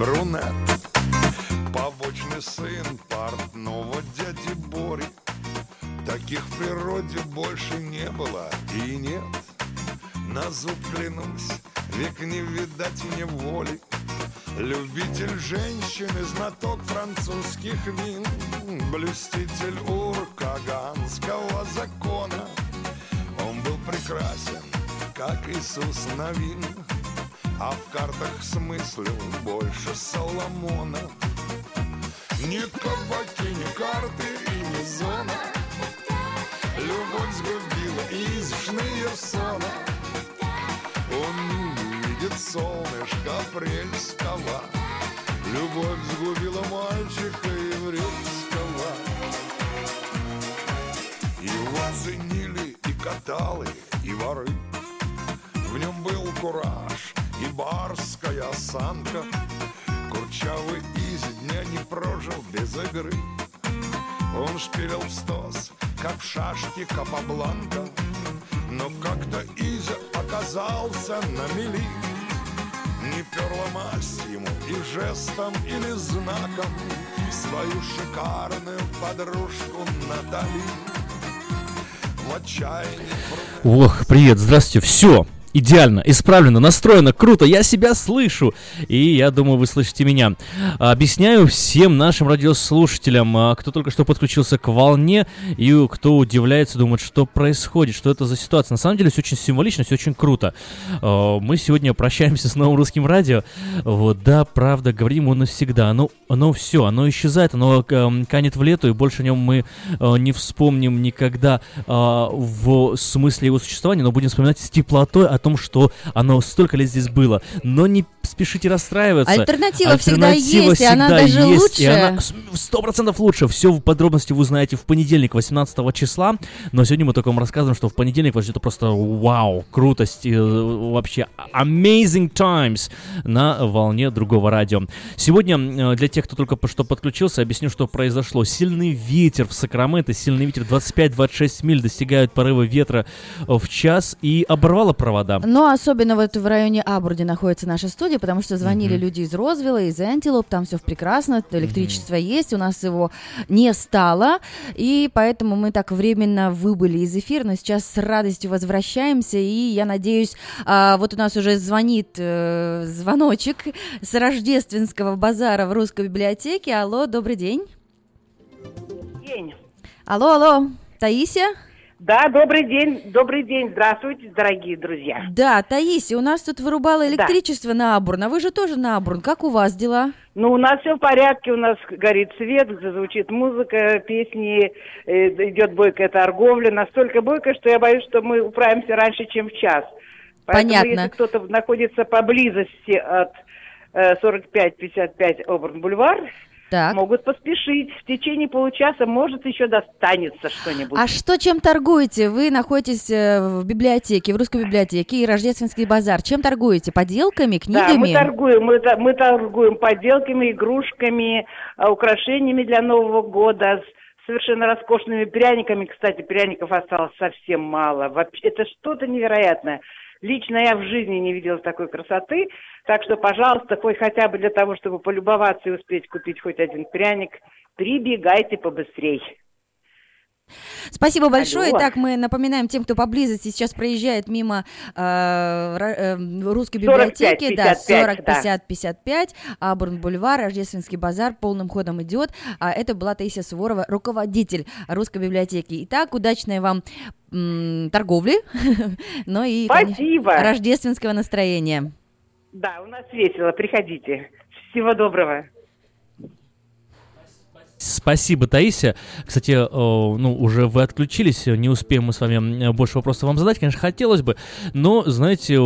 брюнет. Побочный сын портного дяди Бори. Таких в природе больше не было и нет. На зуб клянусь, век не видать мне воли. Любитель женщин и знаток французских вин, Блюститель уркаганского закона. Он был прекрасен, как Иисус Новин, А в картах смыслил барская осанка. Курчавый из дня не прожил без игры. Он шпилил в стос, как в шашке Капабланка. Но как-то Изя оказался на мели. Не перла масть ему и жестом или знаком. Свою шикарную подружку Натали. В отчаянии Ох, привет, здравствуйте. Все, идеально, исправлено, настроено, круто, я себя слышу. И я думаю, вы слышите меня. Объясняю всем нашим радиослушателям, а, кто только что подключился к волне, и кто удивляется, думает, что происходит, что это за ситуация. На самом деле все очень символично, все очень круто. А, Мы сегодня прощаемся с новым русским радио. Вот, да, правда, говорим его навсегда. Оно, оно все, оно исчезает, оно эм, канет в лету, и больше о нем мы э, не вспомним никогда а, в смысле его существования, но будем вспоминать с теплотой о том, что оно столько лет здесь было. Но не спешите расстраиваться. Альтернатива всегда Альтернатива есть, и она всегда даже есть, и лучше. она сто процентов лучше. Все в подробности вы узнаете в понедельник, 18 числа. Но сегодня мы только вам рассказываем, что в понедельник вас ждет просто вау, крутость, э, вообще amazing times на волне другого радио. Сегодня э, для тех, кто только что подключился, объясню, что произошло. Сильный ветер в Сакраменто, сильный ветер 25-26 миль достигают порывы ветра в час и оборвало провода. Но особенно вот в районе Абурди находится наша студия, потому что звонили Мгм. люди из Розвилла, из Энтилоп, там все прекрасно, электричество есть, у нас его не стало, и поэтому мы так временно выбыли из эфира, но сейчас с радостью возвращаемся, и я надеюсь, а, вот у нас уже звонит э, звоночек с рождественского базара в русской библиотеке. Алло, добрый день. день. Алло, алло, Таисия? Да, добрый день, добрый день, здравствуйте, дорогие друзья. Да, Таисия, у нас тут вырубало электричество на Абурн, а вы же тоже на Абурн. Как у вас дела? Ну, у нас все в порядке, у нас горит свет, звучит музыка, песни, э, идет бойкая торговля, настолько бойкая, что я боюсь, что мы управимся раньше, чем в час. Поэтому, Понятно. если кто-то находится поблизости от э, 45-55 Оберн-Бульвар, Так. могут поспешить. В течение получаса, может, еще достанется что-нибудь. А что, чем торгуете? Вы находитесь э, в библиотеке, в русской библиотеке и рождественский базар. Чем торгуете? Поделками, Да, мы книгами? торгуем, мы, мы торгуем поделками, игрушками, а, украшениями для Нового года, совершенно роскошными пряниками. Кстати, пряников осталось совсем мало. Вообще, это что-то невероятное. Лично я в жизни не видела такой красоты. Так что, пожалуйста, хоть хотя бы для того, чтобы полюбоваться и успеть купить хоть один пряник, прибегайте побыстрей. Спасибо большое. Алло. Так, мы напоминаем тем, кто поблизости сейчас проезжает мимо э, э, русской 45, библиотеки. да, 55, 40, да. 50, 55. Абурн Бульвар, Рождественский базар полным ходом идет. А это была Таисия Суворова, руководитель русской библиотеки. Итак, удачной вам м, торговли, но и конечно, рождественского настроения. Да, у нас весело. Приходите. Всего доброго. Спасибо, Таисия. Кстати, э, ну, уже вы отключились, не успеем мы с вами э, больше вопросов вам задать, конечно, хотелось бы, но, знаете,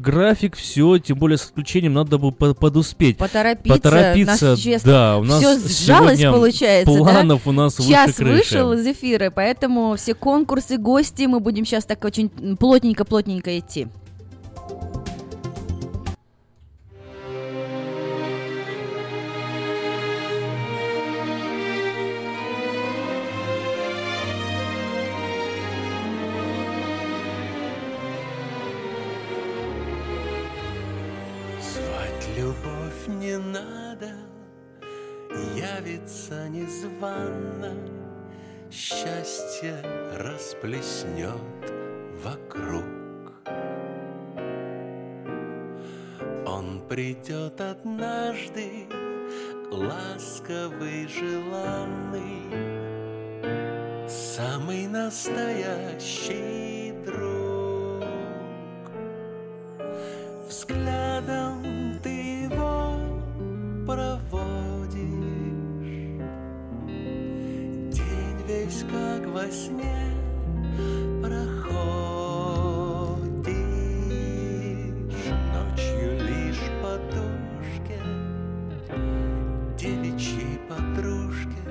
график, все, тем более с отключением надо бы по- подуспеть. Поторопиться. Поторопиться, нас, честно, да, у нас всё сжалось, получается, да? планов у нас Час выше крыши. вышел из эфира, поэтому все конкурсы, гости, мы будем сейчас так очень плотненько-плотненько идти. Явится незвано. Счастье расплеснет вокруг. Он придет однажды Ласковый, желанный Самый настоящий друг. Взглядом ты его проводишь Весь как во сне проходишь Ночью лишь подушке Девичьей подружке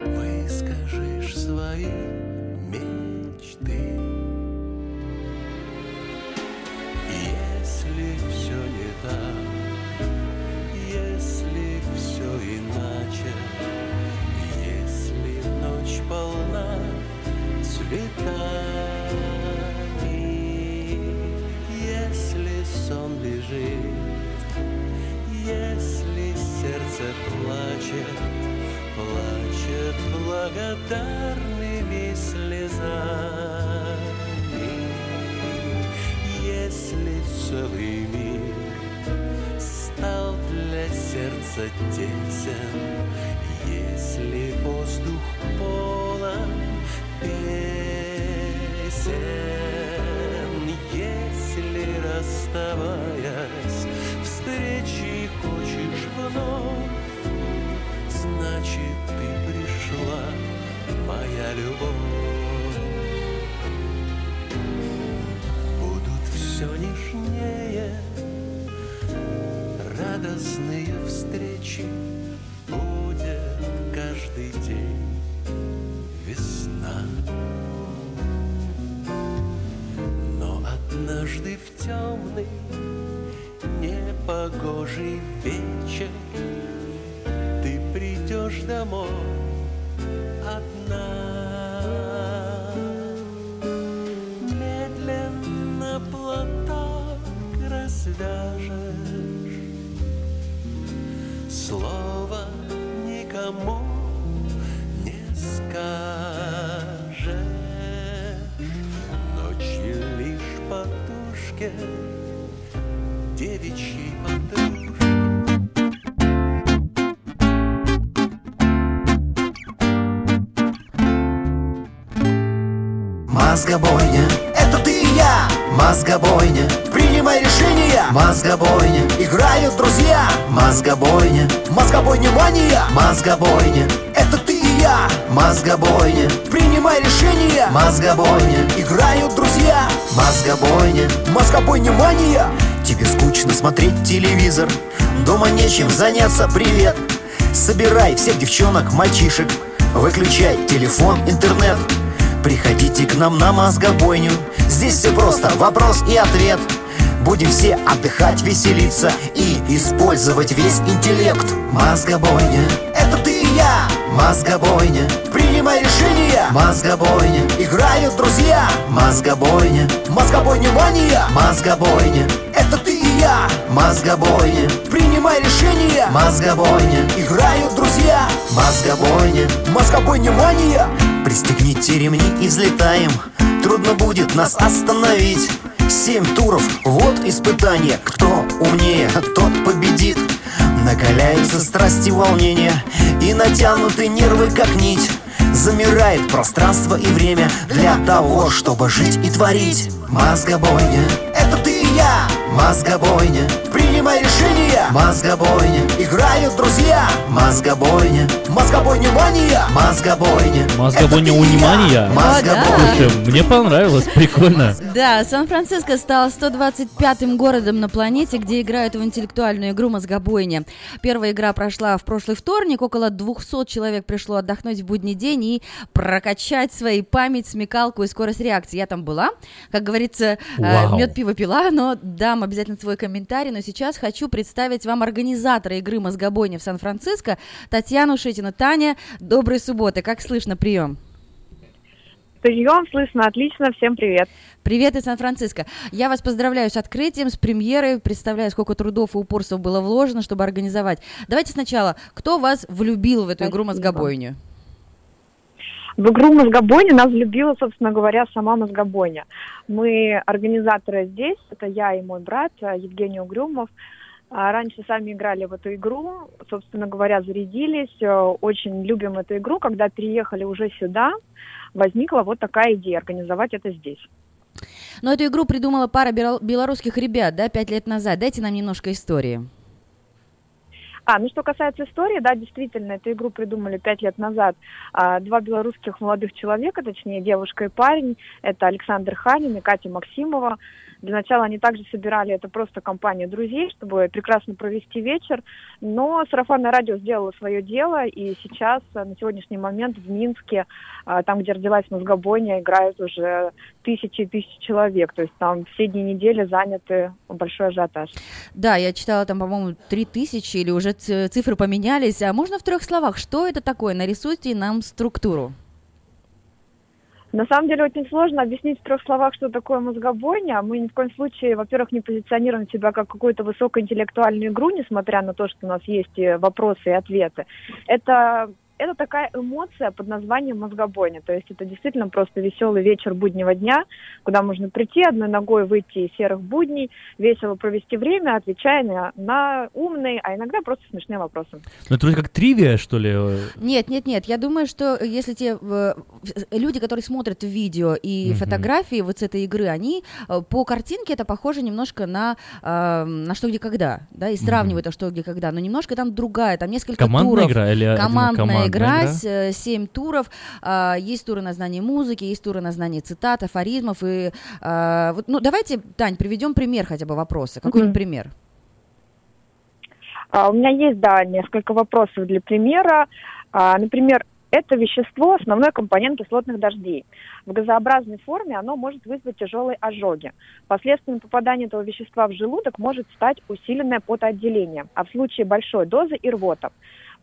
Выскажешь свои полна цветами. Если сон лежит Если сердце плачет Плачет благодарными слезами. Если целый мир стал для сердца тесен, Непогожий вечер. Ты придешь домой Мозгобойня, это ты и я. Мозгобойня, принимай решения. Мозгобойня, играют друзья. Мозгобойня, мозгобойня мания. Мозгобойня, это ты и я. Мозгобойня, принимай решения. Мозгобойня, играют друзья. Мозгобойня, мозгобойня мания. Тебе скучно смотреть телевизор. Дома нечем заняться, привет. Собирай всех девчонок, мальчишек. Выключай телефон, интернет Приходите к нам на мозгобойню. Здесь все просто, вопрос и ответ. Будем все отдыхать, веселиться И использовать весь интеллект. Мозгобойня, это ты и я. Мозгобойня, принимай решения Мозгобойня, играют друзья. Мозгобойня, мозгобойня мания. Мозгобойня, это ты и я. Мозгобойня, принимай решения Мозгобойня, играют друзья. Мозгобойня, мозгобойня мания Пристегните ремни и взлетаем. Трудно будет нас остановить. Семь туров, вот испытание. Кто умнее, тот победит. Накаляются страсти волнения И натянуты нервы, как нить. Замирает пространство и время Для того, чтобы жить и творить. Мозгобойня, это ты и я. Мозгобойня, принимай Мозгобойня, играют друзья Мозгобойня, мозгобойня мания Мозгобойня, Мозгобойня унимания? Мозгобойня Слушай, мне понравилось, прикольно. Да, Сан-Франциско стал 125-м городом на планете, где играют в интеллектуальную игру «Мозгобойня». Первая игра прошла в прошлый вторник. Около 200 человек пришло отдохнуть в будний день и прокачать свои память, смекалку и скорость реакции. Я там была. Как говорится, Вау. мед пиво пила, но дам обязательно свой комментарий. Но сейчас хочу представить вам организатора игры «Мозгобойня» в Сан-Франциско Татьяну Шитину. Таня, доброй субботы. Как слышно, прием? Прием, слышно отлично, всем привет. Привет из Сан-Франциско. Я вас поздравляю с открытием, с премьерой. Представляю, сколько трудов и упорства было вложено, чтобы организовать. Давайте сначала, кто вас влюбил в эту игру Спасибо. «Мозгобойню»? В игру «Мозгобойня» нас влюбила, собственно говоря, сама «Мозгобойня». Мы организаторы здесь, это я и мой брат э, Евгений Угрюмов. А Раньше сами играли в эту игру, собственно говоря, зарядились, э, очень любим эту игру. Когда переехали уже сюда, возникла вот такая идея организовать это здесь. Но эту игру придумала пара бел- белорусских ребят, да, пять лет назад. Дайте нам немножко истории. А, ну что касается истории, да, действительно, эту игру придумали пять лет назад а, два белорусских молодых человека, точнее, девушка и парень. Это Александр Ханин и Катя Максимова. Для начала они также собирали это просто компанию друзей, чтобы прекрасно провести вечер. Но сарафанное радио сделало свое дело, и сейчас, а, на сегодняшний момент, в Минске, а, там, где родилась мозгобойня, играют уже тысячи и тысячи человек. То есть там все дни недели заняты большой ажиотаж. Да, я читала там, по-моему, три тысячи или уже цифры поменялись. А можно в трех словах, что это такое? Нарисуйте нам структуру. На самом деле очень сложно объяснить в трех словах, что такое мозгобойня. Мы ни в коем случае, во-первых, не позиционируем себя как какую-то высокоинтеллектуальную игру, несмотря на то, что у нас есть и вопросы и ответы. Это это такая эмоция под названием мозгобойня. То есть это действительно просто веселый вечер буднего дня, куда можно прийти одной ногой, выйти из серых будней, весело провести время, отвечая на, на умные, а иногда просто смешные вопросы. Ну, это вроде как тривия, что ли? Нет, нет, нет. Я думаю, что если те э, люди, которые смотрят видео и Мгм. фотографии вот с этой игры, они э, по картинке это похоже немножко на э, на что где когда, да, и сравнивают а что где когда, но немножко там другая, там несколько Командная туров. игра или один- Командная, командная игра, игра? с, э, семь туров. А, есть туры на знание музыки, есть туры на знание цитат, афоризмов. И, а, вот, ну, давайте, Тань, приведем пример хотя бы вопроса. Какой-нибудь Мгм. пример. А, У меня есть, да, несколько вопросов для примера. А, Например, это вещество – основной компонент кислотных дождей. В газообразной форме оно может вызвать тяжелые ожоги. Последствием попадания этого вещества в желудок может стать усиленное потоотделение, а в случае большой дозы и рвота.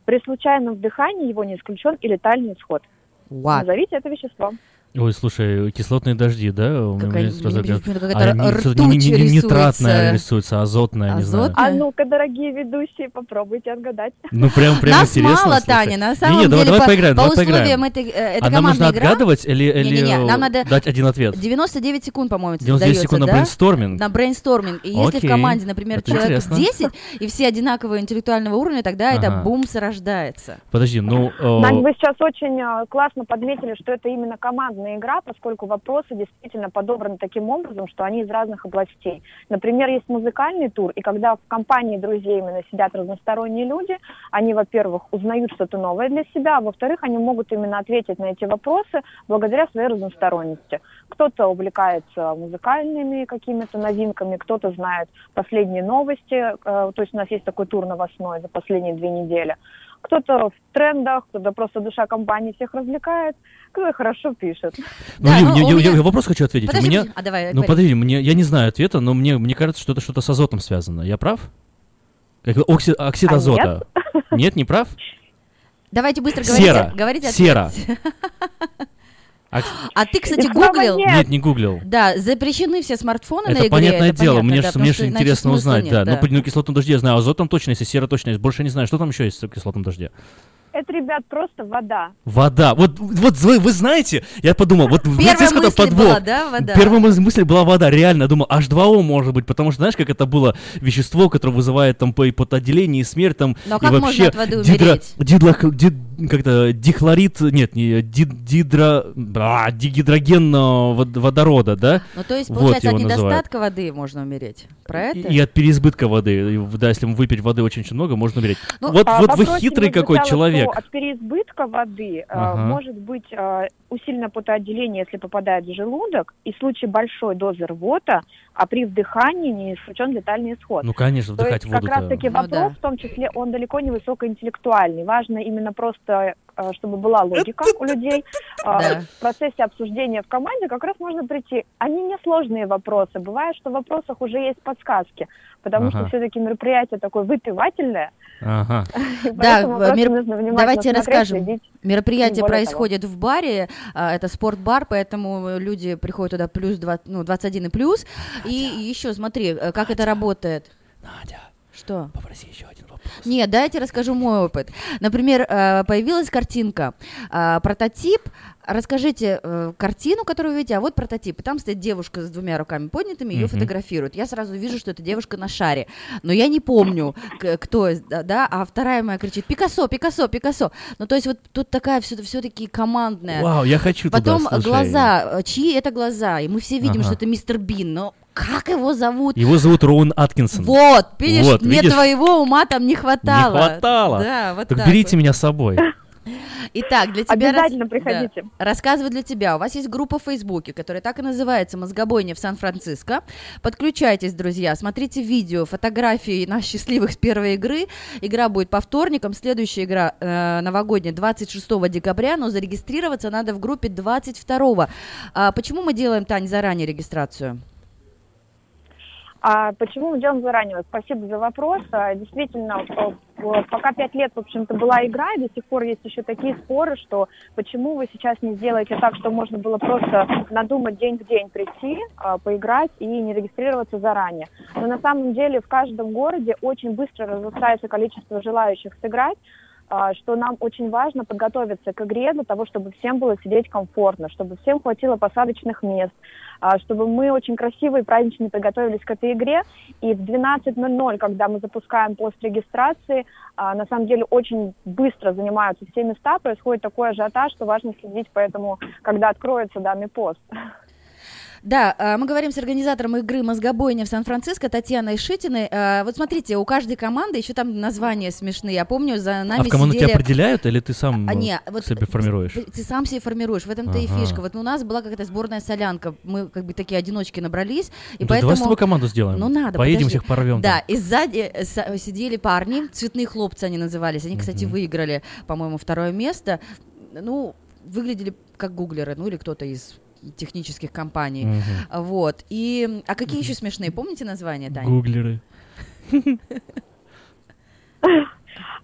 При случайном вдыхании его не исключен и летальный исход. What? Назовите это вещество. Ой, слушай, кислотные дожди, да? У меня Какая- сразу почему-то А, рисуется. нитратная рисуется, азотная, не знаю. А ну-ка, дорогие ведущие, попробуйте отгадать. Ну, прям, прям Нас интересно. мало, слушай. Таня, на самом давай, деле давай по, поиграем, по давай поиграем. условиям этой, э, это а нам нужно отгадывать или, или нам надо дать один ответ? 99 секунд, по-моему, 99 дается, секунд на brainstorming. На brainstorming. И если Окей. в команде, например, Это человек интересно. 10, и все одинакового интеллектуального уровня, тогда это бумс рождается. Подожди, ну... э, Надь, вы сейчас очень э, классно подметили, что это именно командная игра, поскольку вопросы действительно подобраны таким образом, что они из разных областей. Например, есть музыкальный тур, и когда в компании друзей именно сидят разносторонние люди, они, во-первых, узнают что-то новое для себя, а во-вторых, они могут именно ответить на эти вопросы благодаря своей разносторонности. Кто-то увлекается музыкальными какими-то новинками, кто-то знает последние новости, э, то есть у нас есть такой тур новостной за последние две недели. Кто-то в трендах, кто-то просто душа компании всех развлекает, кто-то хорошо пишет. ну, Да, Лив, но я, у я- меня- я вопрос хочу ответить. Подожди, у меня... а давай, Ну, говори. подожди, мне, я не знаю ответа, но мне, мне кажется, что это что-то с азотом связано. Я прав? Как окси- оксид А азота. Нет, не прав? Давайте быстро говорите. Сера. говорите ответ. Сера. А ты, кстати, гуглил? нет. Нет, не гуглил. Да, запрещены все смартфоны на Это игре. понятное это дело, понятно, мне да, же мне же интересно узнать, нет, да. Ну, по кислотном дожде я знаю, азотом точно есть, и сера точно есть. Больше не знаю, что там еще есть в кислотном дожде. Это, ребят, просто вода. Вода. Вот, вот вы, вы знаете, я подумал, вот Первая знаете, сколько мысль подвох? была, да, вода? Первая мыс- мысль была вода, реально, я думал, H2O может быть, потому что знаешь, как это было вещество, которое вызывает там по- потоотделение, и смерть там, Но и как можно вообще от воды дидро- умереть? дидлох- дид- как-то дихлорид, нет, не ди- дидро, а, дигидроген а, вод- водорода, да? Ну, то есть, Вот получается, от его называют. недостатка воды можно умереть. Про это? И, и от переизбытка воды. И, да, если выпить воды очень-очень много, можно умереть. Ну, вот А вот вы хитрый какой человек. От переизбытка воды э, Ага. может быть э, усиленное потоотделение, если попадает в желудок, и в случае большой дозы рвота, а при вдыхании не исключен летальный исход. Ну, конечно, То вдыхать есть как воду-то. раз-таки Ну вопрос да. в том числе, он далеко не высокоинтеллектуальный. Важно именно просто э, чтобы была логика у людей. А, Да. В процессе обсуждения в команде как раз можно прийти. Они несложные вопросы. Бывает, что в вопросах уже есть подсказки, потому Ага. что все-таки мероприятие такое выпивательное. Ага. Да, мер- давайте расскажем. следить. Мероприятие происходит в баре, а, это спортбар, поэтому люди приходят туда плюс два- ну, 21 и плюс. И еще смотри, э, как это работает. Надя, Что? попроси еще один вопрос. Нет, дайте расскажу мой опыт. Например, э, появилась картинка, э, прототип. Расскажите э, картину, которую вы видите, а вот прототип. И там стоит девушка с двумя руками поднятыми, ее Мгм. фотографируют. Я сразу вижу, что это девушка на шаре. Но я не помню, к- кто, да, да, а вторая моя кричит «Пикассо, Пикассо, Пикассо». Ну, то есть вот тут такая все-таки командная. Вау, я хочу туда, Потом слушай. глаза, э, чьи это глаза? И мы все видим, Ага. что это мистер Бин, но как его зовут? Его зовут Роуэн Аткинсон. Вот, видишь, Вот, мне видишь? твоего ума там не хватало. Не хватало. Да, вот Так так берите вот. меня с собой. Итак, для тебя... Обязательно рас- приходите. Да. Рассказываю для тебя. У вас есть группа в Фейсбуке, которая так и называется «Мозгобойня в Сан-Франциско». Подключайтесь, друзья, смотрите видео, фотографии нас счастливых с первой игры. Игра будет по вторникам, следующая игра э, новогодняя 26 декабря, но зарегистрироваться надо в группе 22. А почему мы делаем, Тань, заранее регистрацию? А почему мы делаем заранее? Спасибо за вопрос. А, Действительно, пока пять лет, в общем-то, была игра, и до сих пор есть еще такие споры, что почему вы сейчас не сделаете так, что можно было просто надумать день в день прийти, а, поиграть и не регистрироваться заранее. Но на самом деле в каждом городе очень быстро разрастается количество желающих сыграть, а, что нам очень важно подготовиться к игре для того, чтобы всем было сидеть комфортно, чтобы всем хватило посадочных мест, чтобы мы очень красиво и празднично подготовились к этой игре. И в 12.00, когда мы запускаем пост регистрации, а, на самом деле очень быстро занимаются все места, происходит такой ажиотаж, что важно следить, поэтому, когда откроется данный пост. Да, а, мы говорим с организатором игры «Мозгобойня» в Сан-Франциско Татьяной Шитиной. А, Вот смотрите, у каждой команды еще там названия смешные. Я помню, за нами А в команду сидели... тебя определяют или ты сам А, э, не, вот себе формируешь? Ты, ты сам себе формируешь, в этом-то и Ага. фишка. Вот у нас была какая-то сборная солянка, мы как бы такие одиночки набрались, и Да поэтому... Давай с тобой команду сделаем. Ну надо, Поедем подожди. всех порвем. Да, там. и сзади э, с- сидели парни, цветные хлопцы они назывались. Они, кстати, Мгм. выиграли, по-моему, второе место. Ну, выглядели как гуглеры, ну или кто-то из технических компаний. А, Вот. И, а какие еще смешные? Помните название, Тань? Гуглеры.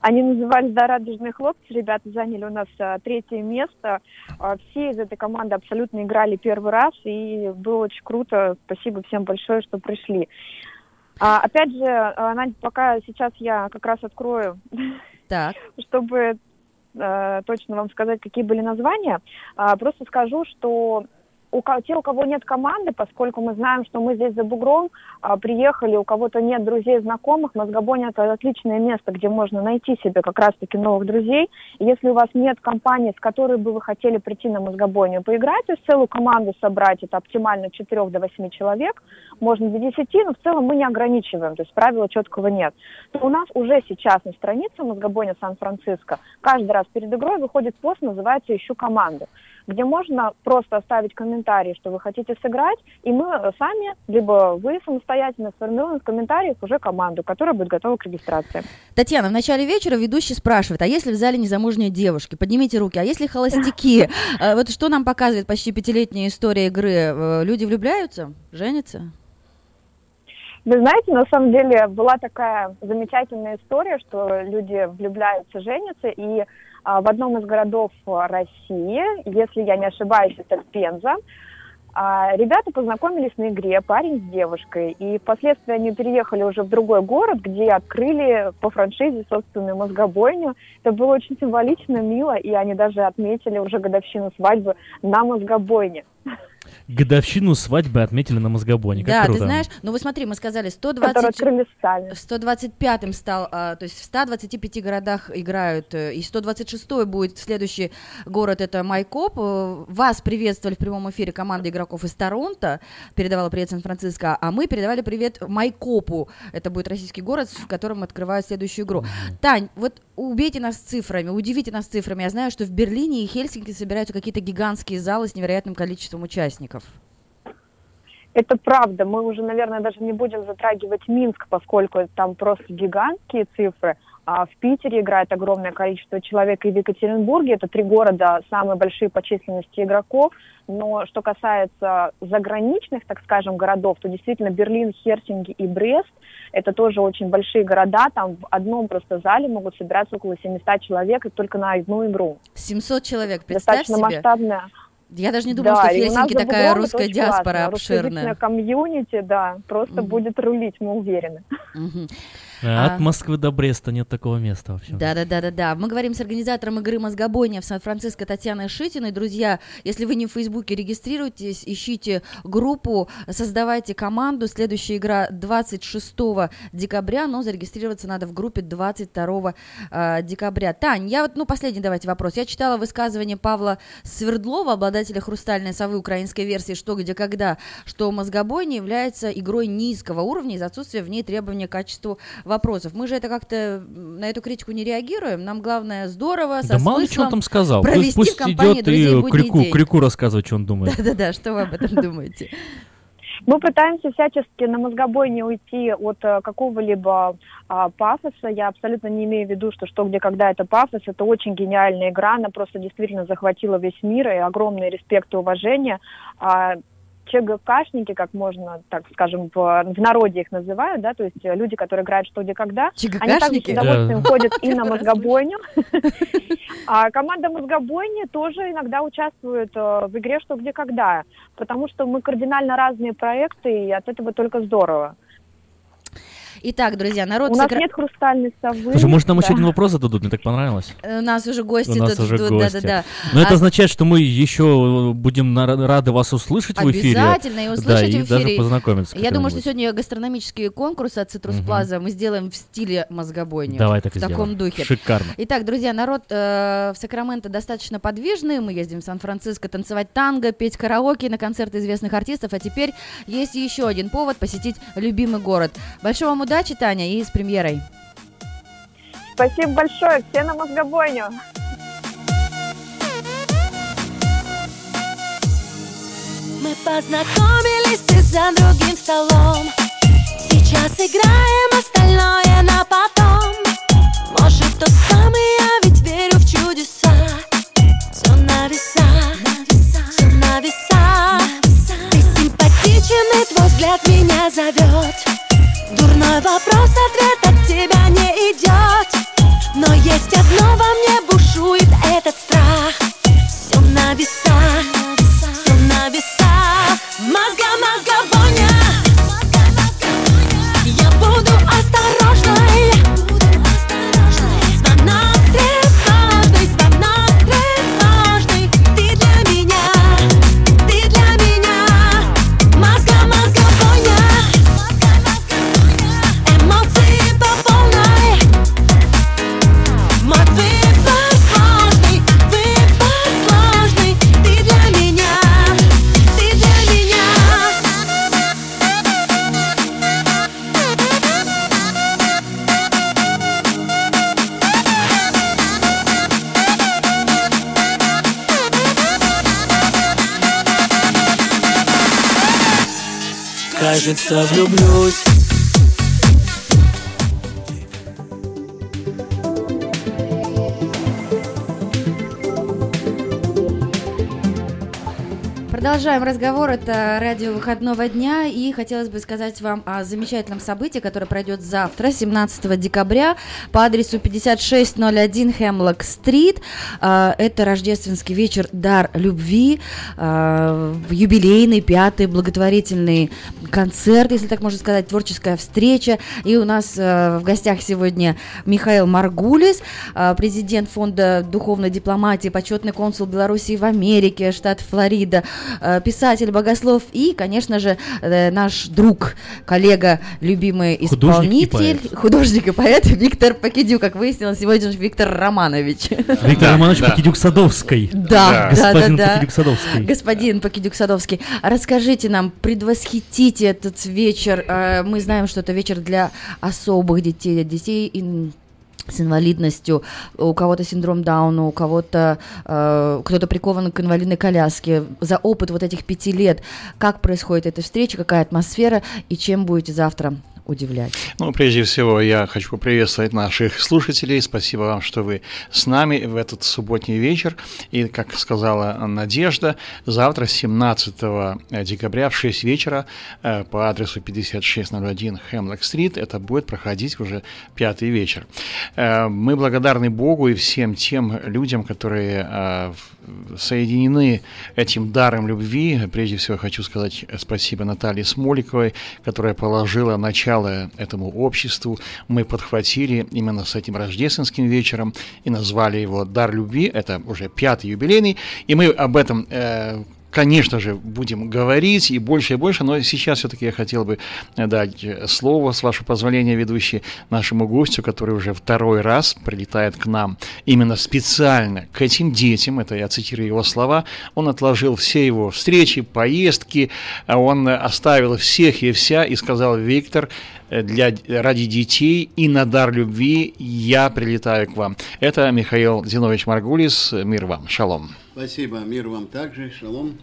Они назывались «Да, радужные хлопцы». Ребята заняли у нас а, третье место. А, все из этой команды абсолютно играли первый раз, и было очень круто. Спасибо всем большое, что пришли. А, опять же, а, Надя, пока сейчас я как раз открою, Так. чтобы э, точно вам сказать, какие были названия, просто скажу, что у те, у кого нет команды, поскольку мы знаем, что мы здесь за бугром, а, приехали, у кого-то нет друзей, знакомых, Мозгобоня – это отличное место, где можно найти себе как раз-таки новых друзей. И если у вас нет компании, с которой бы вы хотели прийти на Мозгобонию поиграть, то целую команду собрать, это оптимально от 4 до 8 человек, можно до 10, но в целом мы не ограничиваем, то есть правила четкого нет. То у нас уже сейчас на странице Мозгобоня Сан-Франциско каждый раз перед игрой выходит пост, называется «Ищу команду», где можно просто оставить комментарий, что вы хотите сыграть, и мы э, сами, либо вы самостоятельно сформируем в комментариях уже команду, которая будет готова к регистрации. Татьяна, в начале вечера ведущий спрашивает, а если в зале незамужние девушки? Поднимите руки. А если холостяки? А Вот что нам показывает почти пятилетняя история игры? Э, Люди влюбляются? Женятся? Вы знаете, на самом деле была такая замечательная история, что люди влюбляются, женятся, и в одном из городов а, России, если я не ошибаюсь, это Пенза, а, ребята познакомились на игре, парень с девушкой, и впоследствии они переехали уже в другой город, где открыли по франшизе собственную мозгобойню. Это было очень символично, мило, и они даже отметили уже годовщину свадьбы на мозгобойне. Годовщину свадьбы отметили на мозгобоне. Как да, круто. ты знаешь, ну вы смотри, мы сказали, Которые 120... открыли сами. 125-м стал, а, то есть в 125 городах играют, э, и 126-й будет следующий город, это Майкоп. Э, Вас приветствовали в прямом эфире команда игроков из Торонто, передавала привет Сан-Франциско, а мы передавали привет Майкопу. Это будет российский город, в котором открывают следующую игру. Тань, вот убейте нас цифрами, удивите нас цифрами. Я знаю, что в Берлине и Хельсинки собираются какие-то гигантские залы с невероятным количеством участников. Это правда. Мы уже, наверное, даже не будем затрагивать Минск, поскольку там просто гигантские цифры. А в Питере играет огромное количество человек, и в Екатеринбурге, это три города, самые большие по численности игроков. Но что касается заграничных, так скажем, городов, то действительно Берлин, Хельсинки и Брест – это тоже очень большие города. Там в одном просто зале могут собираться около 700 человек и только на одну игру. 700 человек, представь Достаточно себе. масштабная. Я даже не думала, да, что в Хельсинки такая русская диаспора классно. обширная. Русскоязычное комьюнити, да, просто Мгм. будет рулить, мы уверены. Мгм. А А. От Москвы до Бреста нет такого места вообще. Да, да, да, да, да. Мы говорим с организатором игры Мозгобойня в Сан-Франциско Татьяной Шитиной. Друзья, если вы не в Фейсбуке, регистрируйтесь, ищите группу, создавайте команду. Следующая игра 26 декабря, но зарегистрироваться надо в группе 22 э, декабря. Тань, я вот, ну, последний давайте вопрос. Я читала высказывание Павла Свердлова, обладателя «Хрустальной совы» украинской версии «Что, где, когда», что Мозгобойня является игрой низкого уровня из-за отсутствия в ней требования к качеству вопросов. Мы же это как-то на эту критику не реагируем. Нам главное здорово, со Да мало ли что он там сказал. провести Пусть, пусть идет и крику, крику рассказывать, что он думает. Да-да-да, что вы об этом думаете? Мы пытаемся всячески на мозгобой не уйти от э, какого-либо а, пафоса. Я абсолютно не имею в виду, что что, где, когда это пафос. Это очень гениальная игра. Она просто действительно захватила весь мир. И огромный респект и уважение. А, ЧГКшники, как можно, так скажем, в, в народе их называют, да, то есть э, люди, которые играют что, где, когда, они также с удовольствием Да. ходят и на мозгобойню. А команда мозгобойни тоже иногда участвует э, в игре «Что, где, когда», потому что мы кардинально разные проекты, и от этого только здорово. Итак, друзья, народ... У нас сокра- нет хрустальной совы. Слушай, может, нам Да. еще один вопрос зададут? Мне так понравилось. Э, У нас уже гости У нас тут уже ждут, гости. да-да-да. Но это А- означает, что мы еще будем на- рады вас услышать в эфире. Обязательно и Да, услышать и в даже эфире. познакомиться. Я думаю, что сегодня гастрономические конкурсы от Citrus. Plaza мы сделаем в стиле мозгобойни. Давай так в и таком сделаем. духе. Шикарно. Итак, друзья, народ э, в Сакраменто достаточно подвижный. Мы ездим в Сан-Франциско танцевать танго, петь караоке на концерты известных артистов. А теперь есть еще один повод посетить любимый город. Большого вам удачи, Таня, и с премьерой. Спасибо большое. Все на мозгобойню. Мы познакомились ты за другим столом Сейчас играем остальное на потом Может тот самый, я ведь верю в чудеса Все на весах, все на весах и твой взгляд меня зовет. Дурной вопрос, ответ от тебя не идет. Но есть одно во мне бушует этот страх. Все на весах, все на весах. Мозга, мозгобойня Кажется, влюблюсь Продолжаем разговор. Это радио выходного дня. И хотелось бы сказать вам о замечательном событии, которое пройдет завтра, 17 декабря, по адресу 5601 Хемлок-стрит. А, Это рождественский вечер «Дар любви», а, юбилейный, пятый благотворительный концерт, если так можно сказать, творческая встреча. И у нас э, в гостях сегодня Михаил Маргулис, президент Фонда духовной дипломатии, почетный консул Белоруссии в Америке, штат Флорида, писатель, богослов и, конечно же, э, наш друг, коллега, любимый Художник и исполнитель, поэт. художник и поэт Виктор Покидю, как выяснилось, сегодня же Виктор Романович. Виктор Да, Романович да. Покидюк-Садовской. Да, да, да, Господин да. Покидюк-Садовский. Господин Покидюк-Садовский, расскажите нам, предвосхитите этот вечер. Э, Мы знаем, что это вечер для особых детей, детей с инвалидностью, у кого-то синдром Дауна, у кого-то э, кто-то прикован к инвалидной коляске. За опыт вот этих пяти лет, как происходит эта встреча, какая атмосфера и чем будете завтра удивлять. Ну, прежде всего, я хочу поприветствовать наших слушателей. Спасибо вам, что вы с нами в этот субботний вечер. И, как сказала Надежда, завтра, 17 декабря в 6 вечера э, по адресу 5601 Хемлок-стрит, это будет проходить уже пятый вечер. Э, мы благодарны Богу и всем тем людям, которые э, соединены этим даром любви. Прежде всего, хочу сказать спасибо Наталье Смоликовой, которая положила начало этому обществу. Мы подхватили именно с этим рождественским вечером и назвали его «Дар любви». Это уже пятый юбилейный. И мы об этом э, конечно же, будем говорить и больше и больше, но сейчас все-таки я хотел бы дать слово, с вашего позволения, ведущий, нашему гостю, который уже второй раз прилетает к нам именно специально к этим детям, это я цитирую его слова, он отложил все его встречи, поездки, он оставил всех и вся и сказал, Виктор, для, ради детей и на дар любви я прилетаю к вам. Это Михаил Зинович Маргулис. Мир вам. Шалом. Спасибо. Мир вам также. Шалом.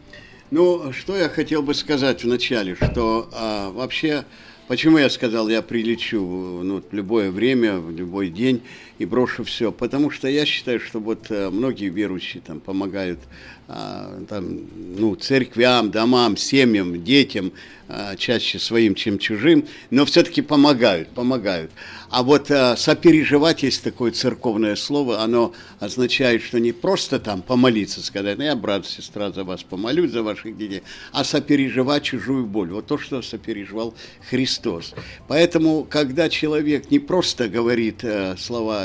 Ну, что я хотел бы сказать вначале, что а, вообще, почему я сказал, я прилечу ну, в любое время, в любой день и брошу все, потому что я считаю, что вот а, многие верующие там помогают а, там, ну, церквям, домам, семьям, детям, а, чаще своим, чем чужим, но все-таки помогают, помогают. А вот а, сопереживать есть такое церковное слово, оно означает, что не просто там помолиться, сказать, ну я, брат, сестра, за вас помолюсь, за ваших детей, а сопереживать чужую боль. Вот то, что сопереживал Христос. Поэтому, когда человек не просто говорит э,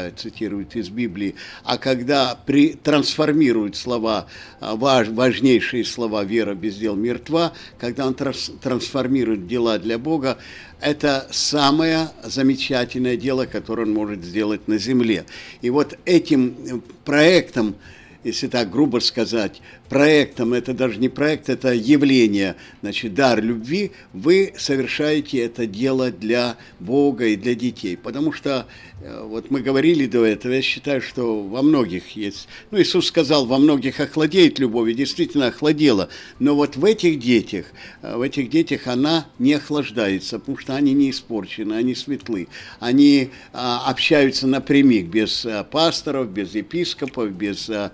слова, из Библии, а когда при, трансформирует слова важ, важнейшие слова «вера без дел мертва», когда он транс, трансформирует дела для Бога, это самое замечательное дело, которое он может сделать на земле. И вот этим проектом, если так грубо сказать, проектом, это даже не проект, это явление, значит, дар любви, вы совершаете это дело для Бога и для детей. Потому что, э, вот мы говорили до этого, я считаю, что во многих есть, ну, Иисус сказал, во многих охладеет любовь, и действительно охладела, но вот в этих детях, э, в этих детях она не охлаждается, потому что они не испорчены, они светлы, они а, общаются напрямик, без а, пасторов, без епископов, без э,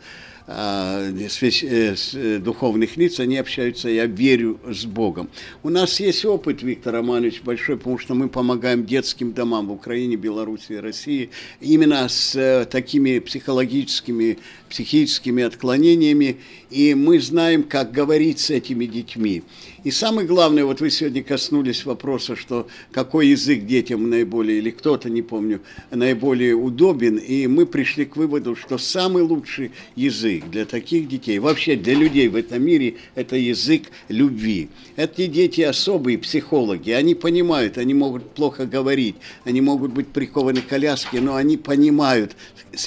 духовных лиц, они общаются, я верю, с Богом. У нас есть опыт, Виктор Романович, большой, потому что мы помогаем детским домам в Украине, Беларуси и России именно с э, такими психологическими, психическими отклонениями, и мы знаем, как говорить с этими детьми. И самое главное, вот вы сегодня коснулись вопроса, что какой язык детям наиболее, или кто-то, не помню, наиболее удобен, и мы пришли к выводу, что самый лучший язык для таких детей, вообще для людей в этом мире, это язык любви. Эти дети особые психологи, они понимают, они могут плохо говорить, они могут быть прикованы к коляске, но они понимают,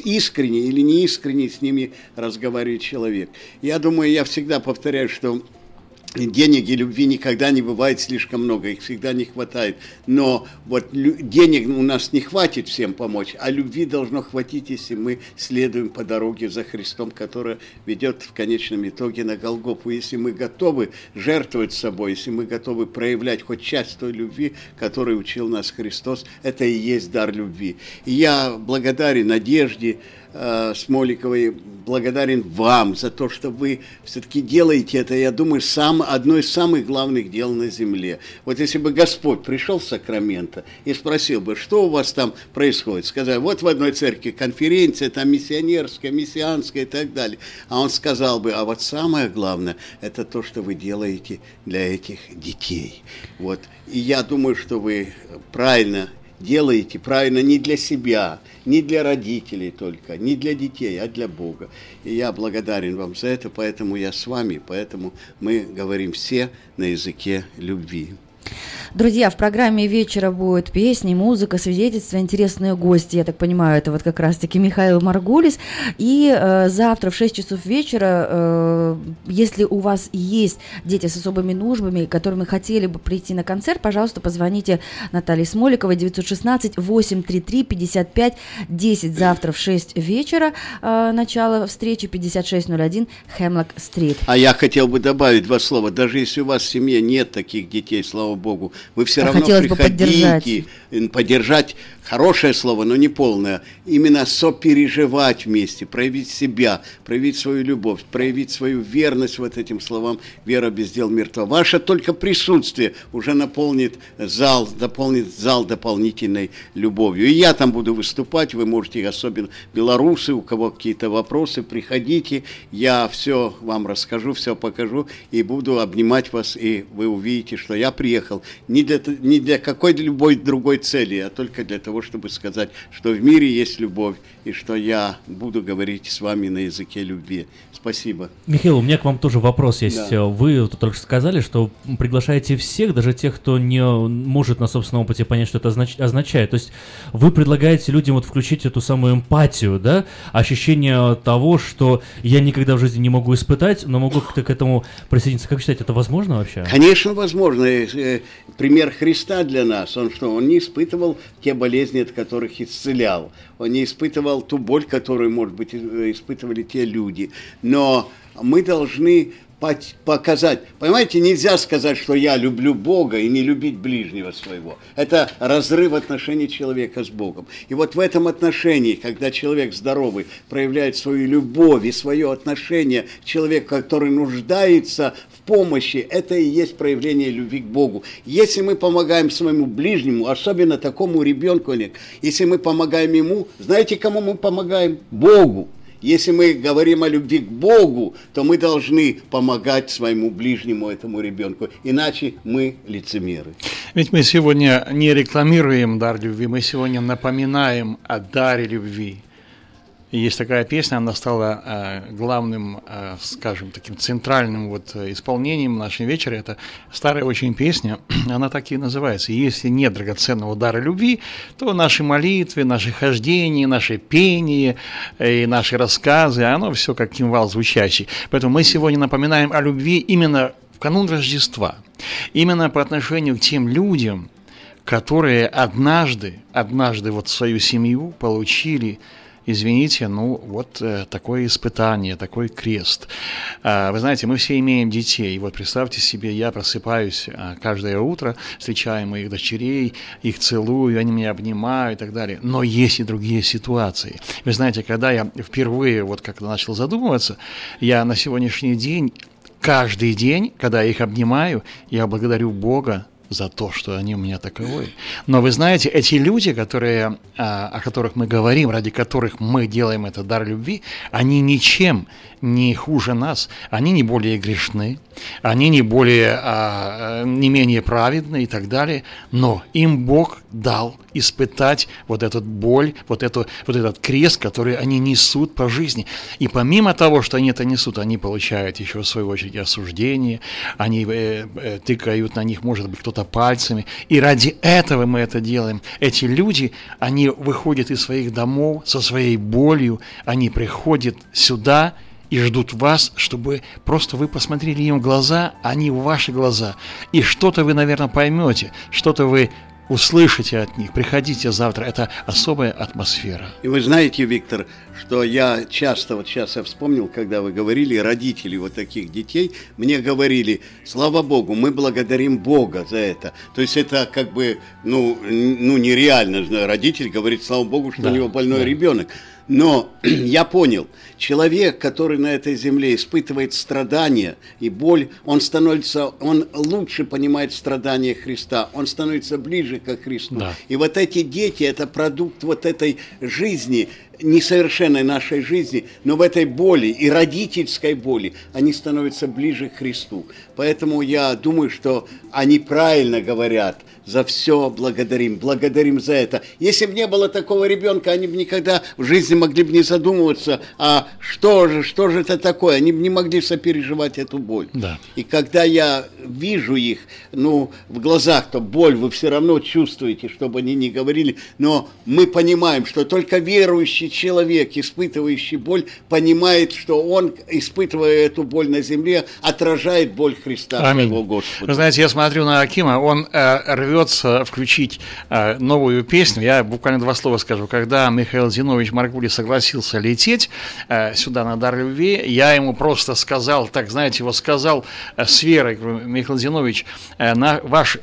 искренне или неискренне с ними разговаривает человек. Я думаю, я всегда повторяю, что денег и любви никогда не бывает слишком много, их всегда не хватает. Но вот денег у нас не хватит всем помочь, а любви должно хватить, если мы следуем по дороге за Христом, которая ведет в конечном итоге на Голгофу. Если мы готовы жертвовать собой, если мы готовы проявлять хоть часть той любви, которой учил нас Христос, это и есть дар любви. И я благодарен Надежде, Смоликовой, благодарен вам за то, что вы все-таки делаете это, я думаю, сам, одно из самых главных дел на земле. Вот если бы Господь пришел в Сакраменто и спросил бы, что у вас там происходит, сказал, вот в одной церкви конференция, там миссионерская, мессианская и так далее, а он сказал бы, а вот самое главное, это то, что вы делаете для этих детей. Вот. И я думаю, что вы правильно делаете правильно не для себя, не для родителей только, не для детей, а для Бога. И я благодарен вам за это, поэтому я с вами, поэтому мы говорим все на языке любви. Друзья, в программе вечера будет песни, музыка, свидетельства, интересные гости. Я так понимаю, это вот как раз-таки Михаил Маргулис. И э, завтра в 6 часов вечера, э, если у вас есть дети с особыми нуждами, которыми хотели бы прийти на концерт, пожалуйста, позвоните Наталье Смоликовой 916 833 55 10. Завтра в 6 вечера э, начало встречи 5601 Хемлок Стрит. А я хотел бы добавить два слова. Даже если у вас в семье нет таких детей, слава Богу, вы все А равно хотелось бы приходите, э, поддержать хорошее слово, но не полное, именно сопереживать вместе, проявить себя, проявить свою любовь, проявить свою верность вот этим словам «вера без дел мертва». Ваше только присутствие уже наполнит зал, дополнит зал дополнительной любовью. И я там буду выступать, вы можете, особенно белорусы, у кого какие-то вопросы, приходите, я все вам расскажу, все покажу и буду обнимать вас, и вы увидите, что я приехал не для, не для какой любой другой цели, а только для того, чтобы сказать, что в мире есть любовь, и что я буду говорить с вами на языке любви. Спасибо. Михаил, у меня к вам тоже вопрос есть. Да. Вы только что сказали, что приглашаете всех, даже тех, кто не может на собственном опыте понять, что это означ- означает. То есть вы предлагаете людям вот включить эту самую эмпатию, да, ощущение того, что я никогда в жизни не могу испытать, но могу как-то к этому присоединиться. Как считаете, это возможно вообще? Конечно, возможно. Э, э, Пример Христа для нас. Он что? Он не испытывал те болезни, от которых исцелял. Он не испытывал ту боль, которую, может быть, испытывали те люди. Но мы должны показать. Понимаете, нельзя сказать, что я люблю Бога и не любить ближнего своего. Это разрыв отношений человека с Богом. И вот в этом отношении, когда человек здоровый проявляет свою любовь и свое отношение к человеку, который нуждается в помощи, это и есть проявление любви к Богу. Если мы помогаем своему ближнему, особенно такому ребенку, если мы помогаем ему, знаете, кому мы помогаем? Богу. Если мы говорим о любви к Богу, то мы должны помогать своему ближнему этому ребенку, иначе мы лицемеры. Ведь мы сегодня не рекламируем дар любви, мы сегодня напоминаем о даре любви. Есть такая песня, она стала э, главным, э, скажем, таким центральным вот э, исполнением нашей вечера. Это старая очень песня, она так и называется. Если нет драгоценного дара любви, то наши молитвы, наши хождения, наше пение э, и наши рассказы, оно все как кимвал звучащий. Поэтому мы сегодня напоминаем о любви именно в канун Рождества. Именно по отношению к тем людям, которые однажды, однажды вот свою семью получили извините, ну вот э, такое испытание, такой крест. А, вы знаете, мы все имеем детей. Вот представьте себе, я просыпаюсь а, каждое утро, встречаю моих дочерей, их целую, они меня обнимают и так далее. Но есть и другие ситуации. Вы знаете, когда я впервые вот как-то начал задумываться, я на сегодняшний день каждый день, когда я их обнимаю, я благодарю Бога за то, что они у меня таковы. Но вы знаете, эти люди, которые, а, о которых мы говорим, ради которых мы делаем этот дар любви, они ничем не хуже нас, они не более грешны, они не более, а, не менее праведны и так далее, но им Бог дал испытать вот эту боль, вот, эту, вот этот крест, который они несут по жизни. И помимо того, что они это несут, они получают еще в свою очередь осуждение, они э, э, тыкают на них, может быть, кто-то пальцами. И ради этого мы это делаем. Эти люди, они выходят из своих домов со своей болью, они приходят сюда, и ждут вас, чтобы просто вы посмотрели им в глаза, они в ваши глаза. И что-то вы, наверное, поймете, что-то вы услышите от них. Приходите завтра, это особая атмосфера. И вы знаете, Виктор, что я часто, вот сейчас я вспомнил, когда вы говорили, родители вот таких детей, мне говорили, слава Богу, мы благодарим Бога за это. То есть это как бы, ну, ну нереально, родитель говорит, слава Богу, что Да, у него больной да. ребенок. Но я понял, человек, который на этой земле испытывает страдания и боль, он становится, он лучше понимает страдания Христа, он становится ближе к Христу. Да. И вот эти дети, это продукт вот этой жизни, несовершенной нашей жизни, но в этой боли и родительской боли они становятся ближе к Христу. Поэтому я думаю, что они правильно говорят, за все благодарим, благодарим за это. Если бы не было такого ребенка, они бы никогда в жизни могли бы не задумываться, а что же, что же это такое, они бы не могли сопереживать эту боль. Да. И когда я вижу их, ну, в глазах, то боль вы все равно чувствуете, чтобы они не говорили, но мы понимаем, что только верующий человек, испытывающий боль, понимает, что он, испытывая эту боль на земле, отражает боль Христа, Аминь. своего Вы Господа. знаете, я смотрю на Акима, он э, рвется включить э, новую песню. Я буквально два слова скажу. Когда Михаил Зинович Маргули согласился лететь э, сюда на Дар Любви, я ему просто сказал, так знаете, его сказал э, с верой, Михаил Зинович, на ваш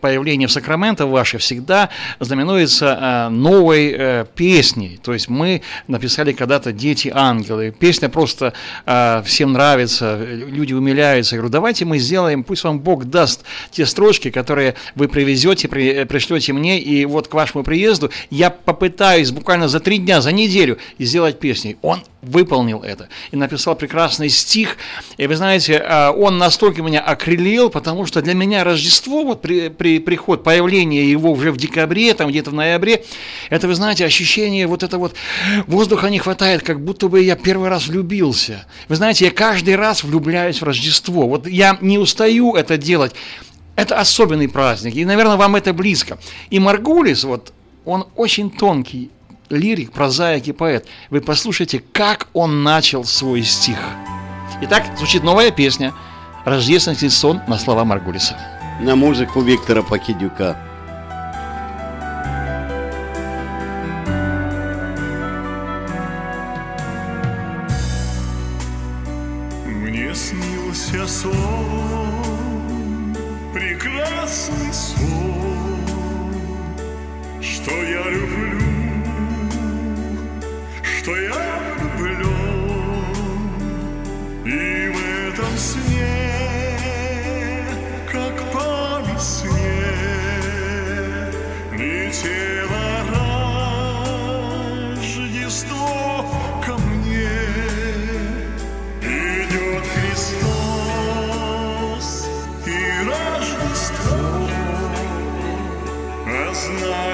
появление в Сакраменто ваше всегда знаменуется э, новой э, песней. То есть мы написали когда-то «Дети ангелы». Песня просто э, всем нравится, люди умиляются. Я говорю, давайте мы сделаем, пусть вам Бог даст те строчки, которые вы привезете, при, пришлете мне, и вот к вашему приезду я попытаюсь буквально за три дня, за неделю сделать песней. Он выполнил это и написал прекрасный стих. И вы знаете, он настолько меня окрылил, потому что для меня Рождество, вот при, при приход, появление его уже в декабре, там где-то в ноябре, это, вы знаете, ощущение вот это вот, воздуха не хватает, как будто бы я первый раз влюбился. Вы знаете, я каждый раз влюбляюсь в Рождество. Вот я не устаю это делать. Это особенный праздник, и, наверное, вам это близко. И Маргулис, вот, он очень тонкий, лирик, прозаик и поэт. Вы послушайте, как он начал свой стих. Итак, звучит новая песня «Рождественский сон» на слова Маргулиса. На музыку Виктора Покидюка. Мне снился сон,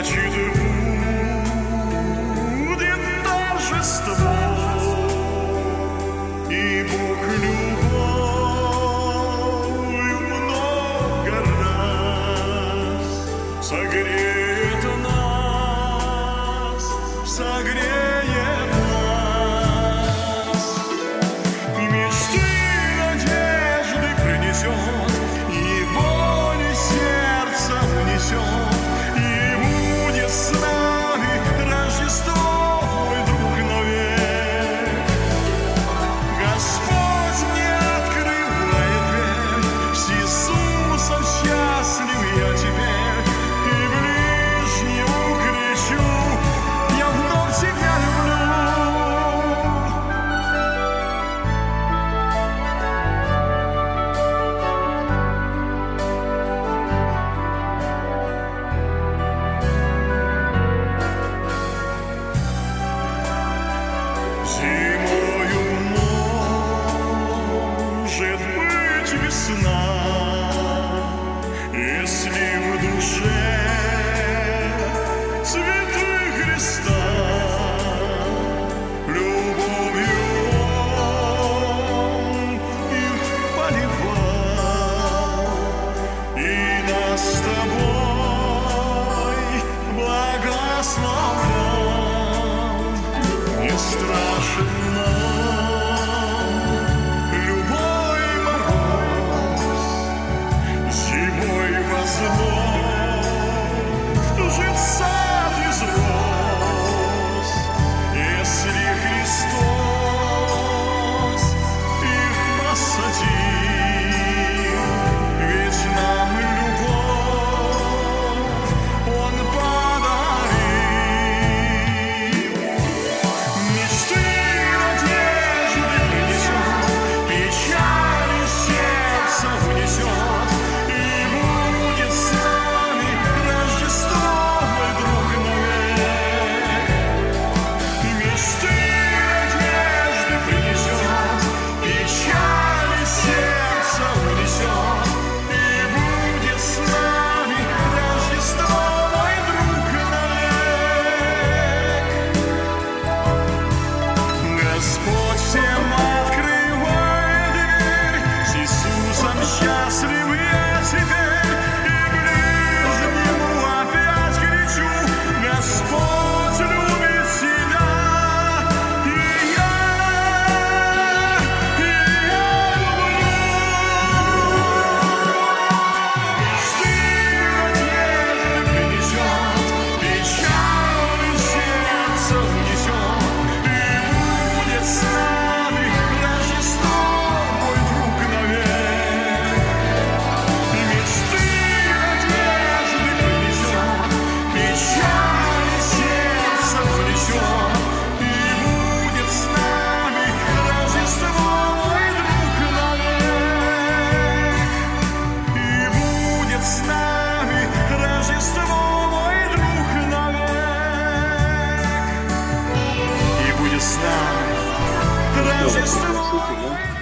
значит будет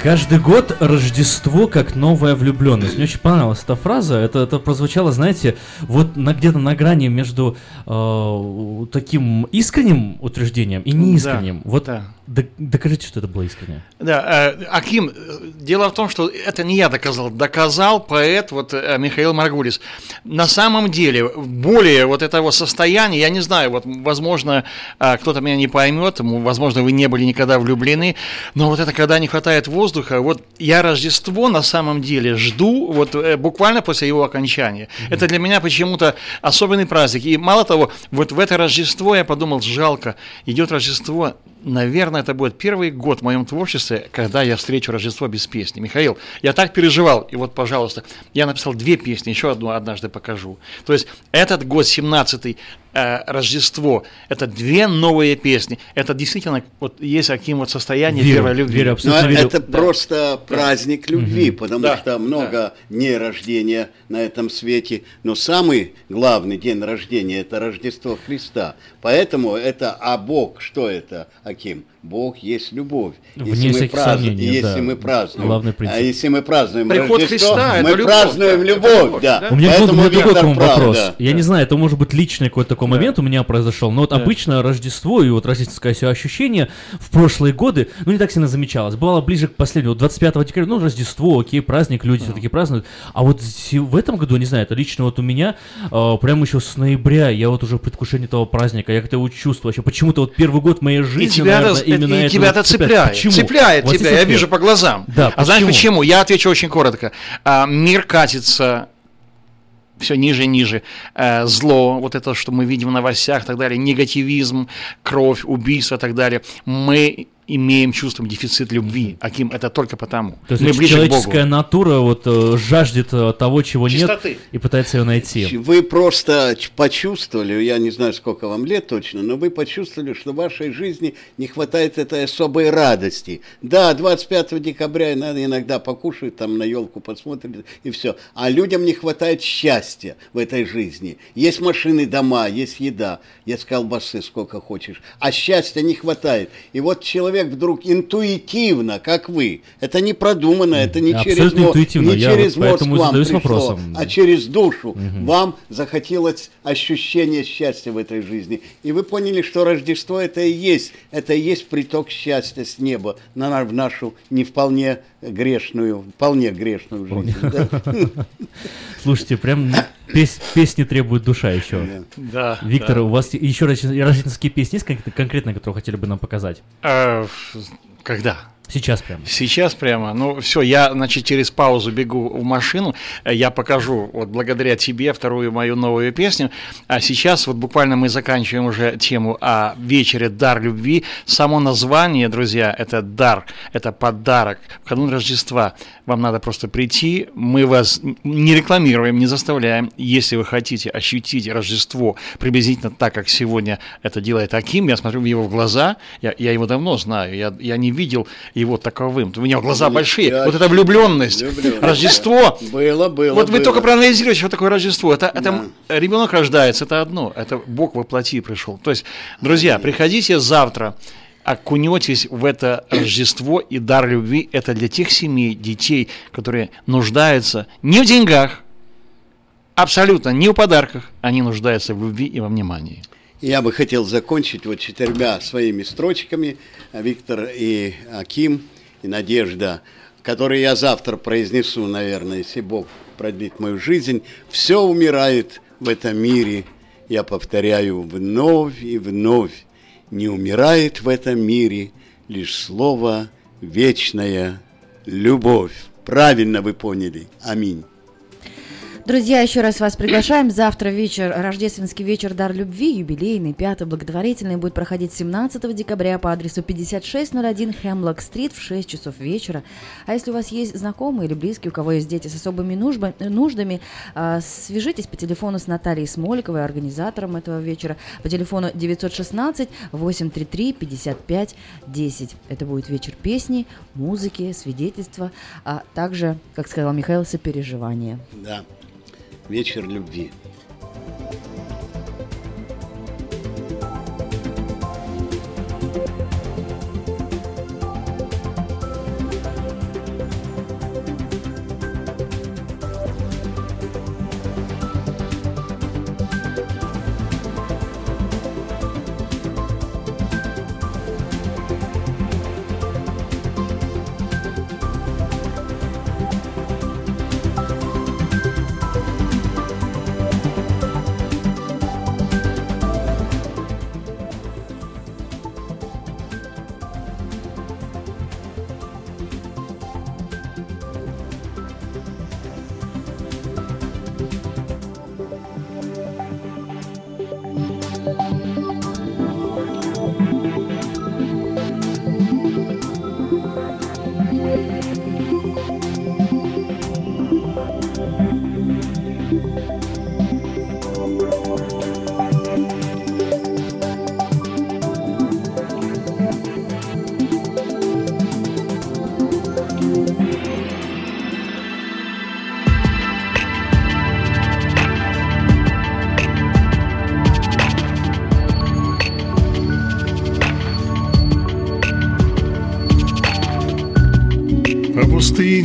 Каждый год Рождество как новая влюбленность. Мне очень понравилась эта фраза. Это, это прозвучало, знаете, вот на, где-то на грани между э, таким искренним утверждением и неискренним. вот да. Докажите, что это было искренне. Да, э, Аким, э, дело в том, что это не я доказал, доказал поэт вот э, Михаил Маргулис. На самом деле, более вот этого состояния, я не знаю, вот, возможно, кто-то меня не поймет, возможно, вы не были никогда влюблены, но вот это, когда не хватает воздуха, вот я Рождество на самом деле жду вот буквально после его окончания. Это для меня почему-то особенный праздник. И мало того, вот в это Рождество я подумал, жалко, идет Рождество, наверное, это будет первый год в моем творчестве, когда я встречу Рождество без песни. Михаил, я так переживал, и вот, пожалуйста, я написал две песни, еще одну однажды покажу. То есть этот год, 17-й, э, Рождество, это две новые песни. Это действительно вот есть таким вот состояние Верю, первой любви. верю, Но абсолютно верю. это просто праздник любви, потому Да, что много дней рождения на этом свете, но самый главный день рождения это Рождество Христа. Поэтому это, а Бог, что это, Аким? Бог есть любовь. Вне всяких празднуем, сомнений, если да. мы празднуем, Главный принцип. а если мы празднуем Приход Рождество, Христа, это мы любовь, празднуем да, это любовь, да. да. У меня, был- у Поэтому меня другой Виктор к вам прав, вопрос. да. Я не знаю, это может быть личный какой-то такой момент у меня произошел, но вот обычно Рождество и вот рождественское все ощущение в прошлые годы, ну, не так сильно замечалось. Бывало ближе к последнему, вот 25 декабря, ну, Рождество, окей, праздник, люди все-таки празднуют. А вот в этом году, не знаю, это лично вот у меня, э, прямо еще с ноября, я вот уже в предвкушении этого праздника, я как-то его чувствую вообще. Почему-то вот первый год моей жизни, И тебя, наверное, это, именно и это тебя вот это цепляет. Почему? Цепляет вас тебя, я вижу по глазам. Да, а знаешь почему? почему? Я отвечу очень коротко. А, мир катится все ниже и ниже. Э, зло, вот это, что мы видим в новостях и так далее, негативизм, кровь, убийство и так далее. Мы имеем чувством дефицит любви. Аким, это только потому. То есть мы ближе к человеческая Богу. натура вот э, жаждет э, того, чего Чистоты. нет, и пытается ее найти. Вы просто почувствовали, я не знаю, сколько вам лет точно, но вы почувствовали, что в вашей жизни не хватает этой особой радости. Да, 25 декабря надо иногда покушать, там на елку посмотрит и все. А людям не хватает счастья в этой жизни. Есть машины, дома, есть еда, есть колбасы, сколько хочешь. А счастья не хватает. И вот человек вдруг интуитивно, как вы, это не продумано, это не через, Абсолютно мо- интуитивно. не Я через вот мозг вам пришло, вопросом. а через душу вам захотелось ощущение счастья в этой жизни. И вы поняли, что Рождество это и есть, это и есть приток счастья с неба на, на- в нашу не вполне грешную, вполне грешную жизнь. Слушайте, прям пес- песни требует душа еще. Да, Виктор, да. у вас еще рождественские песни есть конкретно, которые хотели бы нам показать? Э, когда? Сейчас прям. Сейчас прямо. Ну, все, я, значит, через паузу бегу в машину. Э, Я покажу, вот благодаря тебе, вторую мою новую песню. А сейчас вот буквально мы заканчиваем уже тему о вечере «Дар любви». Само название, друзья, это дар, это подарок. В канун Рождества вам надо просто прийти. Мы вас не рекламируем, не заставляем. Если вы хотите ощутить Рождество приблизительно так, как сегодня это делает Аким, я смотрю в его глаза, я, я его давно знаю, я, я не видел его таковым. У него глаза большие. Вот эта влюбленность, Влюблённость, Рождество. да. Было, было, Вот вы было. только проанализируйте, что такое Рождество. Это, это ребенок рождается, это одно. Это Бог во плоти пришел. То есть, друзья, приходите завтра, окунетесь в это Рождество и дар любви. Это для тех семей, детей, которые нуждаются не в деньгах, абсолютно не в подарках. Они нуждаются в любви и во внимании. Я бы хотел закончить вот четырьмя своими строчками, а Виктор и Аким, и Надежда, которые я завтра произнесу, наверное, если Бог продлит мою жизнь. Все умирает в этом мире, я повторяю вновь и вновь. Не умирает в этом мире лишь слово «вечная любовь». Правильно вы поняли. Аминь. Друзья, еще раз вас приглашаем. Завтра вечер, рождественский вечер «Дар любви», юбилейный, пятый, благотворительный, будет проходить 17 декабря по адресу 5601 Хемлок-стрит в 6 часов вечера. А если у вас есть знакомые или близкие, у кого есть дети с особыми нужба- нуждами, а, свяжитесь по телефону с Натальей Смольковой, организатором этого вечера, по телефону 916-833-55-10. Это будет вечер песни, музыки, свидетельства, а также, как сказал Михаил, сопереживания. Да. Вечер любви.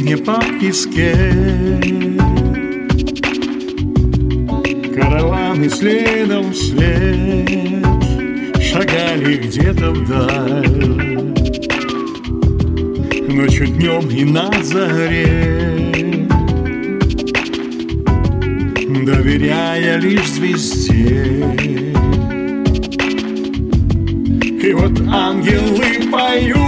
Пустыне, по песке. Караваны следом вслед Шагали где-то вдаль. Ночью, днем и на заре Доверяя лишь звезде. И вот ангелы поют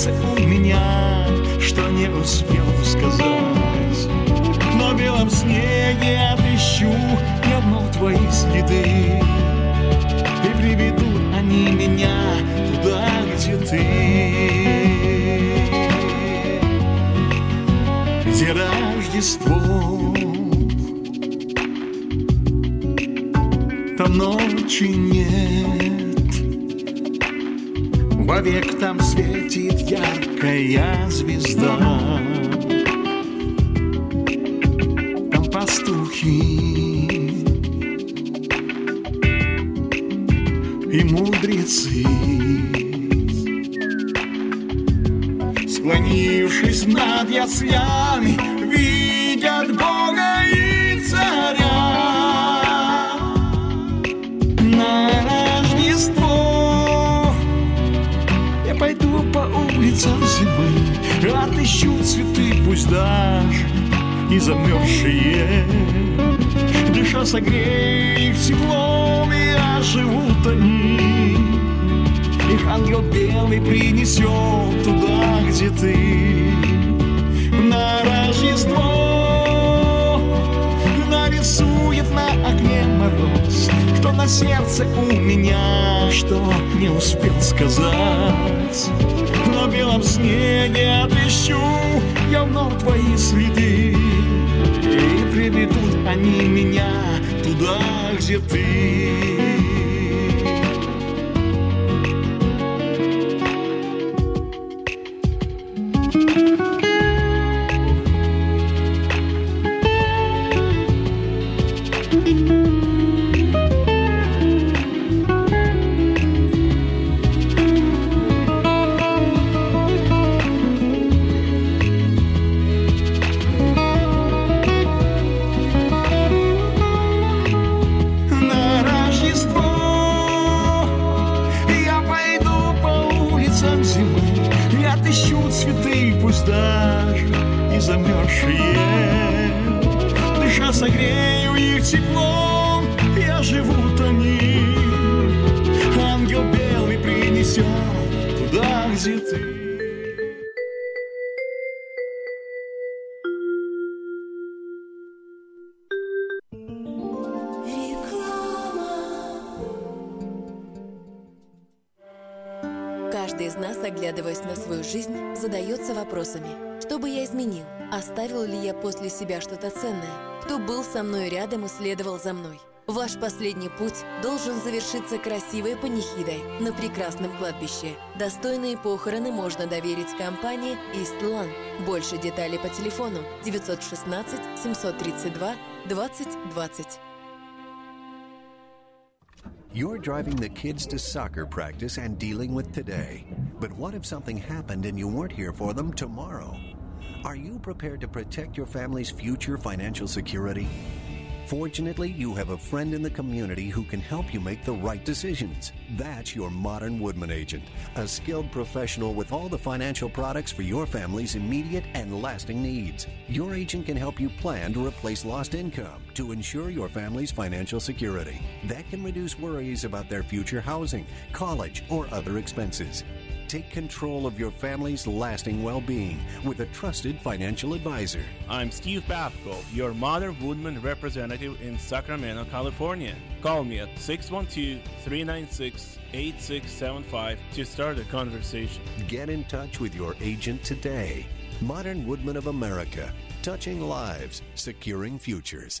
сердце у меня Что не успел сказать. На белом снеге отыщу Я вновь твои следы. И приведут они меня Туда, где ты. Где Рождество. Там ночи нет, вовек там светит яркая звезда. Там пастухи и мудрецы. Склонившись над яслями, замерзшие. Дыша согрею их теплом, и оживут они. Их ангел белый принесет туда, где ты На Рождество Нарисует на огне мороз Что на сердце у меня Что не успел сказать На белом снеге отыщу Я вновь твои следы И приведут они меня Туда, где ты Согрею их теплом И оживут они Ангел белый принесет туда, где ты Каждый из нас, оглядываясь на свою жизнь, задается вопросами. Что бы я изменил? Оставил ли я после себя что-то ценное? Кто был со мной рядом и следовал за мной? Ваш последний путь должен завершиться красивой панихидой на прекрасном кладбище. Достойные похороны можно доверить компании Истлан. Больше деталей по телефону 916 732 2020. You're driving the kids to soccer practice and dealing with today. But what if something happened and you weren't here for them tomorrow? Are you prepared to protect your family's future financial security? Fortunately, you have a friend in the community who can help you make the right decisions. That's your modern Woodman agent, a skilled professional with all the financial products for your family's immediate and lasting needs. Your agent can help you plan to replace lost income to ensure your family's financial security. That can reduce worries about their future housing, college, or other expenses. Take control of your family's lasting well being with a trusted financial advisor. I'm Steve Babko, your Mother Woodman representative in Sacramento, California. Call me at 612 396 8675 to start a conversation. Get in touch with your agent today. Modern Woodman of America, touching lives, securing futures.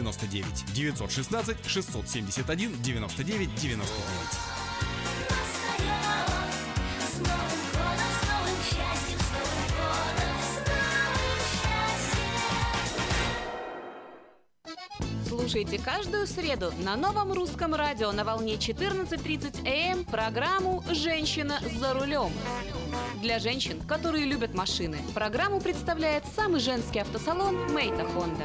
99 916 671 99 99. Слушайте каждую среду на новом русском радио на волне 14.30 AM программу «Женщина за рулем». Для женщин, которые любят машины, программу представляет самый женский автосалон «Maita Honda».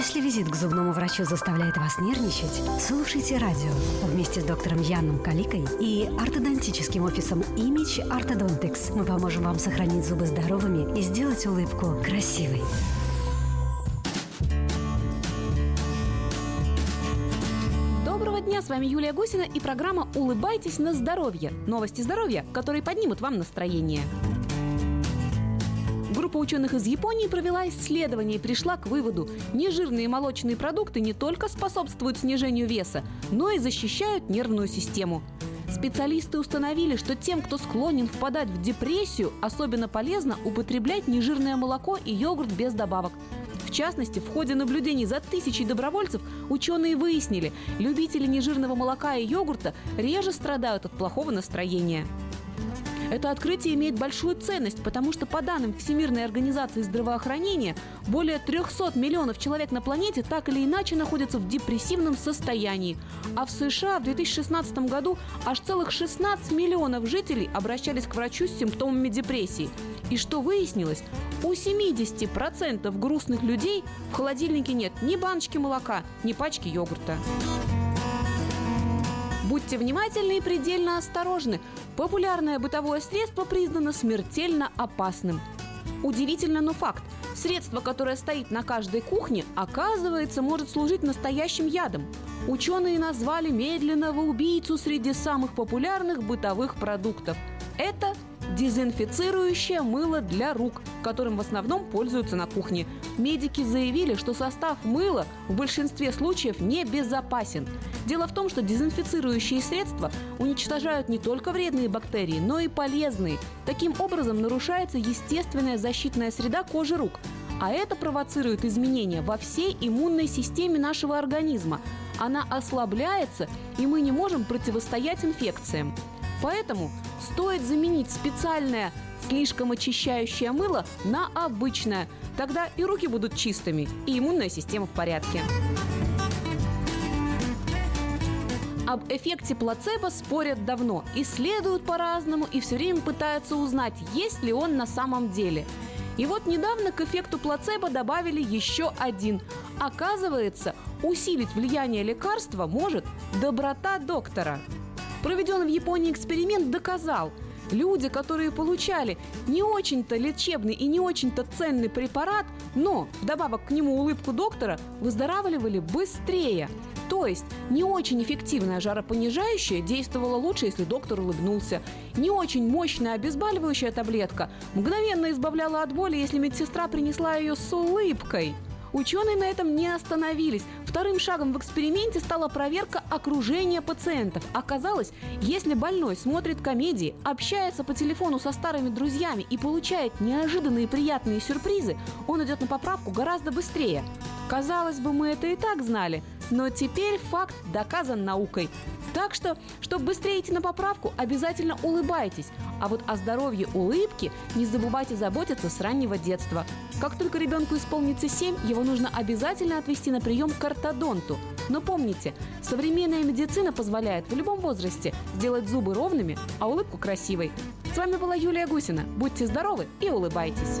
Если визит к зубному врачу заставляет вас нервничать, слушайте радио вместе с доктором Яном Каликой и ортодонтическим офисом Image Orthodontics. Мы поможем вам сохранить зубы здоровыми и сделать улыбку красивой. Доброго дня, с вами Юлия Гусина и программа «Улыбайтесь на здоровье». Новости здоровья, которые поднимут вам настроение. Группа ученых из Японии провела исследование и пришла к выводу, нежирные молочные продукты не только способствуют снижению веса, но и защищают нервную систему. Специалисты установили, что тем, кто склонен впадать в депрессию, особенно полезно употреблять нежирное молоко и йогурт без добавок. В частности, в ходе наблюдений за тысячей добровольцев ученые выяснили, любители нежирного молока и йогурта реже страдают от плохого настроения. Это открытие имеет большую ценность, потому что по данным Всемирной организации здравоохранения, более 300 миллионов человек на планете так или иначе находятся в депрессивном состоянии. А в США в 2016 году аж целых 16 миллионов жителей обращались к врачу с симптомами депрессии. И что выяснилось? У 70% грустных людей в холодильнике нет ни баночки молока, ни пачки йогурта. Будьте внимательны и предельно осторожны. Популярное бытовое средство признано смертельно опасным. Удивительно, но факт. Средство, которое стоит на каждой кухне, оказывается, может служить настоящим ядом. Ученые назвали медленного убийцу среди самых популярных бытовых продуктов. Это дезинфицирующее мыло для рук, которым в основном пользуются на кухне. Медики заявили, что состав мыла в большинстве случаев небезопасен. Дело в том, что дезинфицирующие средства уничтожают не только вредные бактерии, но и полезные. Таким образом нарушается естественная защитная среда кожи рук. А это провоцирует изменения во всей иммунной системе нашего организма. Она ослабляется, и мы не можем противостоять инфекциям. Поэтому стоит заменить специальное слишком очищающее мыло на обычное. Тогда и руки будут чистыми, и иммунная система в порядке. Об эффекте плацебо спорят давно, исследуют по-разному и все время пытаются узнать, есть ли он на самом деле. И вот недавно к эффекту плацебо добавили еще один. Оказывается, усилить влияние лекарства может доброта доктора. Проведенный в Японии эксперимент доказал, Люди, которые получали не очень-то лечебный и не очень-то ценный препарат, но вдобавок к нему улыбку доктора, выздоравливали быстрее. То есть не очень эффективное жаропонижающее действовало лучше, если доктор улыбнулся. Не очень мощная обезболивающая таблетка мгновенно избавляла от боли, если медсестра принесла ее с улыбкой. Ученые на этом не остановились. Вторым шагом в эксперименте стала проверка окружения пациентов. Оказалось, если больной смотрит комедии, общается по телефону со старыми друзьями и получает неожиданные приятные сюрпризы, он идет на поправку гораздо быстрее. Казалось бы, мы это и так знали, но теперь факт доказан наукой. Так что, чтобы быстрее идти на поправку, обязательно улыбайтесь. А вот о здоровье улыбки не забывайте заботиться с раннего детства. Как только ребенку исполнится 7, его нужно обязательно отвести на прием к ортодонту. Но помните, современная медицина позволяет в любом возрасте сделать зубы ровными, а улыбку красивой. С вами была Юлия Гусина. Будьте здоровы и улыбайтесь.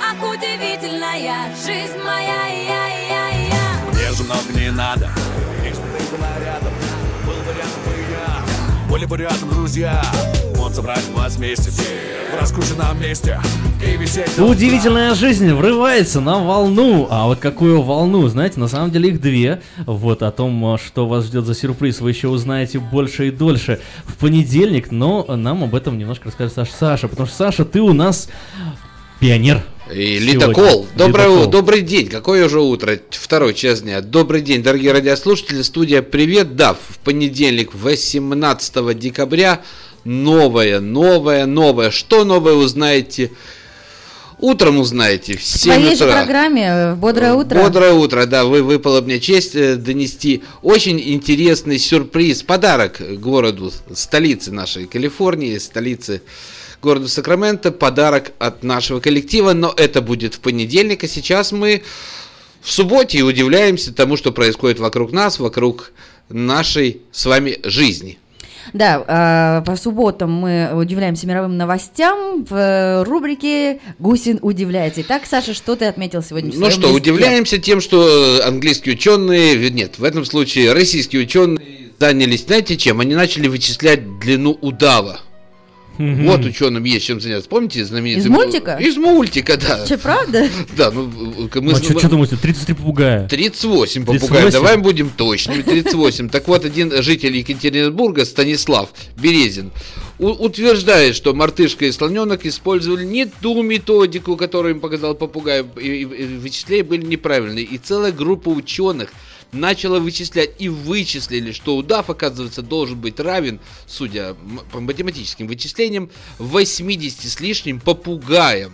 ах, удивительная, жизнь моя, я, я, я. Мне же много не надо Лишь бы ты была рядом Был бы рядом и я Были бы рядом друзья Вот собрать вас вместе В раскрученном месте Удивительная жизнь врывается на волну. А вот какую волну, знаете, на самом деле их две. Вот о том, что вас ждет за сюрприз, вы еще узнаете больше и дольше в понедельник. Но нам об этом немножко расскажет Саша. Саша, потому что Саша, ты у нас пионер. И. Ледокол. Доброе, Ледокол. добрый день. Какое уже утро? Второй час дня. Добрый день, дорогие радиослушатели. Студия «Привет». Да, в понедельник, 18 декабря. Новое, новое, новое. Что новое узнаете? Утром узнаете. В В 7 твоей же утра. программе э, «Бодрое утро». Бодрое утро, да, вы выпала мне честь э, донести очень интересный сюрприз, подарок городу, столице нашей Калифорнии, столице города Сакраменто, подарок от нашего коллектива, но это будет в понедельник, а сейчас мы в субботе и удивляемся тому, что происходит вокруг нас, вокруг нашей с вами жизни. Да, э, по субботам мы удивляемся мировым новостям в э, рубрике «Гусин удивляется». Итак, Саша, что ты отметил сегодня в Ну что, листке? удивляемся тем, что английские ученые, нет, в этом случае российские ученые занялись, знаете чем? Они начали вычислять длину удава. Мгм. Вот ученым есть чем заняться. Помните знаменитый? Из мультика? Из мультика, да. Че, правда? Да, ну мы... Ну, а что думаете, 33 попугая? 38 38? попугаев. Давай будем точными. 38. Так вот, один житель Екатеринбурга, Станислав Березин, утверждает, что мартышка и слоненок использовали не ту методику, которую им показал попугай, и, и- и вычисления были неправильные. И целая группа ученых начала вычислять и вычислили, что удав, оказывается, должен быть равен, судя по математическим вычислениям, 80 с лишним попугаям.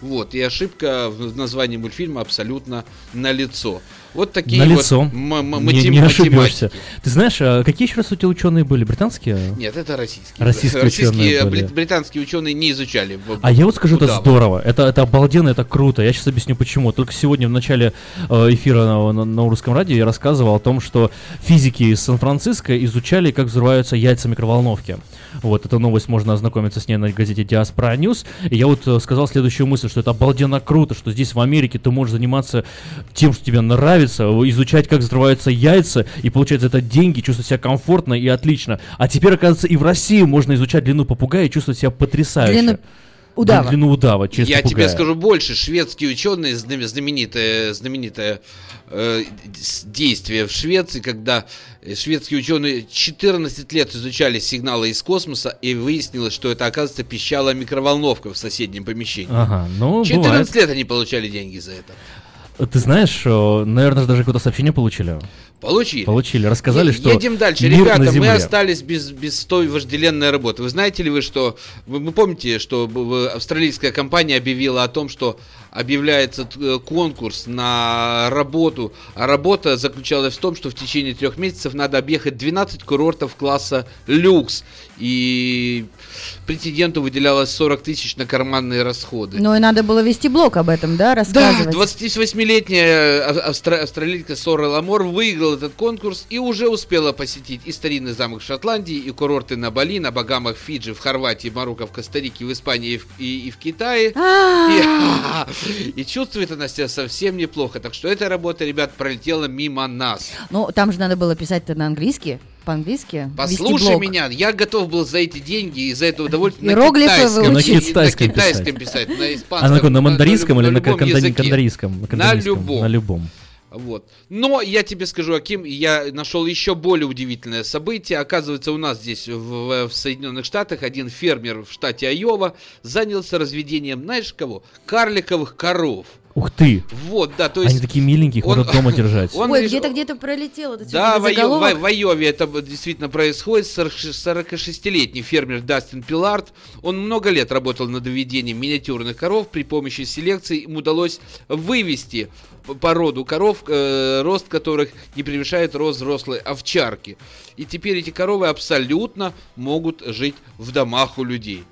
Вот, и ошибка в названии мультфильма абсолютно налицо. Вот такие На вот лицо. м- не, не ошибешься. Ты знаешь, а какие еще раз у тебя ученые были? Британские? Нет, это российские. Российские, Российские, ученые бри- были. британские ученые не изучали. А я вот скажу, это здорово, это, это обалденно, это круто. Я сейчас объясню почему. Только сегодня в начале э, эфира на, на- на русском радио я рассказывал о том, что физики из Сан-Франциско изучали, как взрываются яйца микроволновки. Вот, эта новость, можно ознакомиться с ней на газете Diaspora News. И я вот э, сказал следующую мысль, что это обалденно круто, что здесь в Америке ты можешь заниматься тем, что тебе нравится, нравится изучать, как взрываются яйца, и получать за это деньги, чувствовать себя комфортно и отлично. А теперь, оказывается, и в России можно изучать длину попугая и чувствовать себя потрясающе. Длину удава. Длину удава, через Я попугая. тебе скажу больше. Шведские ученые, знам- знаменитое, знаменитое э, действие в Швеции, когда э, шведские ученые 14 лет изучали сигналы из космоса, и выяснилось, что это, оказывается, пищала микроволновка в соседнем помещении. Ага, ну, 14 бывает. лет они получали деньги за это. Ты знаешь, э, наверное, даже какое-то сообщение получили. Получили. Получили, рассказали, Е- что Едем дальше. мир Ребята, на мы Земле. остались без, без той вожделенной работы. Вы знаете ли вы, что... Вы, вы помните, что австралийская компания объявила о том, что объявляется э, конкурс на работу, а работа заключалась в том, что в течение трех месяцев надо объехать 12 курортов класса люкс. И претенденту выделялось 40 тысяч на карманные расходы. Ну и надо было вести блог об этом, да, Да, рассказывать. 28-летняя ав- австра- австралийка Сора Ламор выиграла этот конкурс и уже успела посетить и старинный замок в Шотландии, и курорты на Бали, на Багамах, Фиджи, в Хорватии, Марокко, в Коста-Рике, в Испании и в, и- и в Китае. И, и чувствует она себя совсем неплохо. Так что эта работа, ребят, пролетела мимо нас. Ну, там же надо было писать-то на английский, по-английски. Послушай меня, я готов был за эти деньги и за это удовольствие Иероглифы на китайском, выучить. На китайском на китайском писать. писать, на А испанском, на каком? На мандарийском или на языке. кандарийском? На На кандарийском, любом. На любом. Вот. Но я тебе скажу, Аким, я нашел еще более удивительное событие. Оказывается, у нас здесь в, в Соединенных Штатах один фермер в штате Айова занялся разведением, знаешь кого? Карликовых коров. Ух ты! Вот, да, то есть... Они такие миленькие, их он- дома держать. он Ой, лишь- где-то где-то пролетел этот Да, в, Айо- в- в Айове это действительно происходит. 46-летний фермер Дастин Пилард, он много лет работал над выведением миниатюрных коров. При помощи селекции им удалось вывести породу коров, э, рост которых не превышает рост взрослой овчарки. И теперь эти коровы абсолютно могут жить в домах у людей.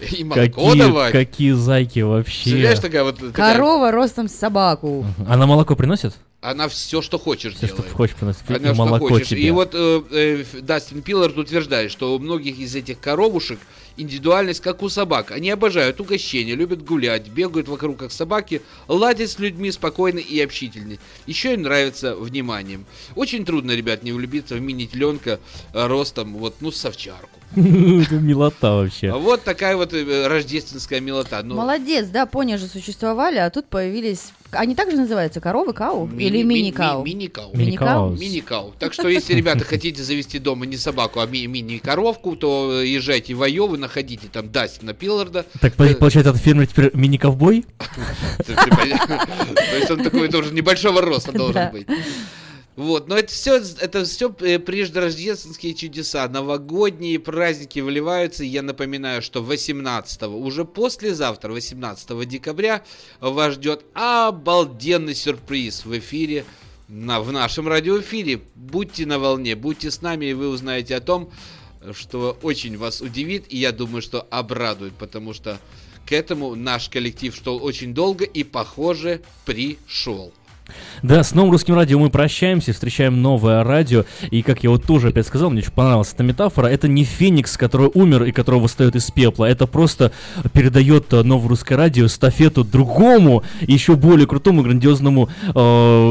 И молоко Какие, давать. какие зайки вообще. Представляешь, такая вот... такая- Корова ростом с собаку. Она молоко приносит? Она все, что хочешь Все, делает. что хочешь приносит. И Она что молоко хочешь. тебе. И вот э, э, Дастин Пиллард утверждает, что у многих из этих коровушек индивидуальность как у собак. Они обожают угощения, любят гулять, бегают вокруг как собаки, ладят с людьми спокойно и общительны. Еще им нравится вниманием. Очень трудно, ребят, не влюбиться в мини-теленка э, ростом, вот, ну, с овчарку. Это милота вообще. А вот такая вот э, рождественская милота. Ну, Молодец, да, пони же существовали, а тут появились... Они также называются коровы, кау? Или ми- мини-кау? ми- Мини-кау. Мини-кау? Мини-кау. Так что, если, ребята, хотите завести дома не собаку, а ми- мини-коровку, то э, езжайте в Айову, находите там Дастина Пилларда. Так по- получается, этот фермер теперь мини-ковбой? То есть он такой тоже небольшого роста должен быть. Вот, но это все, это все преждерождественские чудеса, новогодние праздники выливаются. Я напоминаю, что 18 уже послезавтра, 18 декабря, вас ждет обалденный сюрприз в эфире, на, в нашем радиоэфире. Будьте на волне, будьте с нами, и вы узнаете о том, что очень вас удивит, и я думаю, что обрадует, потому что к этому наш коллектив шел очень долго и, похоже, пришел. Да, с новым русским радио мы прощаемся, встречаем новое радио. И как я вот тоже опять сказал, мне очень понравилась эта метафора. Это не Феникс, который умер и которого восстает из пепла. Это просто передает э, новое русское радио эстафету другому, еще более крутому, грандиозному э,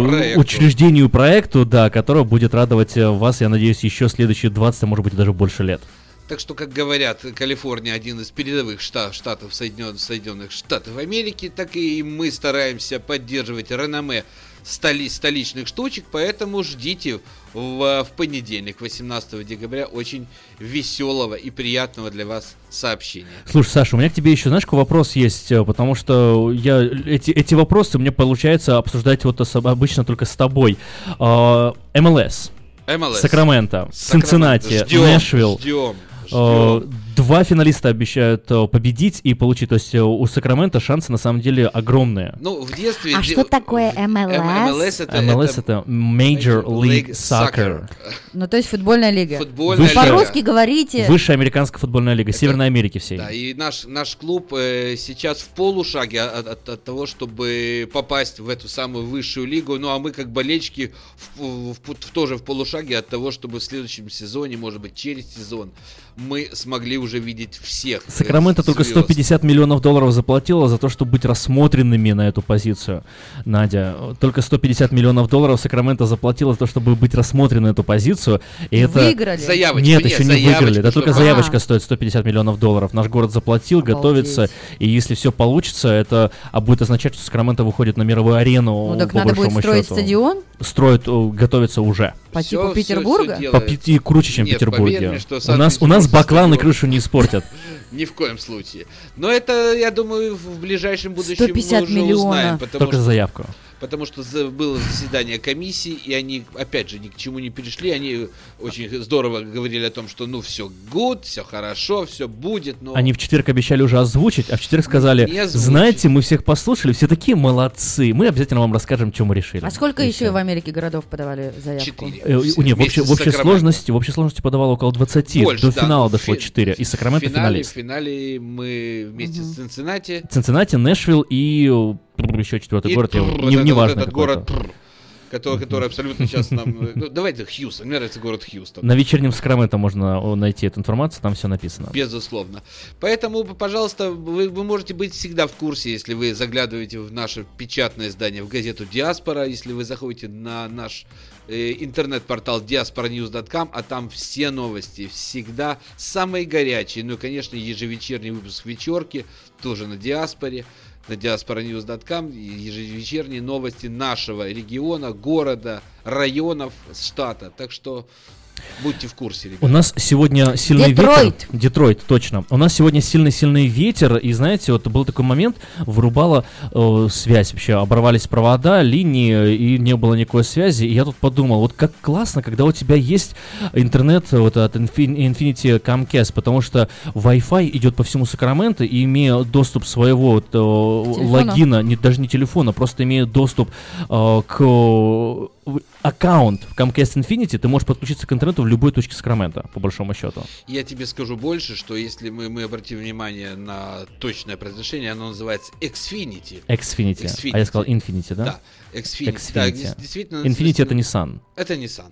Проекту. учреждению, проекту, да, которое будет радовать э, вас, я надеюсь, еще следующие 20, а может быть, даже больше лет. Так что, как говорят, Калифорния один из передовых шта- штатов Соединенных, Соединенных Штатов Америки, так и мы стараемся поддерживать реноме столи, столичных штучек, поэтому ждите в, в понедельник, 18 декабря, очень веселого и приятного для вас сообщения. Слушай, Саша, у меня к тебе еще, знаешь, какой вопрос есть, э, потому что я эти, эти вопросы мне получается обсуждать вот обычно только с тобой. А, МЛС. MLS. Сакраменто, Сакраменто. Цинциннати, Ждем, Нэшвилл. ждем, Э, ждем. Два финалиста обещают э, победить и получить. То есть э, у Сакрамента шансы на самом деле огромные. Ну, в детстве... А де- что такое MLS? MLS это, MLS это это Major League Soccer. Ну, то есть футбольная лига. Футбольная лига. По-русски говорите. Высшая американская футбольная лига Северной Америки всей. Да, и наш, наш клуб э, сейчас в полушаге от, от- от того, чтобы попасть в эту самую высшую лигу. Ну, а мы, как болельщики, в, в- в- тоже в полушаге от того, чтобы в следующем сезоне, может быть, через сезон, мы смогли уже уже видеть всех. Сакраменто только звезд. 150 миллионов долларов заплатила за то, чтобы быть рассмотренными на эту позицию. Надя, только 150 миллионов долларов Сакраменто заплатила за то, чтобы быть рассмотрены на эту позицию. И это... Выиграли? Заявочку, Нет, нет, еще не выиграли. Да только заявочка А. стоит 150 миллионов долларов. Наш город заплатил, готовится. И если все получится, это а будет означать, что Сакраменто выходит на мировую арену. Ну так по надо будет большому строить счету. стадион Строят, о, готовится уже. по типу Петербурга? По пяти круче, чем в Петербурге. мне, что у нас, у нас бакланы стадион- крышу не испортят. Ни в коем случае. Но это, я думаю, в ближайшем будущем 150 мы уже узнаем. Потому Только что, за заявку. Потому что было заседание комиссии, и они, опять же, ни к чему не перешли. Они очень здорово говорили о том, что ну все good, все хорошо, все будет. Но Они в четверг обещали уже озвучить, а в четверг сказали, знаете, мы всех послушали, все такие молодцы, мы обязательно вам расскажем, что мы решили. А сколько И еще всё. в Америке городов подавали заявку? Четыре. Э, Все у- не, в общей, в общей сложности, в общей сложности подавало около 20. Больше, До да, финала ну, дошло фи- 4. И Сакраменто финале, финалист. в финале мы вместе с Цинциннати. Цинциннати, Нэшвилл и э, еще четвертый и город, я- не, это- неважно вот этот город, это. который, который абсолютно сейчас нам... э, Ну, давайте Хьюстон. Мне нравится город Хьюстон. На вечернем Сакраменто можно о, найти эту информацию, там все написано. Безусловно. Поэтому, пожалуйста, вы, вы можете быть всегда в курсе, если вы заглядываете в наше печатное издание, в газету Диаспора, если вы заходите на наш э, интернет-портал diasporanews.com, а там все новости, всегда самые горячие. Ну и, конечно, ежевечерний выпуск вечерки, тоже на Диаспоре, на diasporanews.com, ежевечерние новости нашего региона, города, районов, штата. Так что будьте в курсе, ребята. У нас сегодня сильный Детройт. ветер. Детройт, точно. У нас сегодня сильный-сильный ветер, и знаете, вот был такой момент, вырубала э, связь вообще, оборвались провода, линии, и не было никакой связи. И я тут подумал, вот как классно, когда у тебя есть интернет вот от Infin- Infinity Comcast, потому что Wi-Fi идет по всему Сакраменто, и имея доступ своего вот, э, логина, не, даже не телефона, просто имея доступ э, к аккаунт в Comcast Infinity, ты можешь подключиться к интернету в любой точке Сакрамента, по большому счету. Я тебе скажу больше, что если мы, мы обратим внимание на точное произношение, оно называется Xfinity. Xfinity. Xfinity. А я сказал Infinity, да? Да, Xfinity. Да, Xfinity. дес- действительно, Infinity это Nissan. Это Nissan.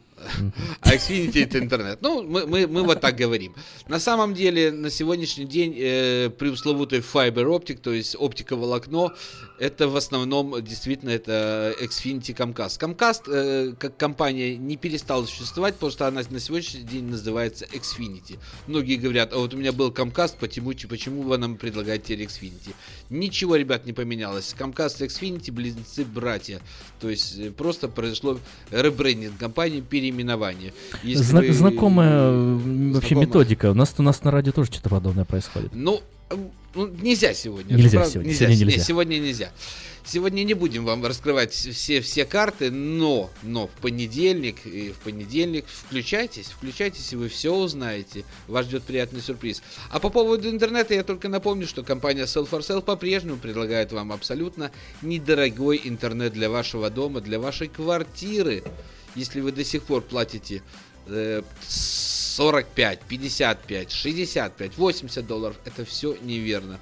А Xfinity это интернет. Ну, мы, мы, мы вот так говорим. На самом деле, на сегодняшний день э, преусловутый Fiber Optic, то есть оптиковолокно, это в основном действительно это Xfinity Comcast. Comcast э, как компания не перестала существовать, просто она на сегодняшний день называется Xfinity. Многие говорят, а вот у меня был Comcast, почему, почему вы нам предлагаете Xfinity? Ничего, ребят, не поменялось. Comcast и Xfinity близнецы-братья. То есть э, просто произошло ребрендинг компании, переименование. Если Зна- вы- Знакомая м, вообще знакомая- методика. У нас у нас на радио тоже что-то подобное происходит. Ну, ну, нельзя сегодня. Нельзя Правда, сегодня, сегодня Не, нельзя. сегодня нельзя. Сегодня не будем вам раскрывать все, все карты, но, но в понедельник, и в понедельник включайтесь, включайтесь, и вы все узнаете. Вас ждет приятный сюрприз. А по поводу интернета я только напомню, что компания Sell for Sale по-прежнему предлагает вам абсолютно недорогой интернет для вашего дома, для вашей квартиры. Если вы до сих пор платите э, 45, 55, 65, 80 долларов, это все неверно.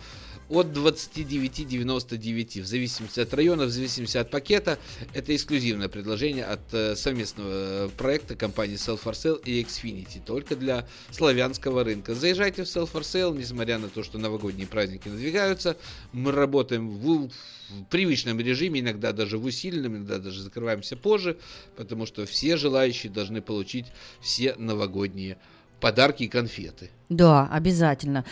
От 29,99 в зависимости от района, в зависимости от пакета. Это эксклюзивное предложение от э, совместного э, проекта компании Sell for Sale и Xfinity. Только для славянского рынка. Заезжайте в Sell for Sale, несмотря на то, что новогодние праздники надвигаются. Мы работаем в, в привычном режиме, иногда даже в усиленном, иногда даже закрываемся позже, потому что все желающие должны получить все новогодние подарки и конфеты. Да, обязательно.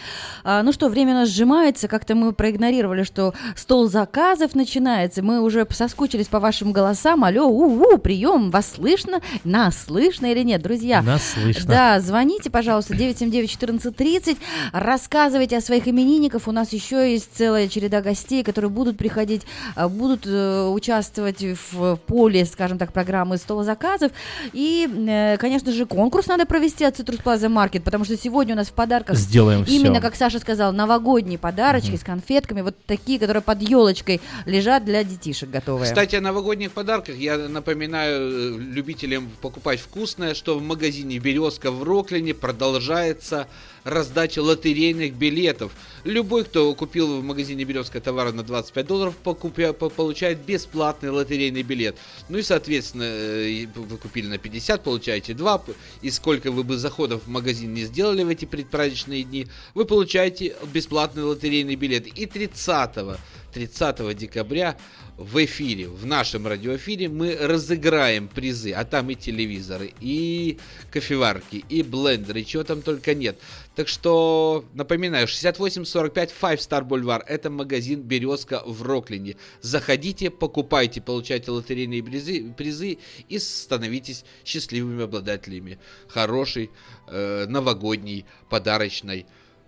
А, ну что, время у нас сжимается. Как-то мы проигнорировали, что стол заказов начинается. Мы уже соскучились по вашим голосам. Алло, у-у, прием, вас слышно? Нас слышно или нет, друзья? Нас слышно. Да, звоните, пожалуйста, 979-1430. Рассказывайте о своих именинниках. У нас еще есть целая череда гостей, которые будут приходить, а, будут э, участвовать в поле, скажем так, программы стола заказов. И, э, конечно же, конкурс надо провести от Citrus Plaza Market, потому что сегодня у нас в подарках Сделаем именно, всё. как Саша сказал, новогодние подарочки с конфетками, вот такие, которые под елочкой лежат для детишек готовые. Кстати, о новогодних подарках я напоминаю э, любителям покупать вкусное, что в магазине «Березка» в Роклине продолжается раздача лотерейных билетов. Любой, кто купил в магазине «Березка» товар на 25 долларов, покупя, по- получает бесплатный лотерейный билет. Ну и, соответственно, э, вы купили на 50, получаете 2. И сколько вы бы заходов в магазин не сделали в эти предпраздничные дни, вы получаете бесплатный лотерейный билет. И 30 30 декабря в эфире, в нашем радиоэфире мы разыграем призы, а там и телевизоры, и кофеварки, и блендеры, чего там только нет. Так что, напоминаю, 6845 Five Star Boulevard, это магазин «Березка» в Роклине. Заходите, покупайте, получайте лотерейные призы, призы и становитесь счастливыми обладателями хорошей э, новогодней подарочной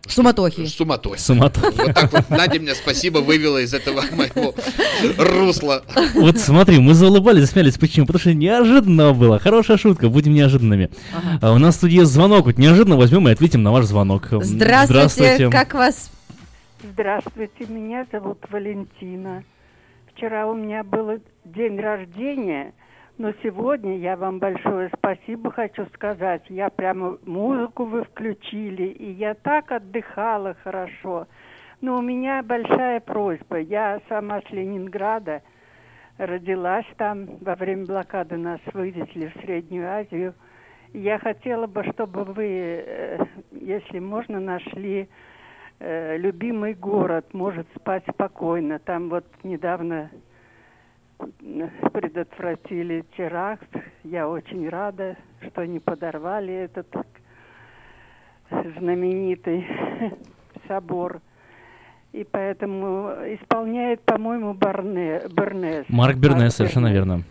Суматохи. Суматохи. Суматохи. Вот так вот Надя меня спасибо вывела из этого моего русла. Вот смотри, мы заулыбались, засмеялись. Почему? Потому что неожиданно было. Хорошая шутка, будем неожиданными. А у нас в студии звонок. Вот неожиданно возьмем и ответим на ваш звонок. М, Здравствуйте, как вас? Здравствуйте, меня зовут Валентина. Вчера у меня был день рождения, но сегодня я вам большое спасибо хочу сказать. Я прямо музыку вы включили, и я так отдыхала хорошо. Но у меня большая просьба. Я сама с Ленинграда, родилась там, во время блокады нас вывезли в Среднюю Азию. Я хотела бы, чтобы вы, э, если можно, нашли э, любимый город, может спать спокойно. Там вот недавно предотвратили теракт. Я очень рада, что не подорвали этот знаменитый собор. И поэтому исполняет, по-моему, Барне, Бернес. Марк Бернес, совершенно верно.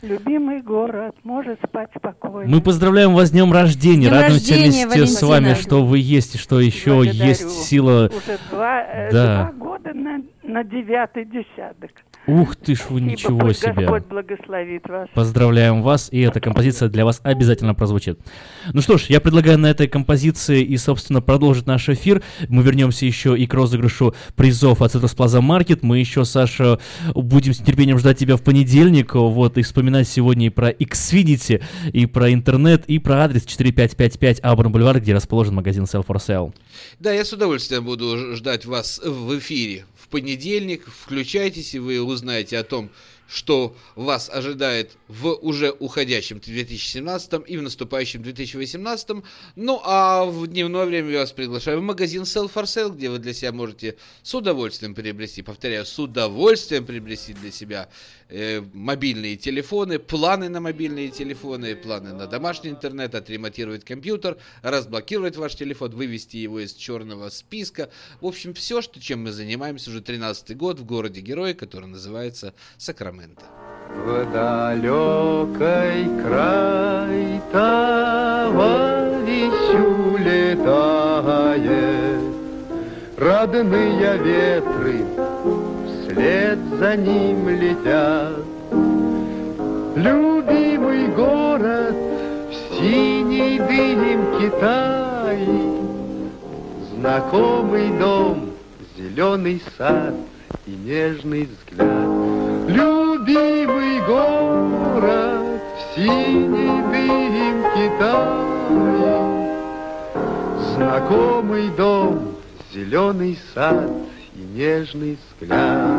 Любимый город, может спать спокойно. Мы поздравляем вас с днем рождения. Днем Радуемся рождения, вместе с вами, что вы есть, и что еще Благодарю. есть сила. Уже два, э, Да. два года на, на девятый десяток. Ух ты ж вы, Ибо ничего себе. Господь благословит вас. Поздравляем вас, и эта композиция для вас обязательно прозвучит. Ну что ж, я предлагаю на этой композиции и, собственно, продолжить наш эфир. Мы вернемся еще и к розыгрышу призов от Citrus Plaza Market. Мы еще, Саша, будем с нетерпением ждать тебя в понедельник, вот, и вспоминать сегодня и про Xfinity, и про интернет, и про адрес 4555 Auburn Boulevard, где расположен магазин Sell for Sale. Да, я с удовольствием буду ждать вас в эфире понедельник. Включайтесь, и вы узнаете о том, что вас ожидает в уже уходящем 2017 и в наступающем 2018. Ну, а в дневное время я вас приглашаю в магазин Sell for Sale, где вы для себя можете с удовольствием приобрести, повторяю, с удовольствием приобрести для себя э, мобильные телефоны, планы на мобильные телефоны, планы на домашний интернет, отремонтировать компьютер, разблокировать ваш телефон, вывести его из черного списка. В общем, все, что, чем мы занимаемся уже 13 год в городе Герой, который называется Сакраменто. В далекой край товарищу летает, Родные ветры вслед за ним летят. Любимый город в синей дымке Китай, Знакомый дом, зеленый сад и нежный взгляд. Любимый город в синей дымке Китай, Знакомый дом, зеленый сад и нежный взгляд.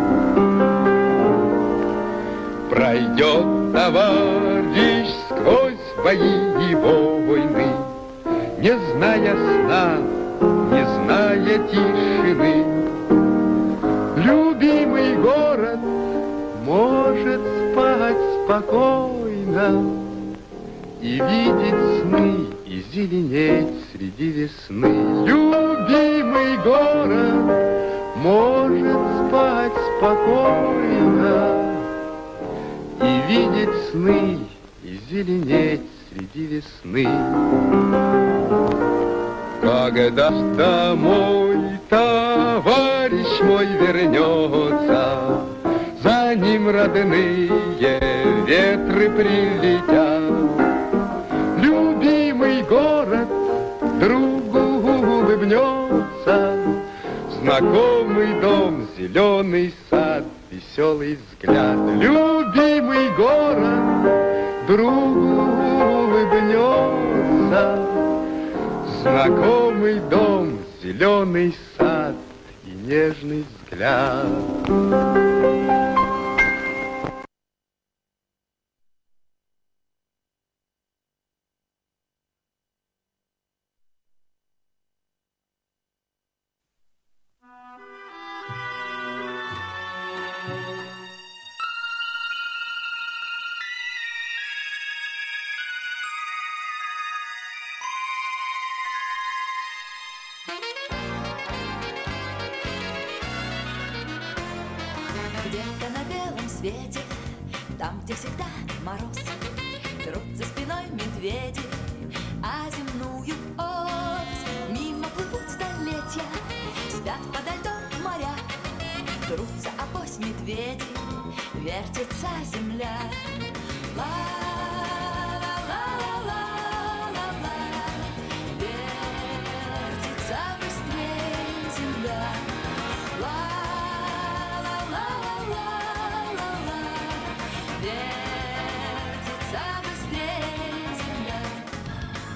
Пройдет товарищ сквозь бои его войны, Не зная сна, не зная тишины. Любимый город может спать спокойно И видеть сны, и зеленеть среди весны. Любимый город может спать спокойно И видеть сны, и зеленеть среди весны. Когда домой товарищ мой вернется, За ним родные ветры прилетят. Любимый город другу улыбнется, Знакомый дом, зеленый сад, веселый взгляд. Любимый город другу улыбнется, Знакомый дом, зеленый сад и нежный взгляд.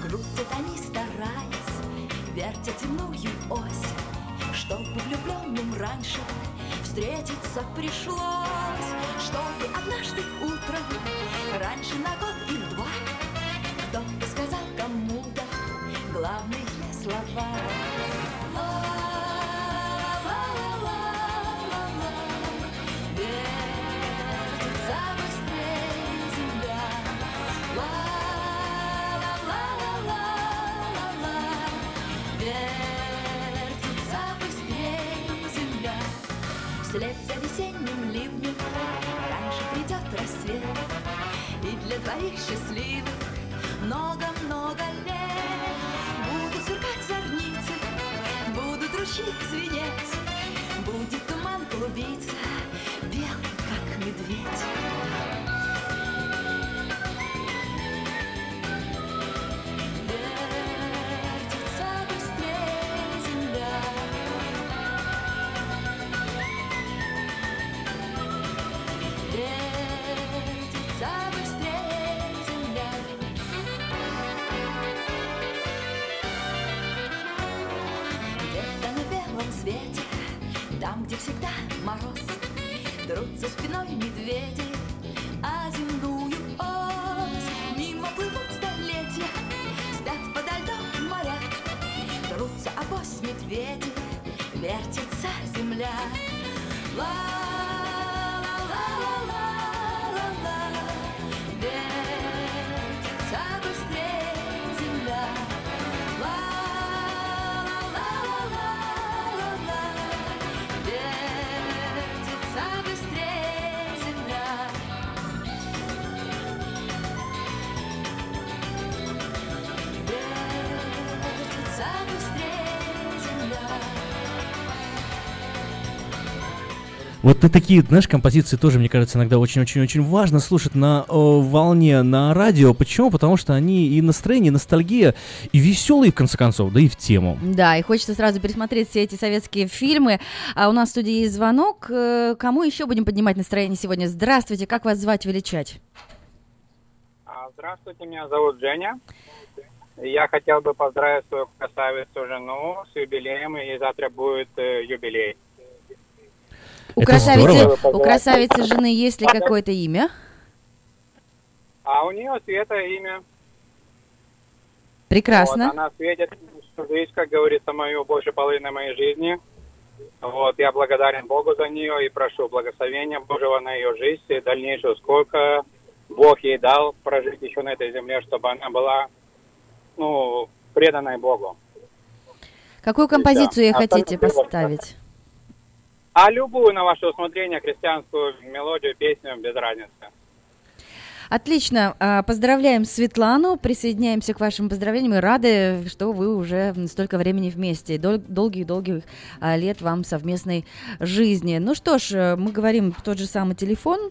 Крутят они, стараясь, вертят земную ось, Чтобы влюбленным раньше встретиться пришлось, Чтобы однажды утром, раньше на год или два, Кто-то сказал кому-то главные слова. Вот и такие, знаешь, композиции тоже, мне кажется, иногда очень-очень-очень важно слушать на э, волне, на радио. Почему? Потому что они и настроение, и ностальгия, и веселые, в конце концов, да и в тему. Да, и хочется сразу пересмотреть все эти советские фильмы. А у нас в студии есть звонок. Э, Кому еще будем поднимать настроение сегодня? Здравствуйте, как вас звать, величать? А, Здравствуйте, меня зовут Женя. Я хотел бы поздравить свою красавицу жену с юбилеем, и завтра будет э, юбилей. У Это красавицы, здорово. у красавицы жены есть ли какое-то имя? А у нее Света имя. Прекрасно. Вот, она светит всю жизнь, как говорится, мою больше половины моей жизни. Вот, я благодарен Богу за нее и прошу благословения Божьего на ее жизнь и дальнейшую, сколько Бог ей дал прожить еще на этой земле, чтобы она была, ну, преданной Богу. Какую композицию ей Да. хотите Остальное поставить? А любую на ваше усмотрение христианскую мелодию, песню, без разницы. Отлично. А, Поздравляем Светлану, присоединяемся к вашим поздравлениям и рады, что вы уже столько времени вместе. Дол- Долгих-долгих а, лет вам совместной жизни. Ну что ж, э, мы говорим тот же самый телефон.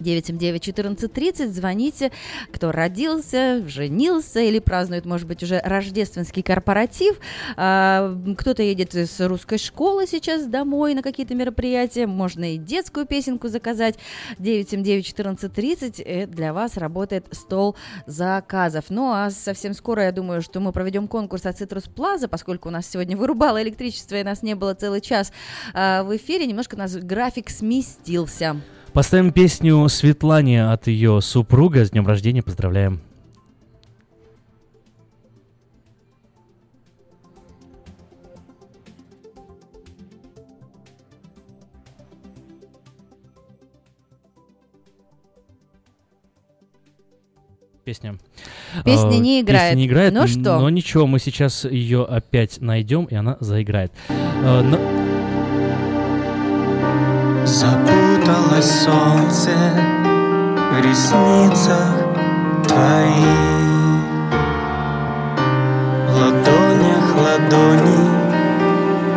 979-1430, звоните, кто родился, женился или празднует, может быть, уже рождественский корпоратив. А, кто-то едет из русской школы сейчас домой на какие-то мероприятия, можно и детскую песенку заказать. 979-1430, это для вас работает стол заказов. Ну, а совсем скоро, я думаю, что мы проведем конкурс от Citrus Plaza, поскольку у нас сегодня вырубало электричество и нас не было целый час а, в эфире, немножко у нас график сместился. Поставим песню Светлане от ее супруга. С днем рождения поздравляем. Песня. Песня не играет. Песня не играет. Ну что? Но ничего, мы сейчас ее опять найдем, и она заиграет. Э, но- Запуталось солнце в ресницах твоих. В ладонях ладони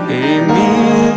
и мир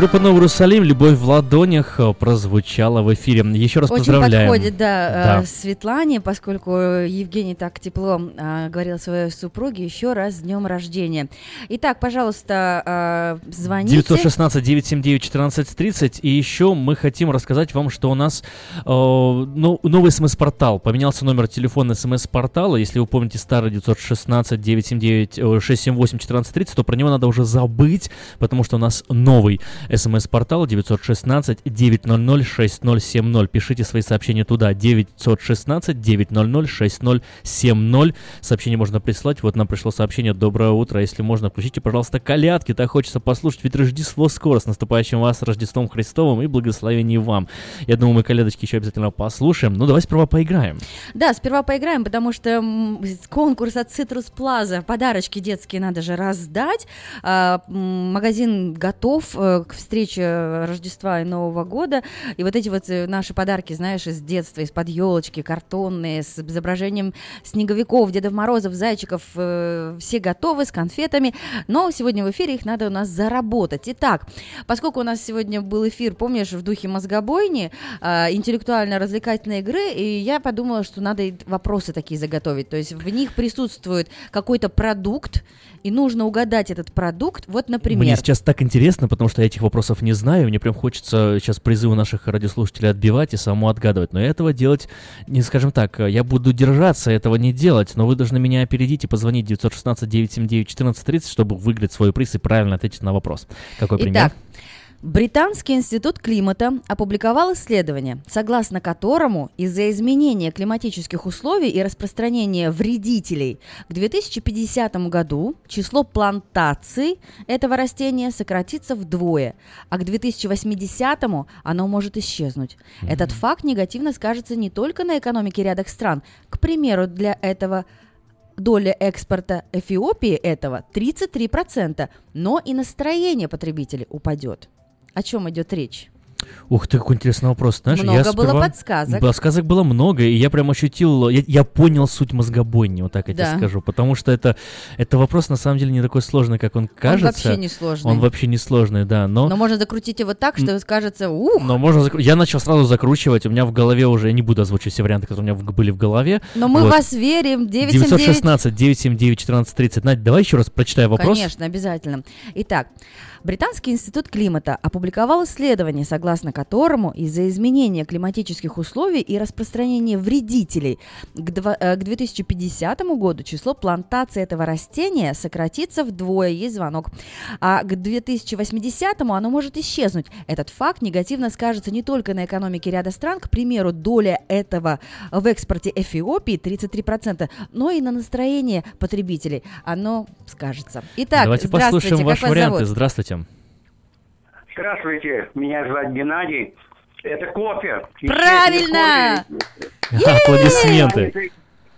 Группа Новый Иерусалим «Любовь в ладонях» э, прозвучала в эфире. Еще раз Очень поздравляем. подходит, да, Да. э, Светлане, поскольку Евгений так тепло э, говорил своей супруге, еще раз с днем рождения. Итак, пожалуйста, э, звоните. 916-979-1430. И еще мы хотим рассказать вам, что у нас э, ну, новый смс-портал. Поменялся номер телефона смс-портала. Если вы помните старый 916-979-678-1430, то про него надо уже забыть, потому что у нас новый. СМС-портал 916-900-6070. Пишите свои сообщения туда. 916-900-6070. Сообщение можно прислать. Вот нам пришло сообщение. Доброе утро. Если можно, включите, пожалуйста, колядки. Так хочется послушать. Ведь Рождество скоро. С наступающим вас Рождеством Христовым и благословений вам. Я думаю, мы колядочки еще обязательно послушаем. Ну, давай сперва поиграем. Да, сперва поиграем, потому что конкурс от Citrus Plaza, подарочки детские надо же раздать. А, магазин готов э, к встрече Рождества и Нового года. И вот эти вот э, наши подарки, знаешь, из детства, из-под елочки, картонные, с изображением снеговиков, Дедов Морозов, зайчиков, э, все готовы с конфетами. Но сегодня в эфире их надо у нас заработать. Итак, поскольку у нас сегодня был эфир, помнишь, в духе мозгобойни, а, интеллектуально-развлекательной игры, и я подумала, что надо вопросы такие заготовить. То есть в них присутствует какой-то продукт, и нужно угадать этот продукт. Вот, например... Мне сейчас так интересно, потому что я этих вопросов не знаю. Мне прям хочется сейчас призывы наших радиослушателей отбивать и саму отгадывать. Но этого делать, не скажем так, я буду держаться этого не делать. Но вы должны меня опередить и позвонить 916-979-1430, чтобы выиграть свой приз и правильно ответить на вопрос. Какой пример? Британский институт климата опубликовал исследование, согласно которому из-за изменения климатических условий и распространения вредителей к 2050 году число плантаций этого растения сократится вдвое, а к 2080 оно может исчезнуть. Этот факт негативно скажется не только на экономике ряда стран. К примеру, для этого доля экспорта Эфиопии этого 33%, но и настроение потребителей упадет. О чем идет речь? Ух ты, какой интересный вопрос. Знаешь, Много я было сперва- подсказок. Подсказок было много, и я прям ощутил, я, я понял суть мозгобойни, вот так я тебе Да. скажу. Потому что это, это вопрос на самом деле не такой сложный, как он кажется. вообще не сложный. Он вообще не сложный, да. Но, Но можно закрутить его так, что кажется, ух, но можно закру- Я начал сразу закручивать, у меня в голове уже, я не буду озвучивать все варианты, которые у меня в- были в голове. но мы Вот. вас верим. 979 916 979 1430. Надь, давай еще раз прочитай вопрос. Конечно, обязательно. Итак, Британский институт климата опубликовал исследование, согласно которому из-за изменения климатических условий и распространения вредителей к, два- э, к 2050 году число плантаций этого растения сократится вдвое, есть звонок, а к 2080 оно может исчезнуть. Этот факт негативно скажется не только на экономике ряда стран, к примеру, доля этого в экспорте Эфиопии 33%, но и на настроение потребителей оно скажется. Итак, Давайте послушаем ваши вас варианты. зовут? Здравствуйте. Здравствуйте, меня зовут Геннадий. Это кофе. Правильно! Аплодисменты.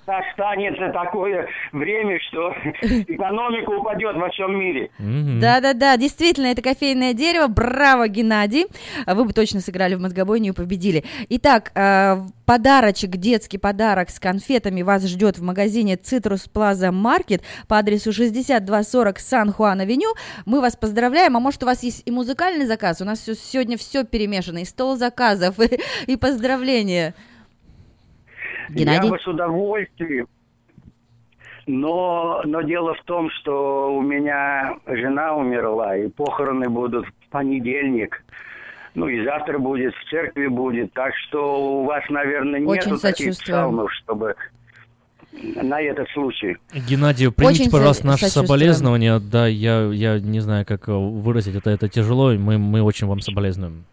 Останется такое время, что экономика упадет во всем мире. Да-да-да, действительно, это кофейное дерево. Браво, Геннадий. А Вы бы точно сыграли в мозгобойню и победили. Итак, э, подарочек, детский подарок с конфетами вас ждет в магазине Citrus Plaza Market по адресу 6240 Сан-Хуан-Авеню. Мы вас поздравляем. А может, у вас есть и музыкальный заказ? У нас сегодня все перемешано. И стол заказов, и, и поздравления. Геннадий? Я бы с удовольствием. Но, но дело в том, что у меня жена умерла, и похороны будут в понедельник. Ну и завтра будет, в церкви будет. Так что у вас, наверное, нету таких псалмов, чтобы на этот случай. Геннадий, примите, Очень пожалуйста, наши соболезнования. Да, я, я не знаю, как э, выразить это, это тяжело. и Мы, мы очень вам соболезнуем.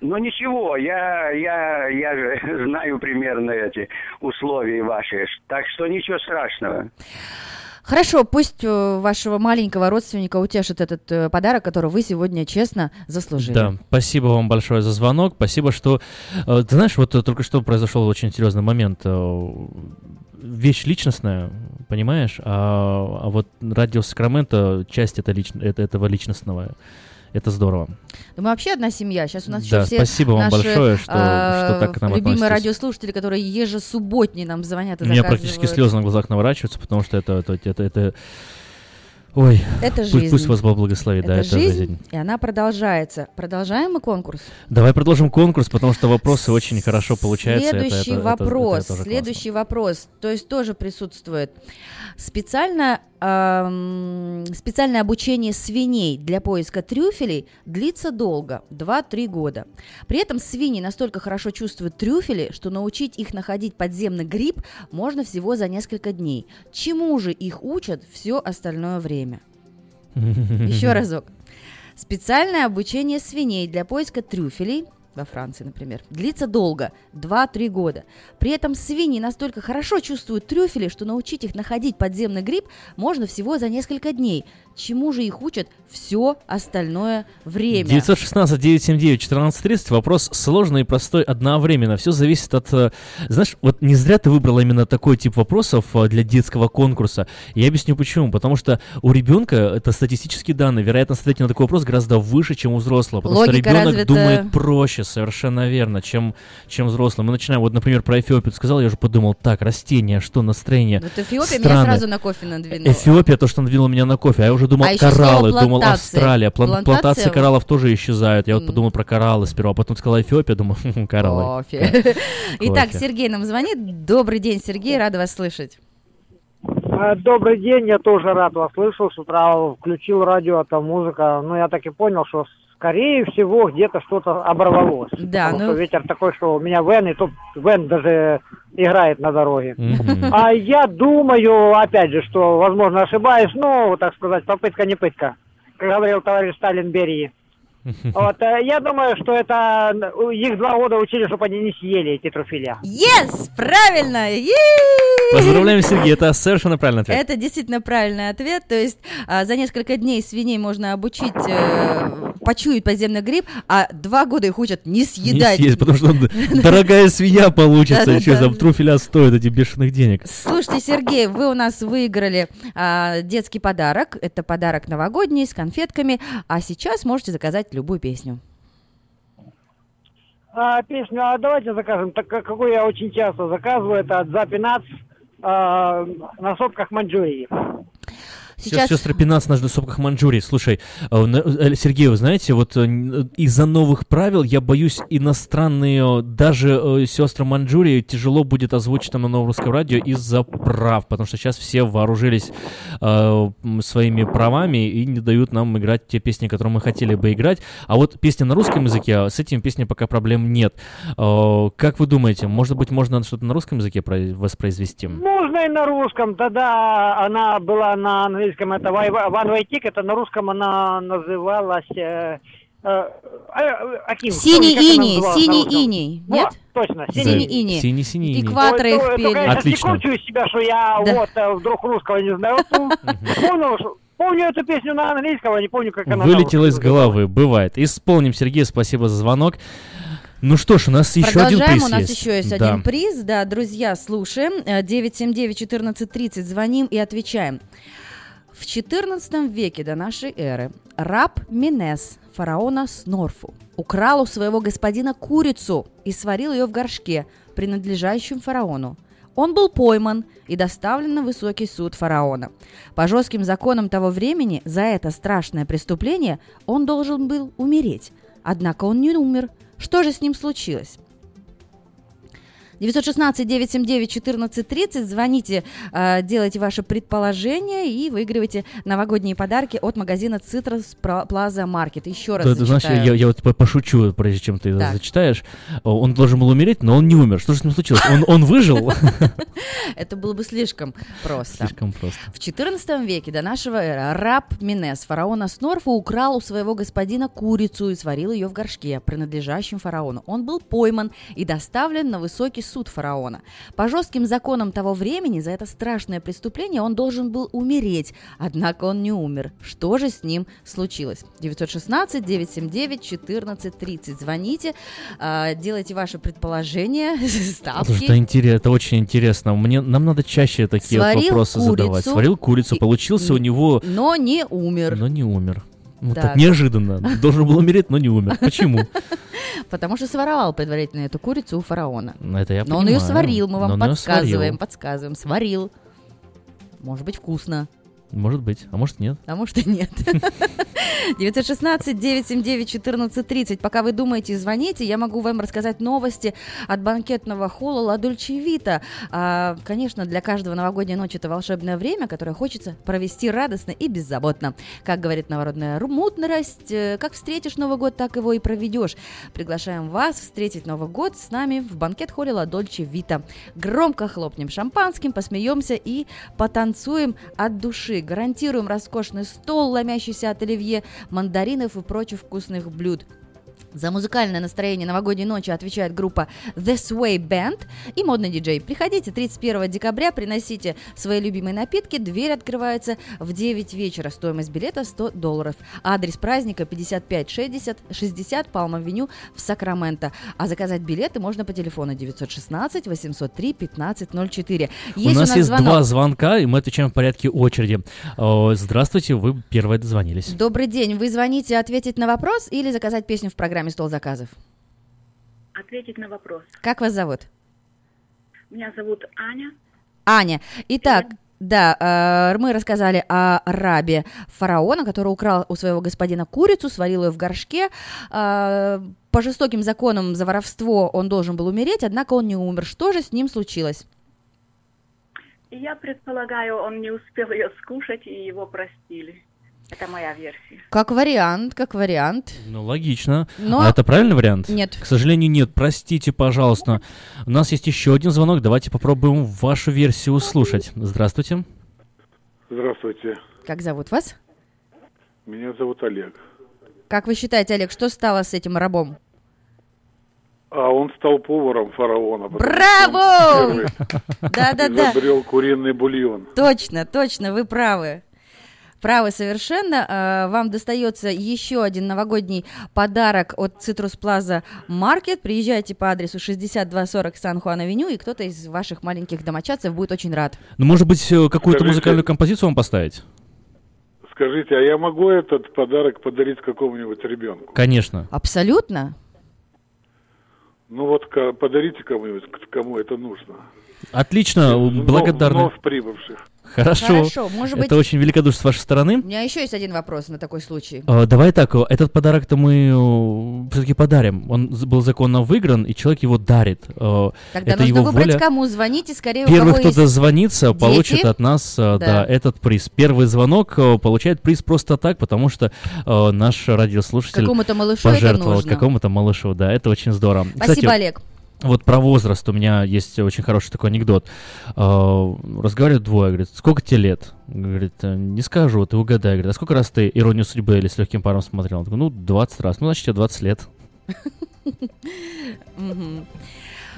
Ну ничего, я, я, я же знаю примерно эти условия ваши, так что ничего страшного. Хорошо, пусть э, вашего маленького родственника утешит этот э, подарок, который вы сегодня честно заслужили. Да, спасибо вам большое за звонок. Спасибо, что... э, ты знаешь, вот только что произошел очень серьезный момент. Вещь личностная, понимаешь? А, а вот радио Сакраменто часть это лич- это, этого личностного. Это здорово. Да мы вообще одна семья. Сейчас у нас Да, еще все спасибо вам наши, большое, что- э, что так к нам любимые относитесь. радиослушатели, которые ежесубботние нам звонят и У меня заказывают. практически слезы на глазах наворачиваются, потому что это... это, это, это- Ой, Это пусть, жизнь. пусть вас Бог благословит, Это да, это жизнь, жизнь. и она продолжается. Продолжаем мы конкурс? Давай продолжим конкурс, потому что вопросы очень хорошо получаются. это- Следующий это- это- это вопрос. тоже следующий вопрос. То есть тоже присутствует. Специально, эм, специальное обучение свиней для поиска трюфелей длится долго, 2-3 года. При этом свиньи настолько хорошо чувствуют трюфели, что научить их находить подземный гриб можно всего за несколько дней. Чему же их учат все остальное время? Еще разок. Специальное обучение свиней для поиска трюфелей во Франции, например, длится долго, 2-3 года. При этом свиньи настолько хорошо чувствуют трюфели, что научить их находить подземный гриб можно всего за несколько дней. Чему же их учат все остальное время? 916-979-1430. Вопрос сложный и простой одновременно. Все зависит от... э, Знаешь, вот не зря ты выбрала именно такой тип вопросов э, для детского конкурса. Я объясню почему. Потому что у ребенка, это статистические данные, вероятность ответить на такой вопрос гораздо выше, чем у взрослого. Потому Логика что ребенок развита. думает проще, совершенно верно, чем, чем взрослый. Мы начинаем, вот, например, про Эфиопию ты сказал, я уже подумал, так, растения, что настроение? Вот Эфиопия меня Страны. сразу на кофе надвинула. Эфиопия, то, что надвинуло меня на кофе, а я уже думал А кораллы, думал. Австралия, План- Плантация плантации вот. кораллов тоже исчезают. Я вот подумал про кораллы сперва, а потом сказала Эфиопия, думаю, «Хм, кораллы. Кофе. Итак. Сергей нам звонит. Добрый день, Сергей, рада вас слышать. А, Добрый день, я тоже рад вас слышал. С утра включил радио, а там музыка. Ну, я так и понял, что скорее всего где-то что-то оборвалось. Да, Потому ну- что ветер такой, что у меня Вен, и тут Вен даже играет на дороге. Мгм. А я думаю, опять же, что, возможно, ошибаюсь, но, так сказать, попытка не пытка. Как говорил товарищ Сталин Берии. Вот, э, я думаю, что это э, их два года учили, чтобы они не съели эти трофеля. Yes, правильно! Е-е-е! Поздравляем, Сергей, это совершенно правильный ответ. Это действительно правильный ответ. То есть а, за несколько дней свиней можно обучить э, почуять подземный гриб, а два года их учат не Не съедать. съесть, потому что дорогая свинья получится, еще там труфеля стоят эти бешеных денег. Слушайте, Сергей, вы у нас выиграли а, детский подарок. Это подарок новогодний с конфетками. А сейчас можете заказать любую песню. А, песню, а давайте закажем, так как- какую я очень часто заказываю, это от Запинац а, на сопках Маньчжурии. Сейчас, сестры 15 на сопках Маньчжурии. Слушай, э, э, Сергей, вы знаете, вот э, н- из-за новых правил я боюсь иностранные, э, даже э, сестры Маньчжурии тяжело будет озвучить там на новом русском радио из-за прав, потому что сейчас все вооружились э, своими правами и не дают нам играть те песни, которые мы хотели бы играть. А вот песни на русском языке, с этим песней пока проблем нет. Э, Как вы думаете, может быть, можно что-то на русском языке произ- воспроизвести? Можно и на русском, тогда она была на английском, это One Way Tick, это на русском она называлась... э, э, э, Аким, Синий помню, как она иней, синий иней, Вот, нет? точно, Синий синий иней. Синий-синий иней. Экваторы То- их то- пели. только я не Отлично. себя, что я Да. вот э, вдруг русского не знаю. Ну, Помню, что- помню эту песню на английском, а не помню, как она на Вылетело из головы, бывает. Исполним, Сергей, спасибо за звонок. Ну что ж, у нас еще один Продолжаем, приз у нас есть. еще есть Да. один приз. Да, друзья, слушаем. Э, 979-1430, звоним и отвечаем. В XIV веке до нашей эры раб Минес фараона Снорфу украл у своего господина курицу и сварил ее в горшке, принадлежащем фараону. Он был пойман и доставлен на высокий суд фараона. По жестким законам того времени за это страшное преступление он должен был умереть. Однако он не умер. Что же с ним случилось? 916-979-1430. Звоните, э, делайте ваши предположения и выигрывайте новогодние подарки от магазина Citrus Plaza Market. Еще раз Да, ты знаешь, я, я вот по- пошучу, прежде чем ты Так. зачитаешь. Он должен был умереть, но он не умер. Что же с ним случилось? Он, он выжил? Это было бы слишком просто. Слишком просто. В XIV веке до нашего эры раб Минес фараона Снорфа украл у своего господина курицу и сварил ее в горшке, принадлежащем фараону. Он был пойман и доставлен на высокий суд фараона. По жестким законам того времени за это страшное преступление он должен был умереть, однако он не умер. Что же с ним случилось? 916-979-1430. Звоните, а, делайте ваши предположения, ставки. это, интерес, это очень интересно. Мне, нам надо чаще такие вот Сварил вопросы задавать. курицу Сварил курицу, получился у него, Но не умер. но не умер. Вот Да. так неожиданно. Должен был умереть, но не умер. Почему? Потому что своровал предварительно эту курицу у фараона. Ну, Это я Но он ее понимаю. сварил, мы вам подсказываем, подсказываем. Сварил. Может быть, вкусно, Может быть, а может нет. а может и нет. 916-979-1430. Пока вы думаете, звоните, я могу вам рассказать новости от банкетного холла Ла Дольче Вита. А, конечно, для каждого новогодняя ночь это волшебное время, которое хочется провести радостно и беззаботно. Как говорит народная мудрость, э, как встретишь Новый год, так его и проведешь. Приглашаем вас встретить Новый год с нами в банкет-холле Ла Дольче Вита. Громко хлопнем шампанским, посмеемся и потанцуем от души. Гарантируем роскошный стол, ломящийся от оливье, мандаринов и прочих вкусных блюд. За музыкальное настроение новогодней ночи отвечает группа The Sway Band и модный диджей. Приходите 31 декабря, приносите свои любимые напитки. Дверь открывается в 9 вечера. Стоимость билета 100 долларов. Адрес праздника 5560 60 Палм-авеню в Сакраменто. А заказать билеты можно по телефону 916 803 1504. у нас, нас есть звонок. два звонка, и мы отвечаем в порядке очереди. Здравствуйте, вы первые дозвонились. Добрый день. Вы звоните ответить на вопрос или заказать песню в программе «Стол заказов»? Ответить на вопрос. Как вас зовут? Меня зовут Аня. Аня. Итак, да, э, мы рассказали о рабе фараона, который украл у своего господина курицу, свалил ее в горшке. Э, по жестоким законам за воровство он должен был умереть, однако он не умер. Что же с ним случилось? Я предполагаю, он не успел ее скушать, и его простили. Это моя версия. Как вариант, как вариант. Ну, логично. Но- А это правильный вариант? Нет. К сожалению, нет. Простите, пожалуйста. У нас есть еще один звонок. Давайте попробуем вашу версию услышать. Здравствуйте. Здравствуйте. Как зовут вас? Меня зовут Олег. Как вы считаете, Олег, что стало с этим рабом? А он стал поваром фараона. Браво! Да-да-да. изобрел куриный бульон. Точно, точно, вы правы. Правы совершенно. Э, Вам достается еще один новогодний подарок от Citrus Plaza Market. Приезжайте по адресу 6240 Сан-Хуан-Авеню, и кто-то из ваших маленьких домочадцев будет очень рад. Ну, может быть, э, какую-то музыкальную композицию вам поставить? Скажите, а я могу этот подарок подарить какому-нибудь ребенку? Конечно. Абсолютно. Ну вот подарите кому-нибудь, кому это нужно. Отлично, благодарны. Вновь прибывших. Хорошо. Хорошо, может Это быть- очень великодушно с вашей стороны. У меня еще есть один вопрос на такой случай. Э, Давай так, э, этот подарок-то мы все-таки подарим. Он был законно выигран, и человек его дарит. Э, Тогда Это нужно его выбрать, воля. кому звоните, скорее у Первый, кого кто есть дозвонится, дети. получит от нас э, да. Да. этот приз. Первый звонок э, получает приз просто так, потому что э, наш радиослушатель Какому-то малышу это пожертвовал какому-то малышу. Да, это очень здорово. Спасибо, Олег. Вот про возраст у меня есть очень хороший такой анекдот. Э, Разговаривают двое, говорит, сколько тебе лет? Говорит, «Э, не скажу, ты угадай. Говорит, а сколько раз ты «Иронию судьбы» или «С легким паром» смотрел? Он такой, ну, 20 раз. Ну, значит, тебе 20 лет.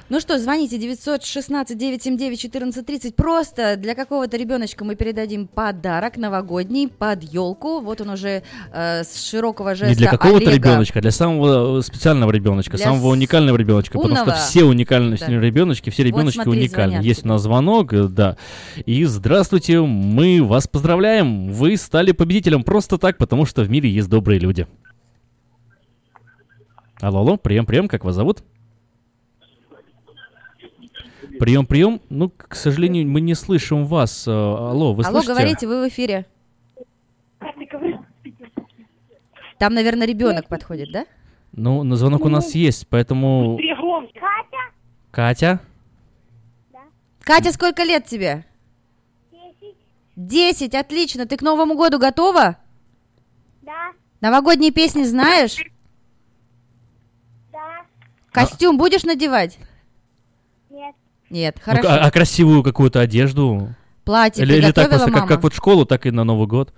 Ну что, звоните 916-979-1430. Просто для какого-то ребеночка мы передадим подарок новогодний под елку. Вот он уже э, с широкого жеста Не для какого-то ребеночка, а для самого э, специального ребеночка, Для самого уникального ребеночка. Потому умного. что все уникальные Да. ребеночки, все Вот ребеночки смотри, уникальны. звонят Есть у нас звонок, э, да. И здравствуйте, мы вас поздравляем. Вы стали победителем просто так, потому что в мире есть добрые люди. Алло, алло, прием, прием, как вас зовут? Прием, прием. Ну, к сожалению, мы не слышим вас. Э, Алло, вы Алло, слышите? говорите, вы в эфире. Там, наверное, ребенок подходит, да? Ну, на звонок у нас есть, поэтому... Катя? Катя? Катя, сколько лет тебе? Десять. отлично. Ты к Новому году готова? Да. Новогодние песни знаешь? Да. Костюм будешь надевать? Нет. Нет, Ну, хорошо. а, а красивую какую-то одежду? Платье или, или так просто, как, мама? как вот в школу, так и на Новый год.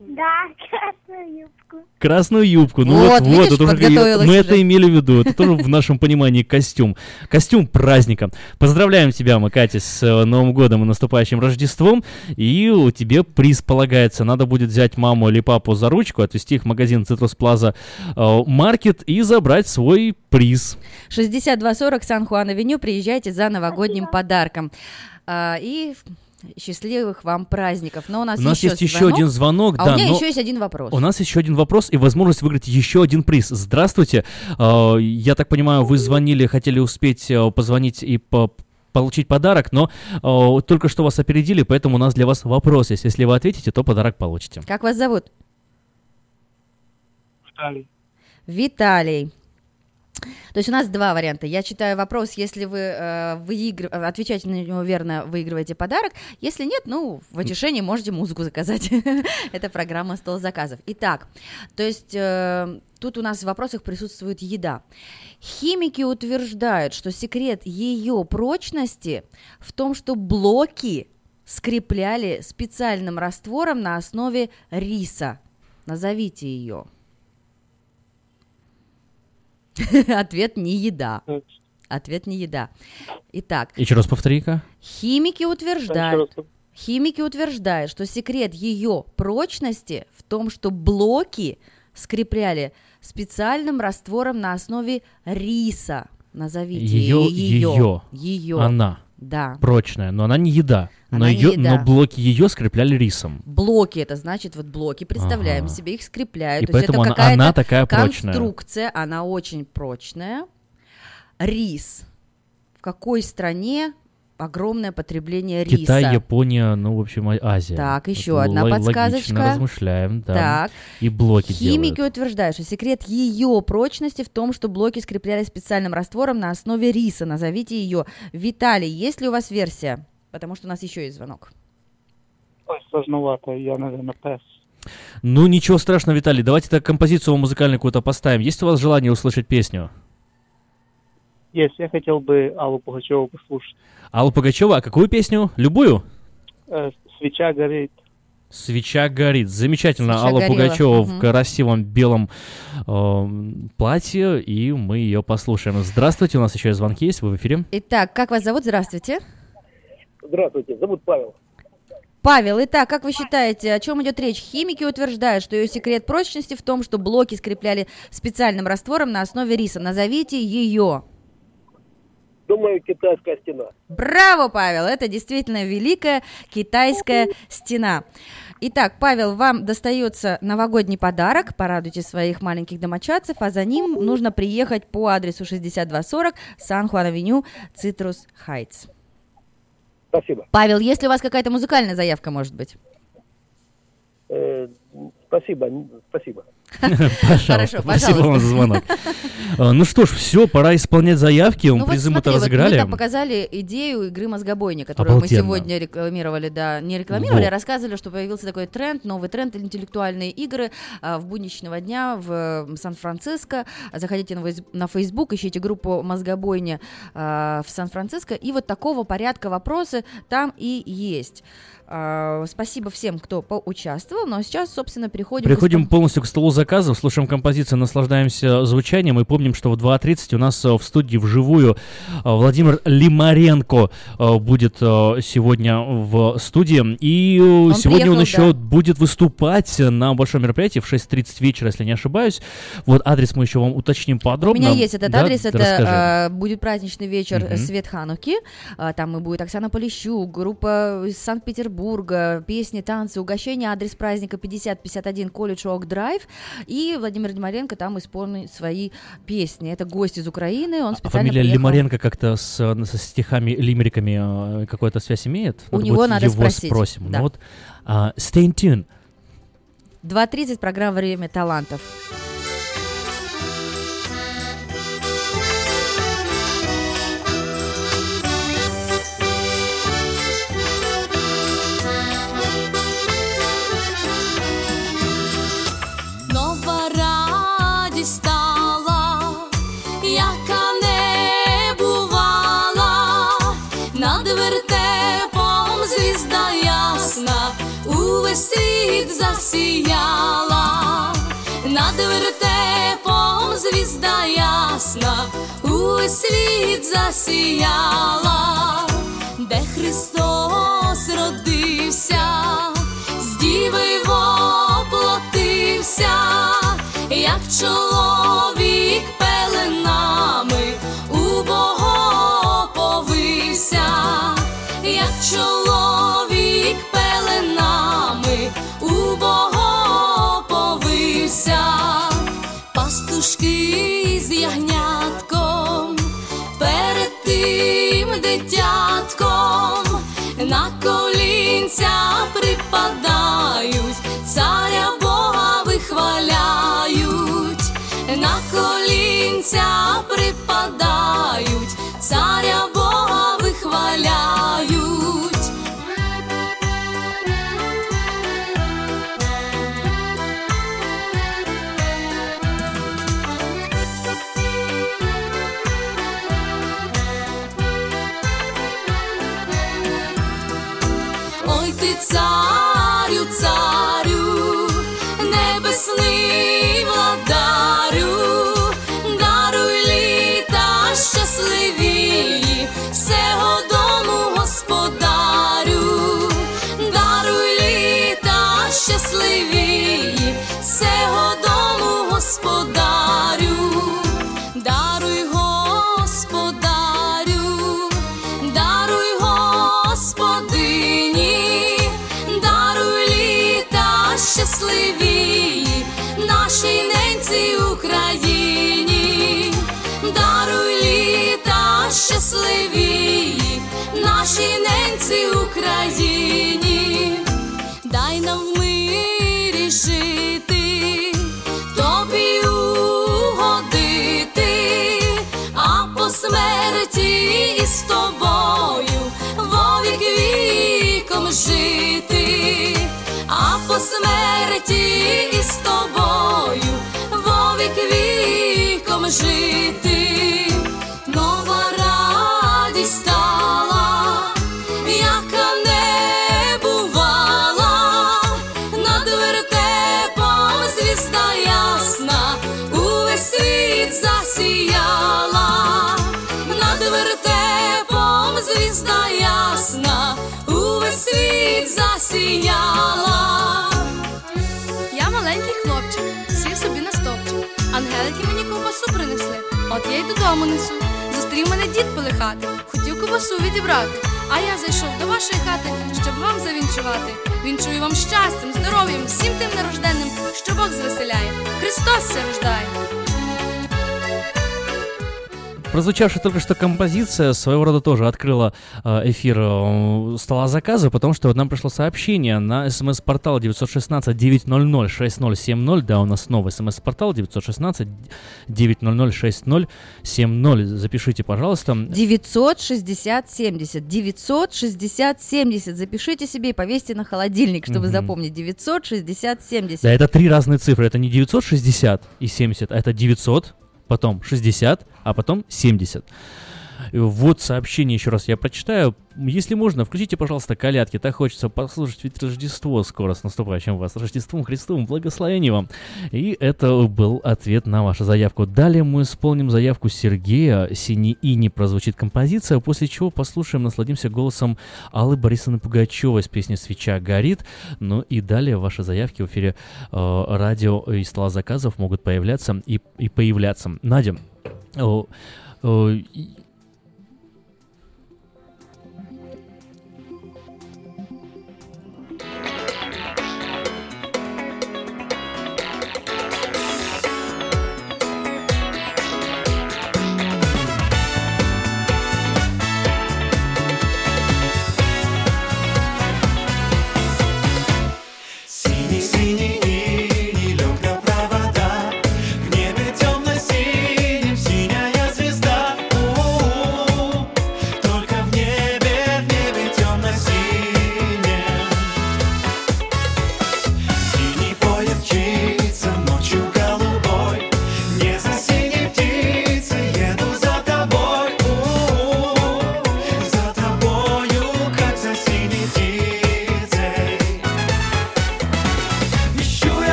Да, красную. Красную юбку. Ну Вот, вот, вот, видишь, это уже- мы уже. это имели в виду. Это тоже в нашем понимании костюм. Костюм праздника. Поздравляем тебя, мы, Катя, с э, Новым годом и наступающим Рождеством. И у тебе приз полагается. Надо будет взять маму или папу за ручку, отвезти их в магазин Citrus Plaza э, Market и забрать свой приз. 6240 Сан-Хуан-Авеню. Приезжайте за новогодним подарком. А, и счастливых вам праздников. Но у нас, У нас еще есть еще звонок. один звонок, а да, у меня но еще есть один вопрос. У нас еще один вопрос и возможность выиграть еще один приз. Здравствуйте. Э, Я так понимаю, вы звонили, хотели успеть э, позвонить и по получить подарок, но э, только что вас опередили, поэтому у нас для вас вопрос есть. Если вы ответите, то подарок получите. Как вас зовут? Виталий. Виталий. То есть у нас два варианта. Я читаю вопрос, если вы э, выигр- э, отвечаете на него верно, выигрываете подарок. Если нет, ну, в утешении можете музыку заказать. Это программа «Стол заказов». Итак, то есть э, тут у нас в вопросах присутствует еда. Химики утверждают, что секрет ее прочности в том, что блоки скрепляли специальным раствором на основе риса. Назовите ее. Ответ не еда. Ответ не еда. Итак, Еще раз повтори-ка. Химики утверждают, химики утверждают, что секрет ее прочности в том, что блоки скрепляли специальным раствором на основе риса. Назовите Ее, ее. ее. Она. Да. Прочная, но она не еда. Но, Она не ее, еда. но блоки ее скрепляли рисом. Блоки это значит вот блоки представляем Ага. себе их скрепляют. И То есть поэтому это она- она такая прочная. конструкция, она очень прочная. Рис. В какой стране огромное потребление риса? Китай, Япония, ну, в общем, А- Азия. Так, еще Вот одна подсказочка. Логично размышляем, да. Так. И блоки Химики делают. утверждают, что секрет ее прочности в том, что блоки скреплялись специальным раствором на основе риса. Назовите ее. Виталий, есть ли у вас версия? Потому что у нас еще есть звонок. Ой, сложновато, я, наверное, пес. Ну, ничего страшного, Виталий. Давайте так композицию музыкальную какую-то поставим. Есть у вас желание услышать песню? Есть, я хотел бы Аллу Пугачеву послушать. Алла Пугачева, а какую песню? Любую? Э, свеча горит. Свеча горит. Замечательно. Свеча Алла горела. Пугачева в Мгм. красивом белом эм, платье, и мы ее послушаем. Здравствуйте, у нас еще и звонки есть, вы в эфире. Итак, как вас зовут? Здравствуйте. Здравствуйте, зовут Павел. Павел, итак, как вы считаете, о чем идет речь? Химики утверждают, что ее секрет прочности в том, что блоки скрепляли специальным раствором на основе риса. Назовите ее. Думаю, китайская стена. Браво, Павел! Это действительно великая китайская стена. Итак, Павел, вам достается новогодний подарок. Порадуйте своих маленьких домочадцев, а за ним нужно приехать по адресу 6240 Сан-Хуан-Авеню, Цитрус Хайтс. Спасибо. Павел, есть ли у вас какая-то музыкальная заявка, может быть? Э, спасибо, спасибо. Пожалуйста, спасибо вам за звонок. А, Ну что ж, все, пора исполнять заявки. Ну призы мы-то разыграли. мы там показали идею игры мозгобойни, которую мы сегодня рекламировали, да, не рекламировали, а рассказывали, что появился такой тренд, новый тренд, интеллектуальные игры а, в будничного дня в Сан-Франциско. Заходите на Facebook, ищите группу мозгобойни а, в Сан-Франциско, и вот такого порядка вопросы там и есть. А, Спасибо всем, кто поучаствовал, но сейчас, собственно, переходим к Приходим полностью к столу заказов, слушаем композиции, наслаждаемся звучанием и помним, что в 2.30 у нас э, в студии вживую э, Владимир Лимаренко э, будет сегодня в студии. И э, сегодня он приехал, еще да. будет выступать на большом мероприятии в 6.30 вечера, если не ошибаюсь. Вот адрес мы еще вам уточним У подробно. меня есть этот Да, адрес, это расскажи. а, будет праздничный вечер Мгм. Свет Хануки. А, там и будет Оксана Полищук, группа из Санкт-Петербурга, песни, танцы, угощения, адрес праздника 5051 Колледж Ок Драйв. И Владимир Димаренко там исполнит свои песни. Это гость из Украины, он А специально фамилия приехал. Лимаренко как-то с, со стихами, лимериками э, какую-то связь имеет? У него надо его спросить, спросим. да. Ну вот, а, stay tuned. 2.30 программа «Время талантов». Засіяла, над вертепом звізда ясна, у світ засіяла, де Христос родився, з діви воплотився, як чоловік пастушки з ягнятком перед тим дитятком на колінця припадають, царя Бога вихваляють, на колінця припадають, царя Бога нашій ненці Україні, дай нам в мирі жити, тобі угодити, а по смерті із тобою вовік віком жити, а по смерті із тобою вовік віком жити, звізда ясна, увесь світ засіяла. Я маленький хлопчик, сів собі на стовпчик. Ангелики мені ковбасу принесли, от я й додому несу. Зустрів мене дід полихати, хотів ковбасу відібрати. А я зайшов до вашої хати, щоб вам завінчувати. Вінчую вам щастям, здоров'ям, всім тим нарожденним, що Бог звеселяє. Христос ся рождає. Прозвучавшая только что композиция своего рода тоже открыла э, эфир э, стола заказа, потому что нам пришло сообщение на смс-портал 916-900-6070. Да, у нас новый смс-портал 916-900-6070. Запишите, пожалуйста. 960 70. 960 70. Запишите себе и повесьте на холодильник, чтобы Мгм. запомнить. 960 70. Да, это три разные цифры. Это не 960 и 70, а это 900, потом 60, а потом 70. И Вот сообщение еще раз я прочитаю. Если можно, включите, пожалуйста, колядки. Так хочется послушать, ведь Рождество скоро с наступающим вас. Рождеством Христовым, благословений вам. И это был ответ на вашу заявку. Далее мы исполним заявку Сергея. «Синий ини» прозвучит композиция, после чего послушаем, насладимся голосом Аллы Борисовны Пугачевой с песней «Свеча горит». Ну и далее ваши заявки в эфире э, радио и стола заказов могут появляться и, и появляться. Надя, э, э,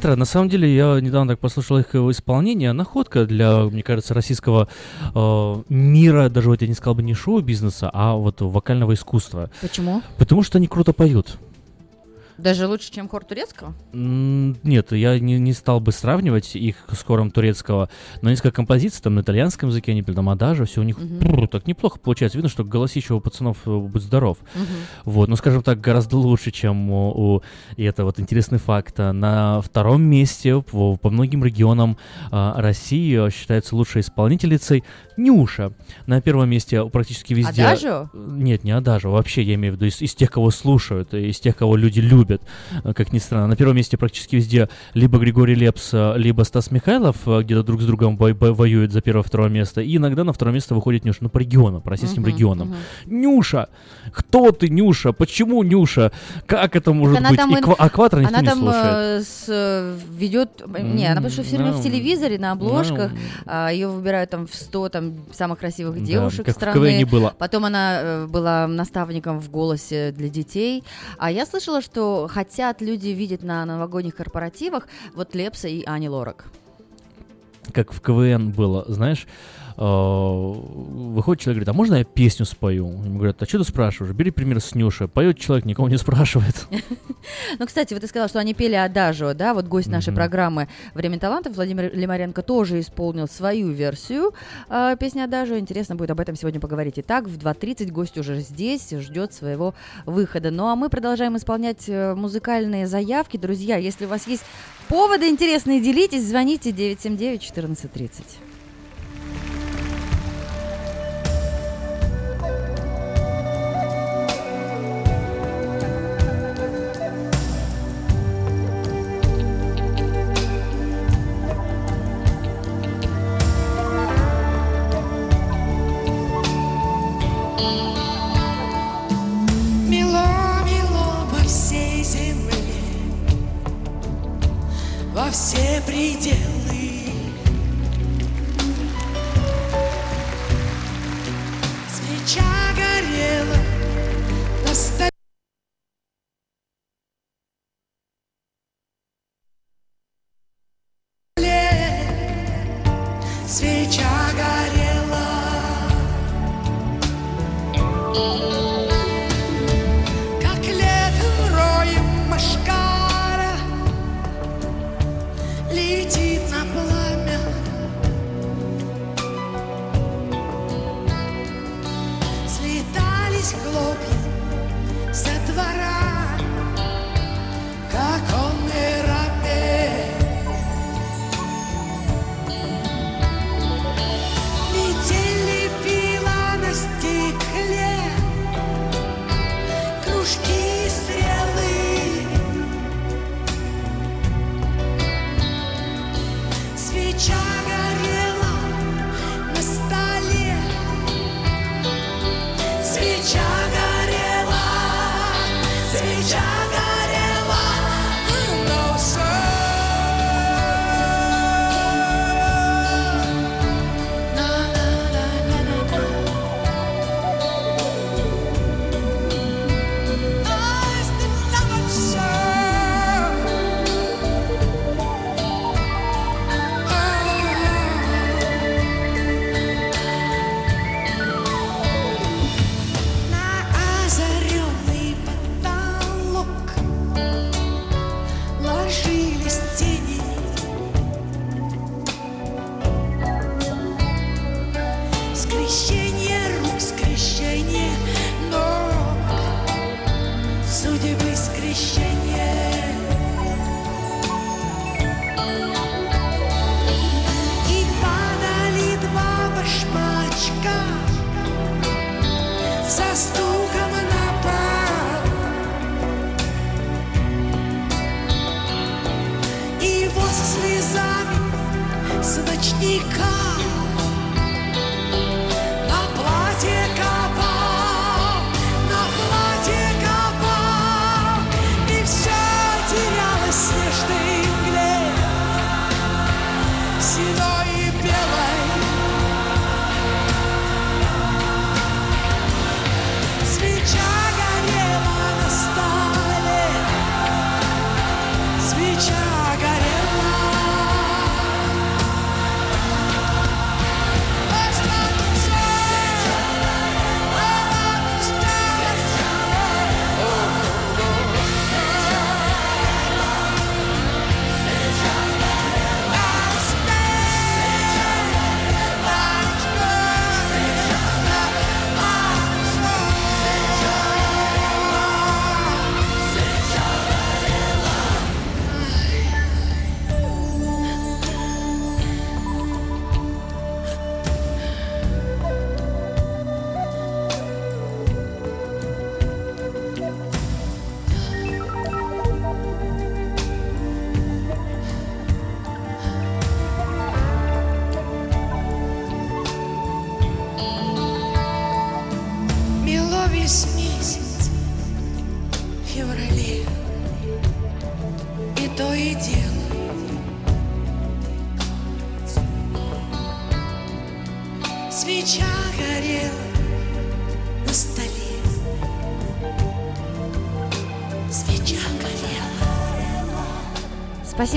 Кватро, на самом деле, я недавно так послушал их исполнение, находка для, мне кажется, российского э, мира, даже вот я не сказал бы не шоу-бизнеса, а вот вокального искусства. Почему? Потому что они круто поют. Даже лучше, чем хор турецкого? Нет, я не, не стал бы сравнивать их с хором турецкого, но несколько композиций там на итальянском языке, они там адажа, все у них Мгм. пррр, так неплохо получается. Видно, что голосище у пацанов э, будь здоров. Мгм. Вот, ну скажем так, гораздо лучше, чем у, у- и это вот интересный факт. а, На втором месте по, по многим регионам а, России э, считается лучшей исполнительницей Нюша. На первом месте практически везде. Адажио? Нет, не Адажио, вообще я имею в виду из, из тех, кого слушают, из тех, кого люди любят, э, как ни странно. На первом месте практически везде либо Григорий Лепс, э, либо Стас Михайлов э, где-то друг с другом бо- бо- воюют за первое-второе место. И иногда на второе место выходит Нюша. Ну, по регионам, по российским Мгм, регионам. мгм. Нюша! Кто ты, Нюша? Почему Нюша? Как это может она быть? там, И ква- а Кватро никто она не там слушает. с, ведет, не, она потому что все время в телевизоре, на обложках, ну. ее выбирают там в 100 там самых красивых Да, девушек в страны. Было. Потом она э, была наставником в голосе для детей. А я слышала, что хотят люди видеть на новогодних корпоративах вот Лепса и Ани Лорак. как в КВН было, знаешь, Э, выходит человек, говорит, а можно я песню спою? Ему говорят, а что ты спрашиваешь? Бери пример с Нюши. Поет человек, никого не спрашивает. Ну, кстати, вот ты сказал, что они пели Адажио, да? Вот гость нашей программы «Время талантов» Владимир Лимаренко тоже исполнил свою версию э, песни Адажио. Интересно будет об этом сегодня поговорить. Итак, в 2.30 гость уже здесь, ждет своего выхода. Ну, а мы продолжаем исполнять э, музыкальные заявки. Друзья, если у вас есть поводы интересные, делитесь, звоните 979 1430.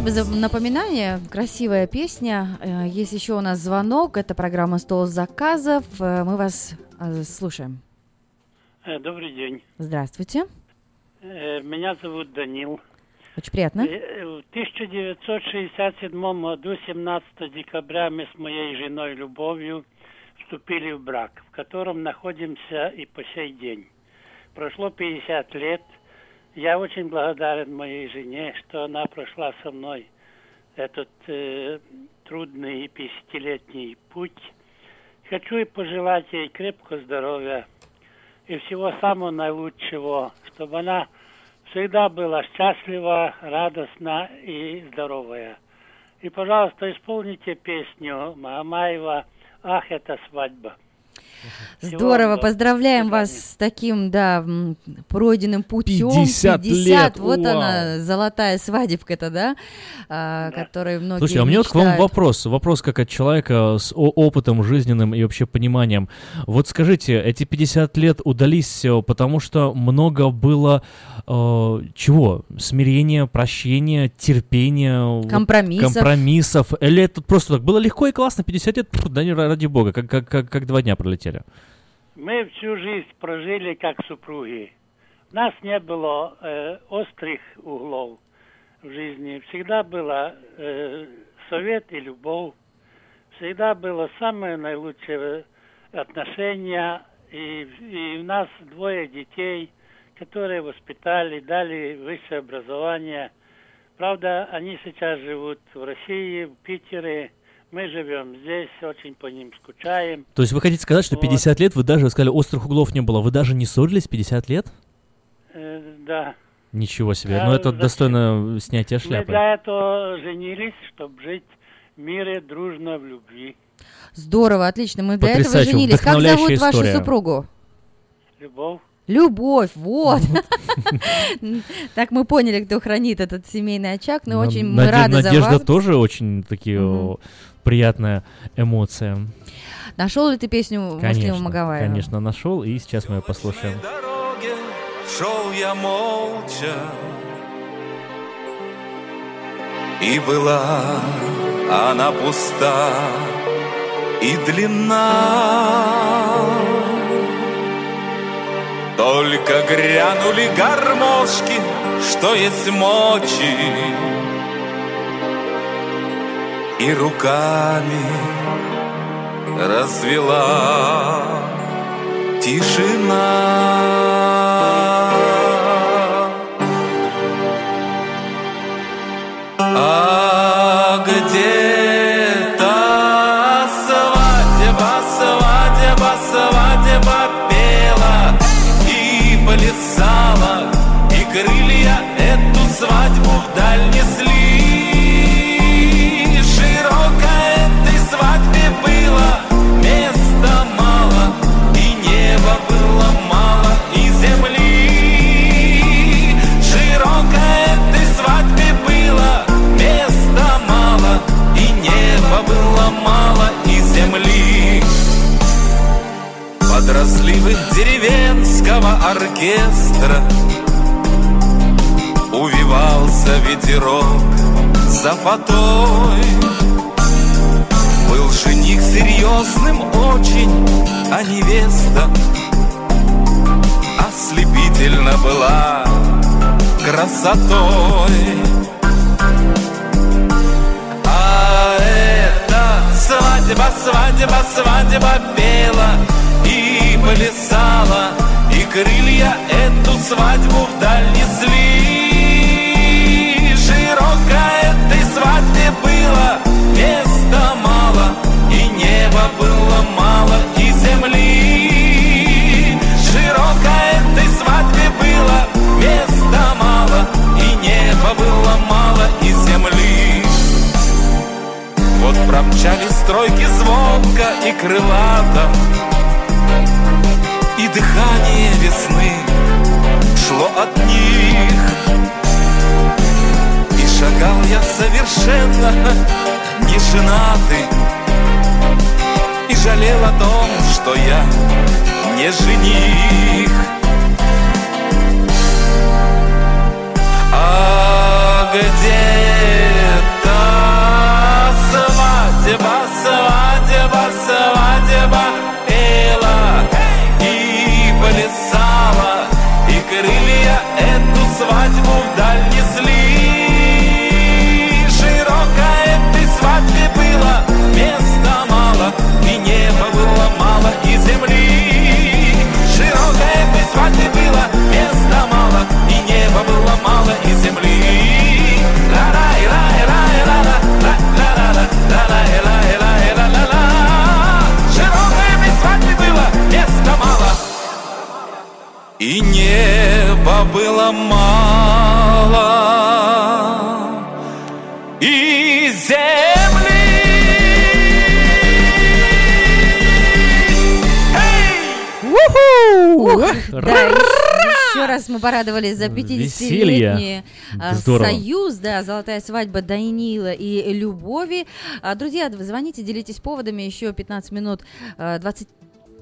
Спасибо за напоминание. Красивая песня. Э, Есть еще у нас звонок. Это программа «Стол заказов». Э, Мы вас э, слушаем. Добрый день. Здравствуйте. Меня зовут Данил. Очень приятно. В 1967 году, 17 декабря, мы с моей женой Любовью вступили в брак, в котором находимся и по сей день. Прошло 50 лет. Я очень благодарен моей жене, что она прошла со мной этот э, трудный 50-летний путь. Хочу и пожелать ей крепкого здоровья и всего самого наилучшего, чтобы она всегда была счастлива, радостна и здоровая. И, пожалуйста, исполните песню Мамаева «Ах, это свадьба». Всего Здорово, поздравляем вас с таким, да, пройденным путем. 50 лет, вот вау. она, золотая свадебка-то, да, а, которой многие Слушай, а у меня вот к вам вопрос. Вопрос как от человека с опытом жизненным и вообще пониманием. Вот скажите, эти 50 лет удались потому, что много было э, чего? Смирения, прощения, терпения, Компромиссов. компромиссов. Или это просто так было легко и классно, 50 лет, да не ради бога, как, как, как, как два дня пролетели. Мы всю жизнь прожили как супруги. У нас не было э, острых углов в жизни. Всегда было э, совет и любовь. Всегда было самое наилучшее отношение. И, и у нас двое детей, которые воспитали, дали высшее образование. Правда, они сейчас живут в России, в Питере. Мы живем здесь, очень по ним скучаем. То есть вы хотите сказать, что Вот. 50 лет вы даже, вы сказали, острых углов не было, вы даже не ссорились 50 лет? Э, да. Ничего себе, Да, ну это зачем? достойно снятия Мы шляпы. для этого женились, чтобы жить в мире дружно в любви. Здорово, отлично. Мы для этого Потрясающе, женились. Как зовут вашу супругу? Любовь. Любовь, вот. Так мы поняли, кто хранит этот семейный очаг, но очень мы рады за Надежда вас. тоже очень такие приятная эмоция. Нашел ли ты песню Муслима Конечно, Магаваева? конечно, нашел, и сейчас мы ее послушаем. Шел я молча И была она пуста и длинна Только грянули гармошки, что есть мочи И руками развела тишина. Оркестра. Увивался ветерок за фатой Был жених серьезным очень, а невеста Ослепительно была красотой. А это свадьба, свадьба, свадьба пела и плясала, крылья эту свадьбу вдаль несли. Широко этой свадьбе было места мало, и неба было мало, и земли. Широко этой свадьбе было места мало, и неба было мало, и земли. Вот промчались стройки звонко и крылато и дыхание весны шло от них. И шагал я совершенно не женатый, и жалел о том, что я не жених. Было мало И Ух, да, еще раз мы порадовались за 50-летний Веселье. а, Здорово. союз, да, золотая свадьба Даниила и Любови. Друзья, звоните, делитесь поводами, еще 15 минут, а, 20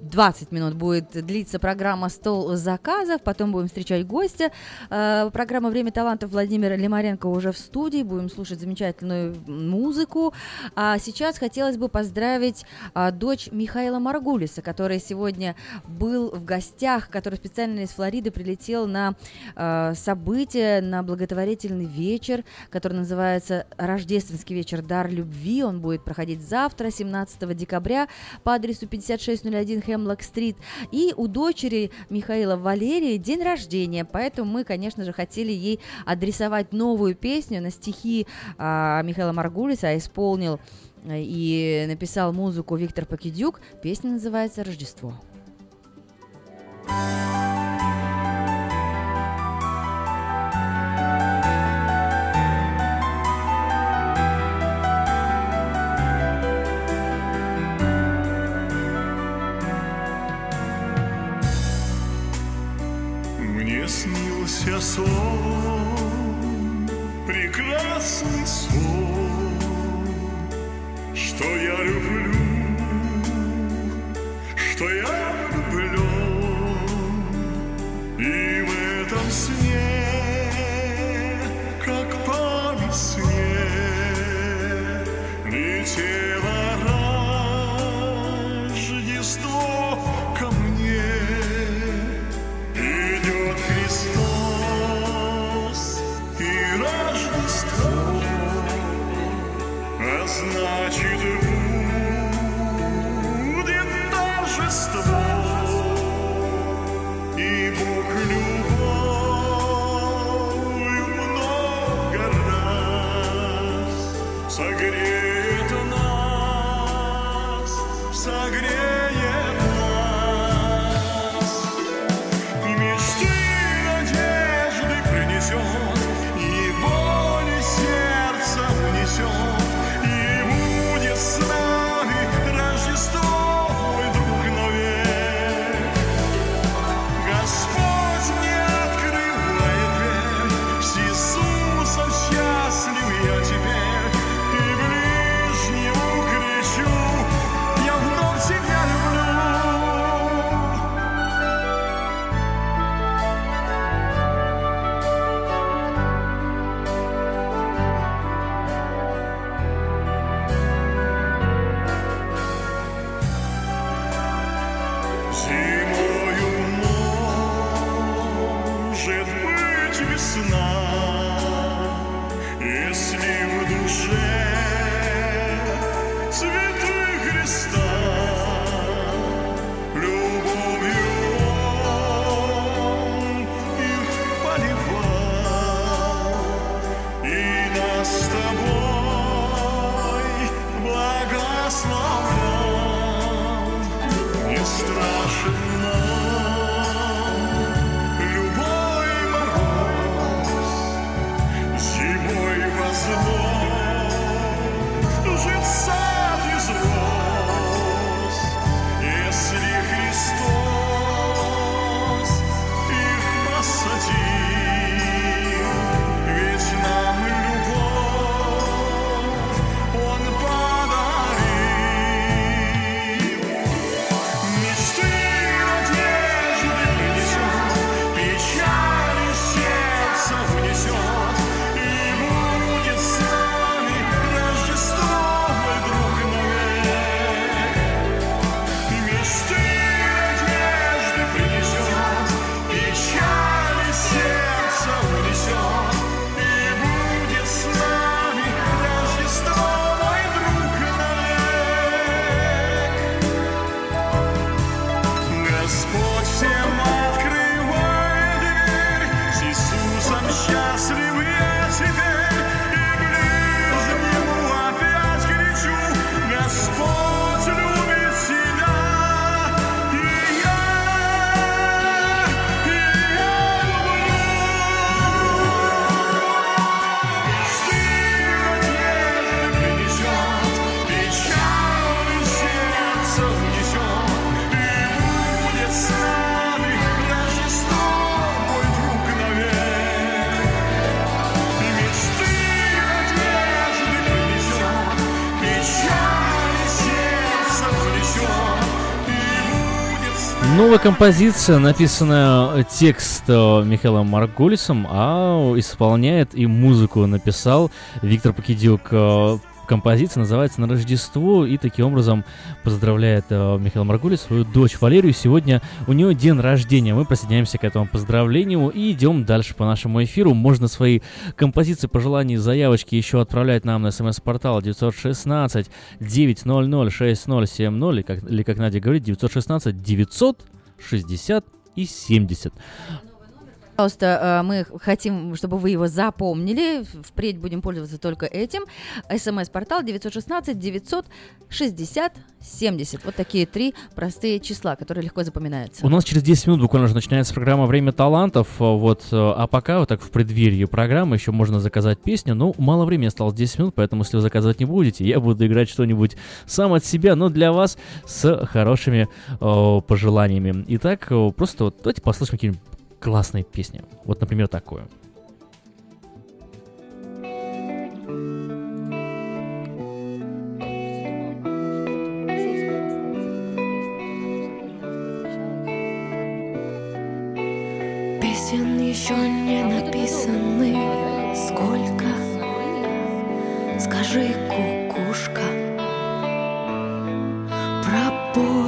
20 минут будет длиться программа «Стол заказов», потом будем встречать гостя. Э, Программа «Время талантов» Владимира Лимаренко уже в студии, будем слушать замечательную музыку. А сейчас хотелось бы поздравить а, дочь Михаила Маргулиса, который сегодня был в гостях, который специально из Флориды прилетел на э, событие, на благотворительный вечер, который называется «Рождественский вечер. Дар любви». Он будет проходить завтра, 17 декабря, по адресу 5601 Хемлок-стрит. И у дочери Михаила Валерии день рождения, поэтому мы, конечно же, хотели ей адресовать новую песню на стихи а, Михаила Маргулиса, а исполнил э, и написал музыку Виктор Покидюк. Песня называется «Рождество». Мне снился сон, прекрасный сон, что я люблю, что я влюблен, и в этом сне, как по весне, летело значит будет торжество, композиция, написанная э, текст э, Михаилом Маргулисом, а исполняет и музыку написал Виктор Покидюк. Э, Композиция называется «На Рождество» и таким образом поздравляет э, Михаил Маргулис свою дочь Валерию. Сегодня у нее день рождения. Мы присоединяемся к этому поздравлению и идем дальше по нашему эфиру. Можно свои композиции, пожелания, заявочки еще отправлять нам на смс-портал 916 900 6070 или как, или как Надя говорит, 916 960 и 70. Пожалуйста, э, мы хотим, чтобы вы его запомнили. Впредь будем пользоваться только этим. СМС-портал 916 960 70. Вот такие три простые числа, которые легко запоминаются. У нас через 10 минут буквально уже начинается программа «Время талантов». Вот, э, а пока вот так в преддверии программы еще можно заказать песню. Но мало времени осталось 10 минут, поэтому если вы заказывать не будете, я буду играть что-нибудь сам от себя, но для вас с хорошими э, пожеланиями. Итак, э, просто вот давайте послушаем какие-нибудь классные песни. Вот, например, такую. Песен еще не написаны Сколько? Скажи, кукушка Пропой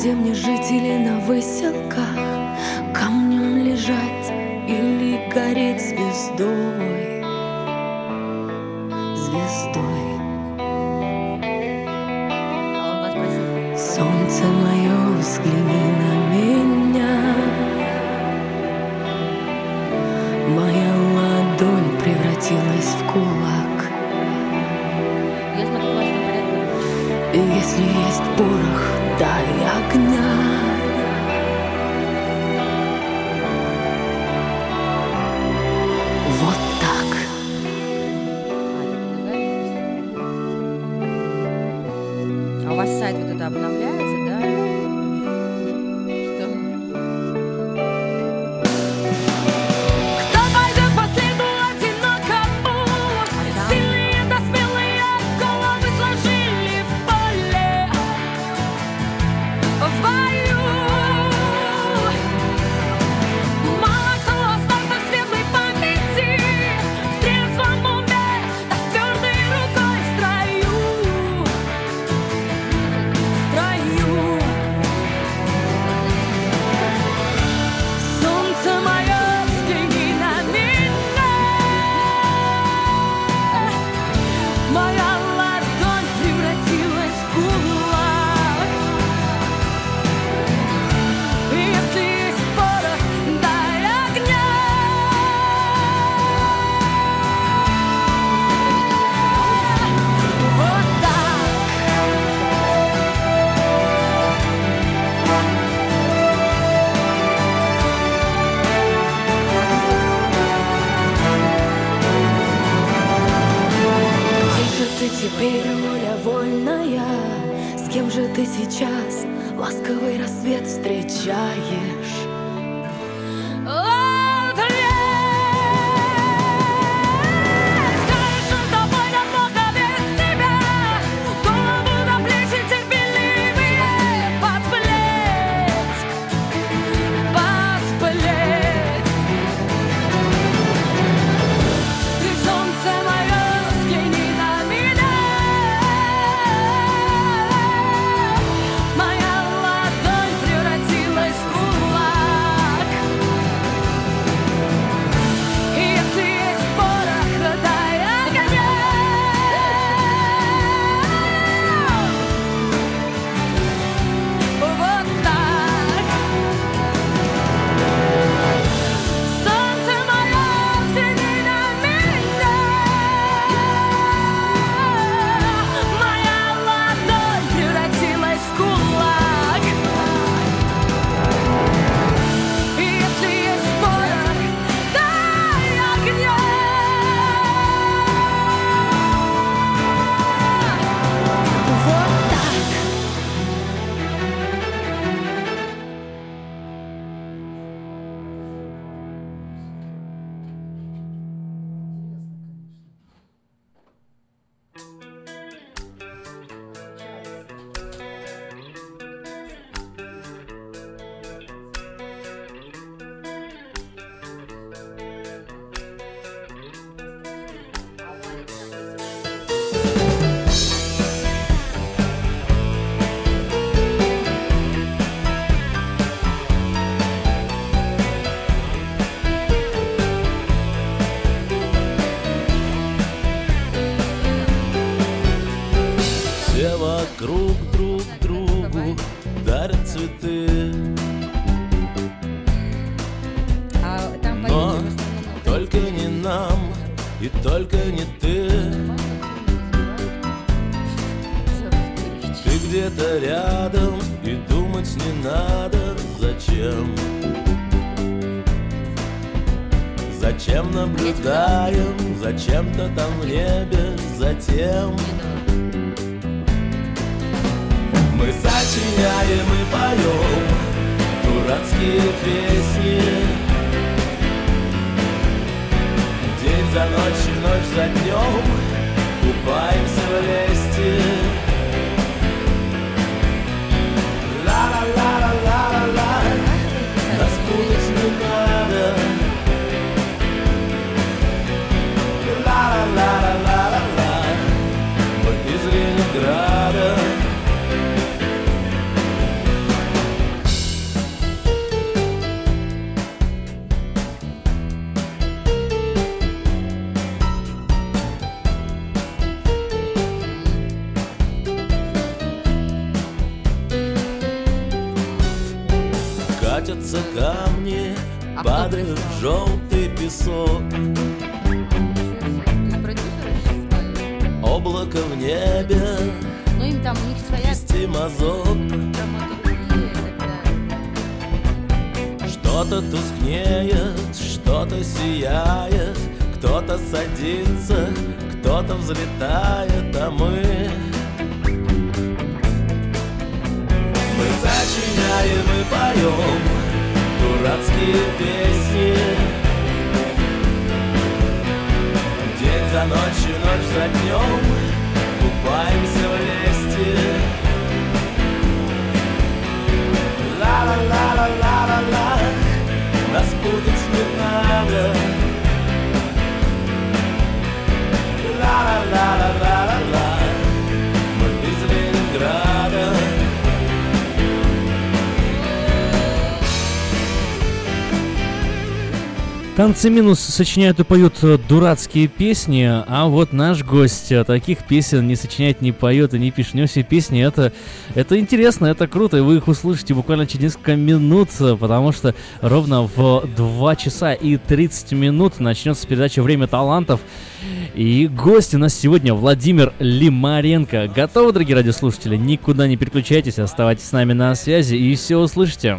Городе мне жить или на выселках Камнем лежать или гореть звездой? Звездой. Солнце мое, взгляни на меня. Моя ладонь превратилась в кулак. И если есть порох, дай Танцы минус сочиняют и поют э, дурацкие песни, а вот наш гость э, таких песен не сочиняет, не поет и не пишет. У него все песни это, это интересно, это круто, и вы их услышите буквально через несколько минут, э, потому что ровно в 2 часа и 30 минут начнется передача «Время талантов». И гость у нас сегодня Владимир Лимаренко. Готовы, дорогие радиослушатели? Никуда не переключайтесь, оставайтесь с нами на связи и все услышите.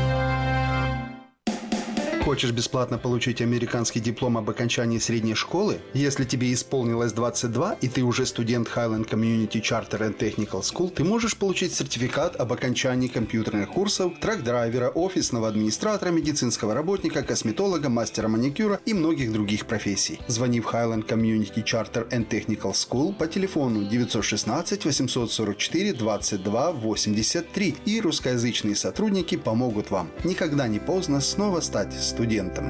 Хочешь бесплатно получить американский диплом об окончании средней школы? Если тебе исполнилось 22 и ты уже студент Highland Community Charter and Technical School, ты можешь получить сертификат об окончании компьютерных курсов, truck driver а, офисного администратора, медицинского работника, косметолога, мастера маникюра и многих других профессий. Звони в Highland Community Charter and Technical School по телефону 916 844 22 83 и русскоязычные сотрудники помогут вам. Никогда не поздно снова стать студентом.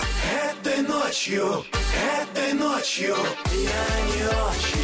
Этой ночью, этой ночью я не очень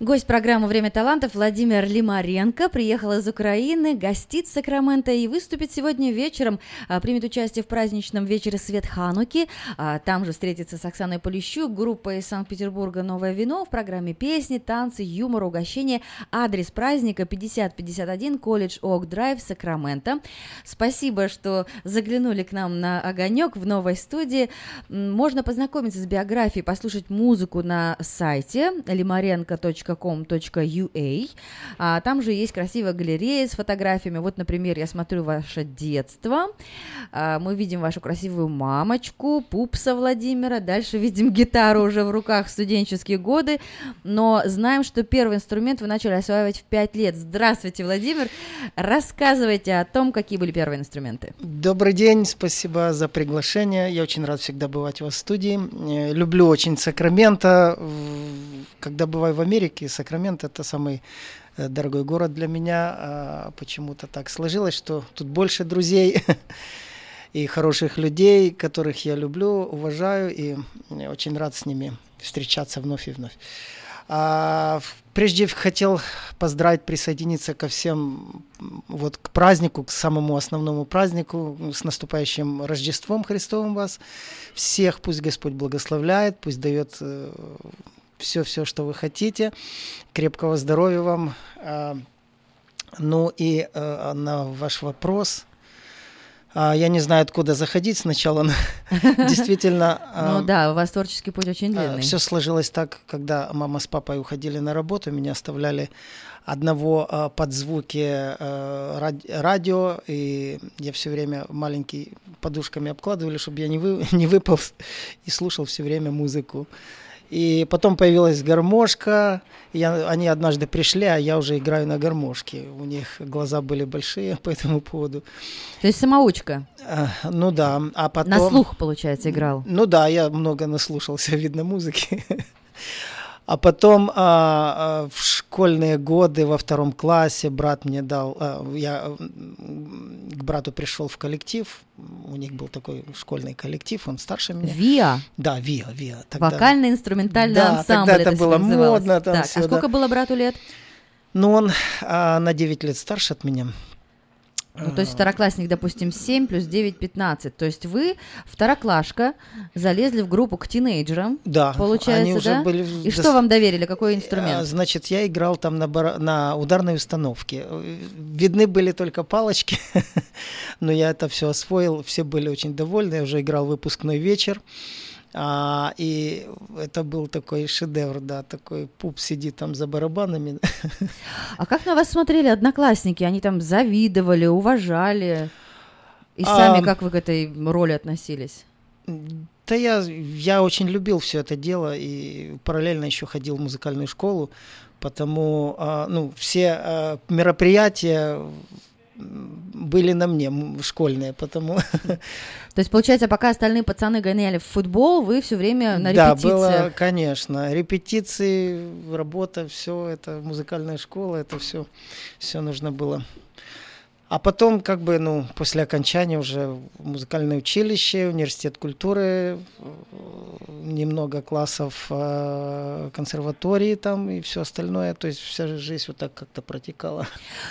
Гость программы «Время талантов» Владимир Лимаренко приехал из Украины, гостит Сакраменто и выступит сегодня вечером, а, примет участие в праздничном вечере «Свет Хануки». А, Там же встретится с Оксаной Полищук, группа из Санкт-Петербурга «Новое вино» в программе песни, танцы, юмор, угощение. Адрес праздника 5051 колледж Ок Драйв, Сакраменто. Спасибо, что заглянули к нам на огонек в новой студии. Можно познакомиться с биографией, послушать музыку на сайте limarenko.com.ua. А, там же есть красивая галерея с фотографиями. Вот, например, я смотрю ваше детство. А, мы видим вашу красивую мамочку, пупса Владимира. Дальше видим гитару уже в руках в студенческие годы. Но знаем, что первый инструмент вы начали осваивать в 5 лет. Здравствуйте, Владимир. Рассказывайте о том, какие были первые инструменты. Добрый день, спасибо за приглашение. Я очень рад всегда бывать у вас в студии. Э, Люблю очень Сакраменто. Когда бываю в Америке, Сакраменто это самый э, дорогой город для меня. А Почему-то так сложилось, что тут больше друзей и хороших людей, которых я люблю, уважаю и э, очень рад с ними встречаться вновь и вновь. А, прежде хотел поздравить, присоединиться ко всем вот к празднику, к самому основному празднику, с наступающим Рождеством Христовым вас. Всех пусть Господь благословляет, пусть дает все-все, что вы хотите. Крепкого здоровья вам. А, Ну и э, на ваш вопрос. а, Я не знаю, откуда заходить сначала. но Действительно, а, Ну да, у вас творческий путь очень длинный. все сложилось так, когда мама с папой уходили на работу, меня оставляли одного под звуки ради- радио, и я все время маленький подушками обкладывали, чтобы я не, вы, не выполз, и слушал все время музыку. И потом появилась гармошка. Я, они однажды пришли, а я уже играю на гармошке. У них глаза были большие по этому поводу. То есть самоучка. А, ну да, а потом... На слух, получается, играл. Ну да, я много наслушался, видно, музыки. А потом а, а, в школьные годы во втором классе брат мне дал, а, я к брату пришел в коллектив, у них был такой школьный коллектив, он старше меня. ВИА? Да, ВИА, ВИА. тогда. Вокально-инструментальный Да, ансамбль. тогда это всё было модно, там Так, всё, а да. сколько было брату лет? Ну, он а, на 9 лет старше от меня. Ну, то есть второклассник, допустим, 7 плюс 9, 15. То есть вы, второклашка, залезли в группу к тинейджерам. Да, Получается, они уже да? были И что вам доверили? Какой А, инструмент? Значит, я играл там на, бара- на ударной установке. Э, Видны были только палочки, но я это все освоил. Все были очень довольны. Я уже играл выпускной вечер. А, и это был такой шедевр, да, такой пуп сидит там за барабанами. А как на вас смотрели одноклассники? Они там завидовали, уважали? И А, сами как вы к этой роли относились? Да я, я очень любил все это дело и параллельно еще ходил в музыкальную школу, потому а, ну, все а, мероприятия были на мне, школьные, потому... То есть, получается, пока остальные пацаны гоняли в футбол, вы все время на да, репетициях. было, конечно, репетиции, работа, все это, музыкальная школа, это все, все нужно было. А потом, как бы, ну, после окончания уже музыкальное училище, университет культуры, немного классов э, консерватории там и все остальное. То есть вся жизнь вот так как-то протекала.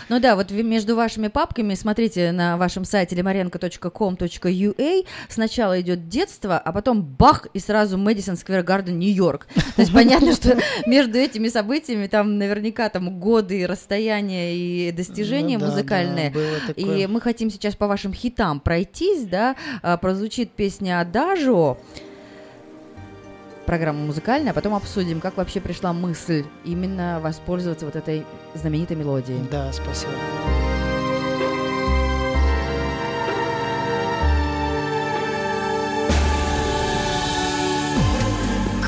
Ну да, вот между вашими папками, смотрите на вашем сайте limarenko.com.ua, сначала идет детство, а потом бах, и сразу Мэдисон Сквер Гарден, Нью-Йорк. То есть понятно, что между этими событиями там наверняка там годы, расстояния и достижения Ну музыкальные. Было такое. И мы хотим сейчас по вашим хитам пройтись, да, А, прозвучит песня «Адажио», программа музыкальная, а потом обсудим, как вообще пришла мысль именно воспользоваться вот этой знаменитой мелодией. Да, спасибо.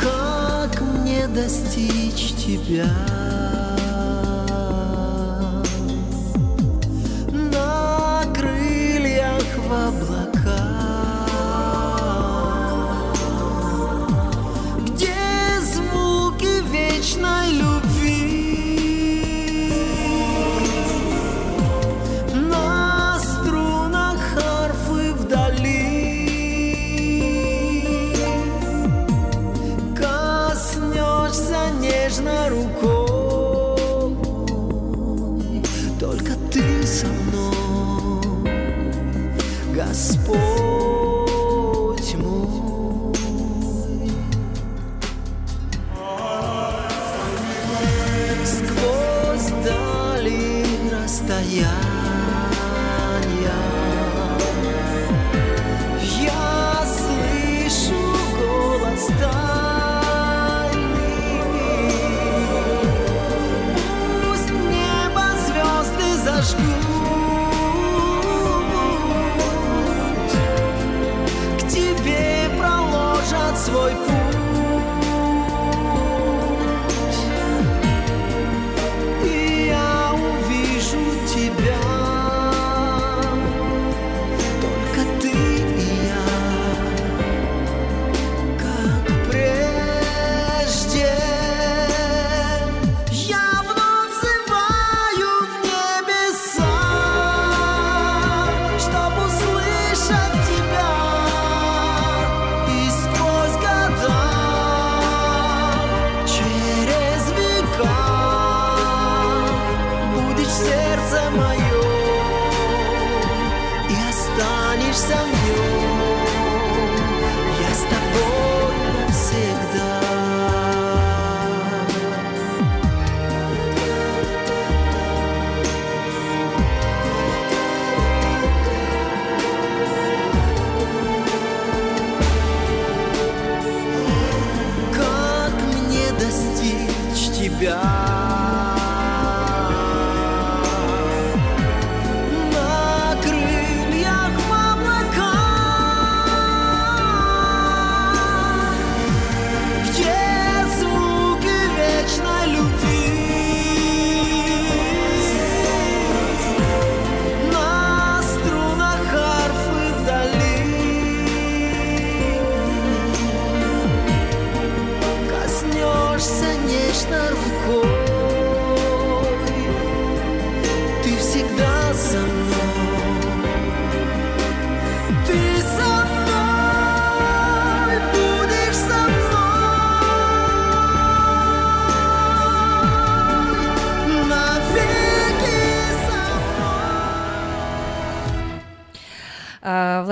Как мне достичь тебя? вечной любви. На струнах харфы вдали коснешься нежно рукой, только ты со мной, Господь.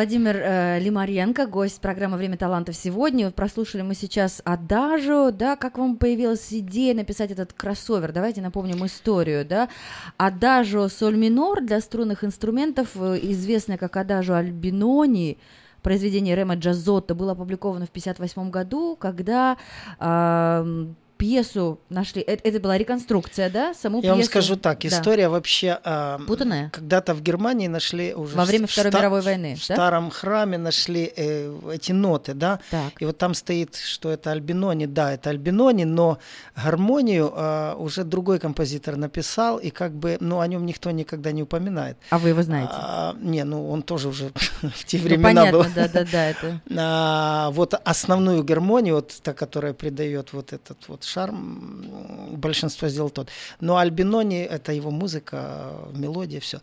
Владимир э, Лимаренко, гость программы «Время талантов» сегодня. Прослушали мы сейчас Адажу, да, как вам появилась идея написать этот кроссовер? Давайте напомним историю, да. Адажу соль минор для струнных инструментов, э, известная как Адажу Альбинони, произведение Рема Джазотто было опубликовано в 1958 году, когда ам, пьесу нашли. Э- Это, была реконструкция, да? Саму Я вам пьесу? скажу так, Да. история вообще... а, Путанная? Когда-то в Германии нашли уже... Во время Второй ста- мировой войны, В да? старом храме нашли э, эти ноты, да? И вот там стоит, что это Альбинони. Да, это Альбинони, но гармонию а, уже другой композитор написал, и как бы, ну, о нем никто никогда не упоминает. А вы его знаете? А, не, ну, он тоже уже в те Ну, времена понятно, был. да-да-да, это... А, вот основную гармонию, вот та, которая придает вот этот вот шарм, большинство сделал тот. Но Альбинони это его музыка, мелодия, все.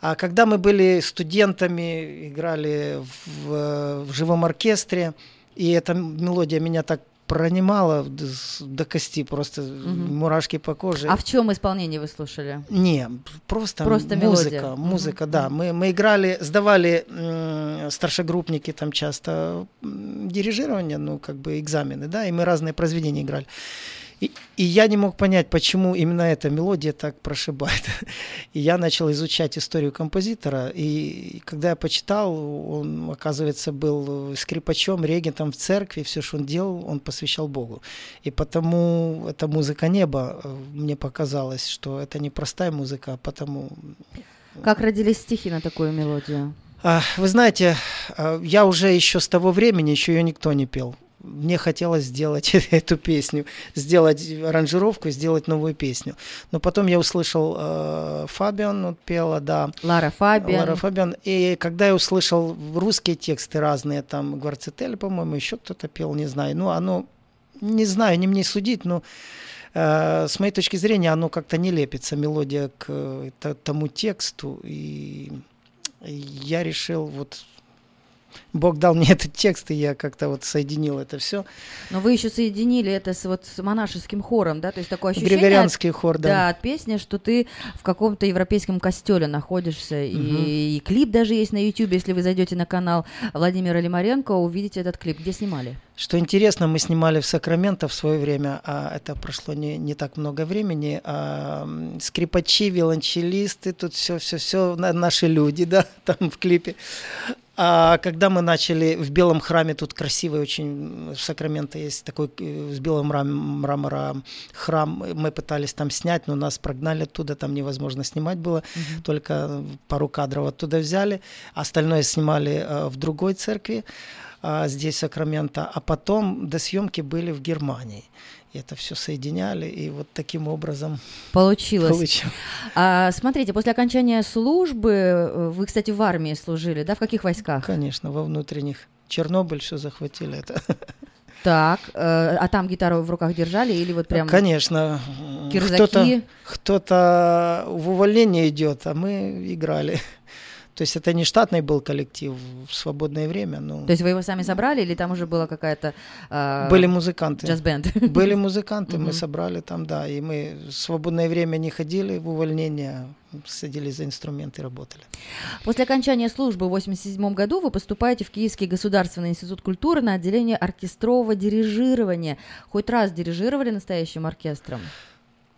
А когда мы были студентами, играли в, в живом оркестре, и эта мелодия меня так пронимала до, кости, просто Мгм. мурашки по коже. А в чем исполнение вы слушали? Не, просто, Просто музыка, мелодия. музыка, да. Мы, мы играли, сдавали старшегруппники там часто дирижирование, ну, как бы экзамены, да, и мы разные произведения играли. И, и я не мог понять, почему именно эта мелодия так прошибает. И я начал изучать историю композитора, и когда я почитал, он, оказывается, был скрипачом, регентом в церкви, все, что он делал, он посвящал Богу. И потому эта музыка неба, э, мне показалось, что это не простая музыка, а потому... Как родились стихи на такую мелодию? А, Вы знаете, а, я уже еще с того времени, еще ее никто не пел. Мне хотелось сделать эту песню, сделать аранжировку, сделать новую песню. Но потом я услышал э, Фабиан вот пела, да. Лара Фабиан. Лара Фабиан. И когда я услышал русские тексты разные, там Гварцетель, по-моему, еще кто-то пел, не знаю. Ну, оно, не знаю, не мне судить, но э, с моей точки зрения оно как-то не лепится, мелодия к э, т- тому тексту. И я решил вот Бог дал мне этот текст, и я как-то вот соединил это все. Но вы еще соединили это с, вот, с монашеским хором, да? То есть такое ощущение... Григорианский хор, да. Да, от песни, что ты в каком-то европейском костеле находишься. И, и клип даже есть на YouTube, если вы зайдете на канал Владимира Лимаренко, увидите этот клип. Где снимали? Что интересно, мы снимали в Сакраменто в свое время, а это прошло не, не так много времени. А, скрипачи, виолончелисты, тут все, все, все наши люди, да, там в клипе. А когда мы начали в белом храме, тут красивый очень в Сакраменто есть такой э, с белым мрам- мрамора храм, мы пытались там снять, но нас прогнали оттуда, там невозможно снимать было, только пару кадров оттуда взяли, остальное снимали э, в другой церкви а, здесь в Сакраменто, а потом до съемки были в Германии. И это все соединяли, и вот таким образом Получилось. получилось. А, смотрите, после окончания службы, э, вы, кстати, в армии служили, да? В каких войсках? Конечно, во внутренних. Чернобыль все захватили это. Так, э, а там гитару в руках держали или вот прям... Конечно. Кирзаки? Кто-то, кто-то в увольнение идет, а мы играли. То есть это не штатный был коллектив в свободное время. Ну, То есть вы его сами собрали или там уже была какая-то... э, были музыканты. Джаз-бенд. Были музыканты, мы собрали там, да. И мы в свободное время не ходили в увольнение, садились за инструменты и работали. После окончания службы в 87 году вы поступаете в Киевский государственный институт культуры на отделение оркестрового дирижирования. Хоть раз дирижировали настоящим оркестром?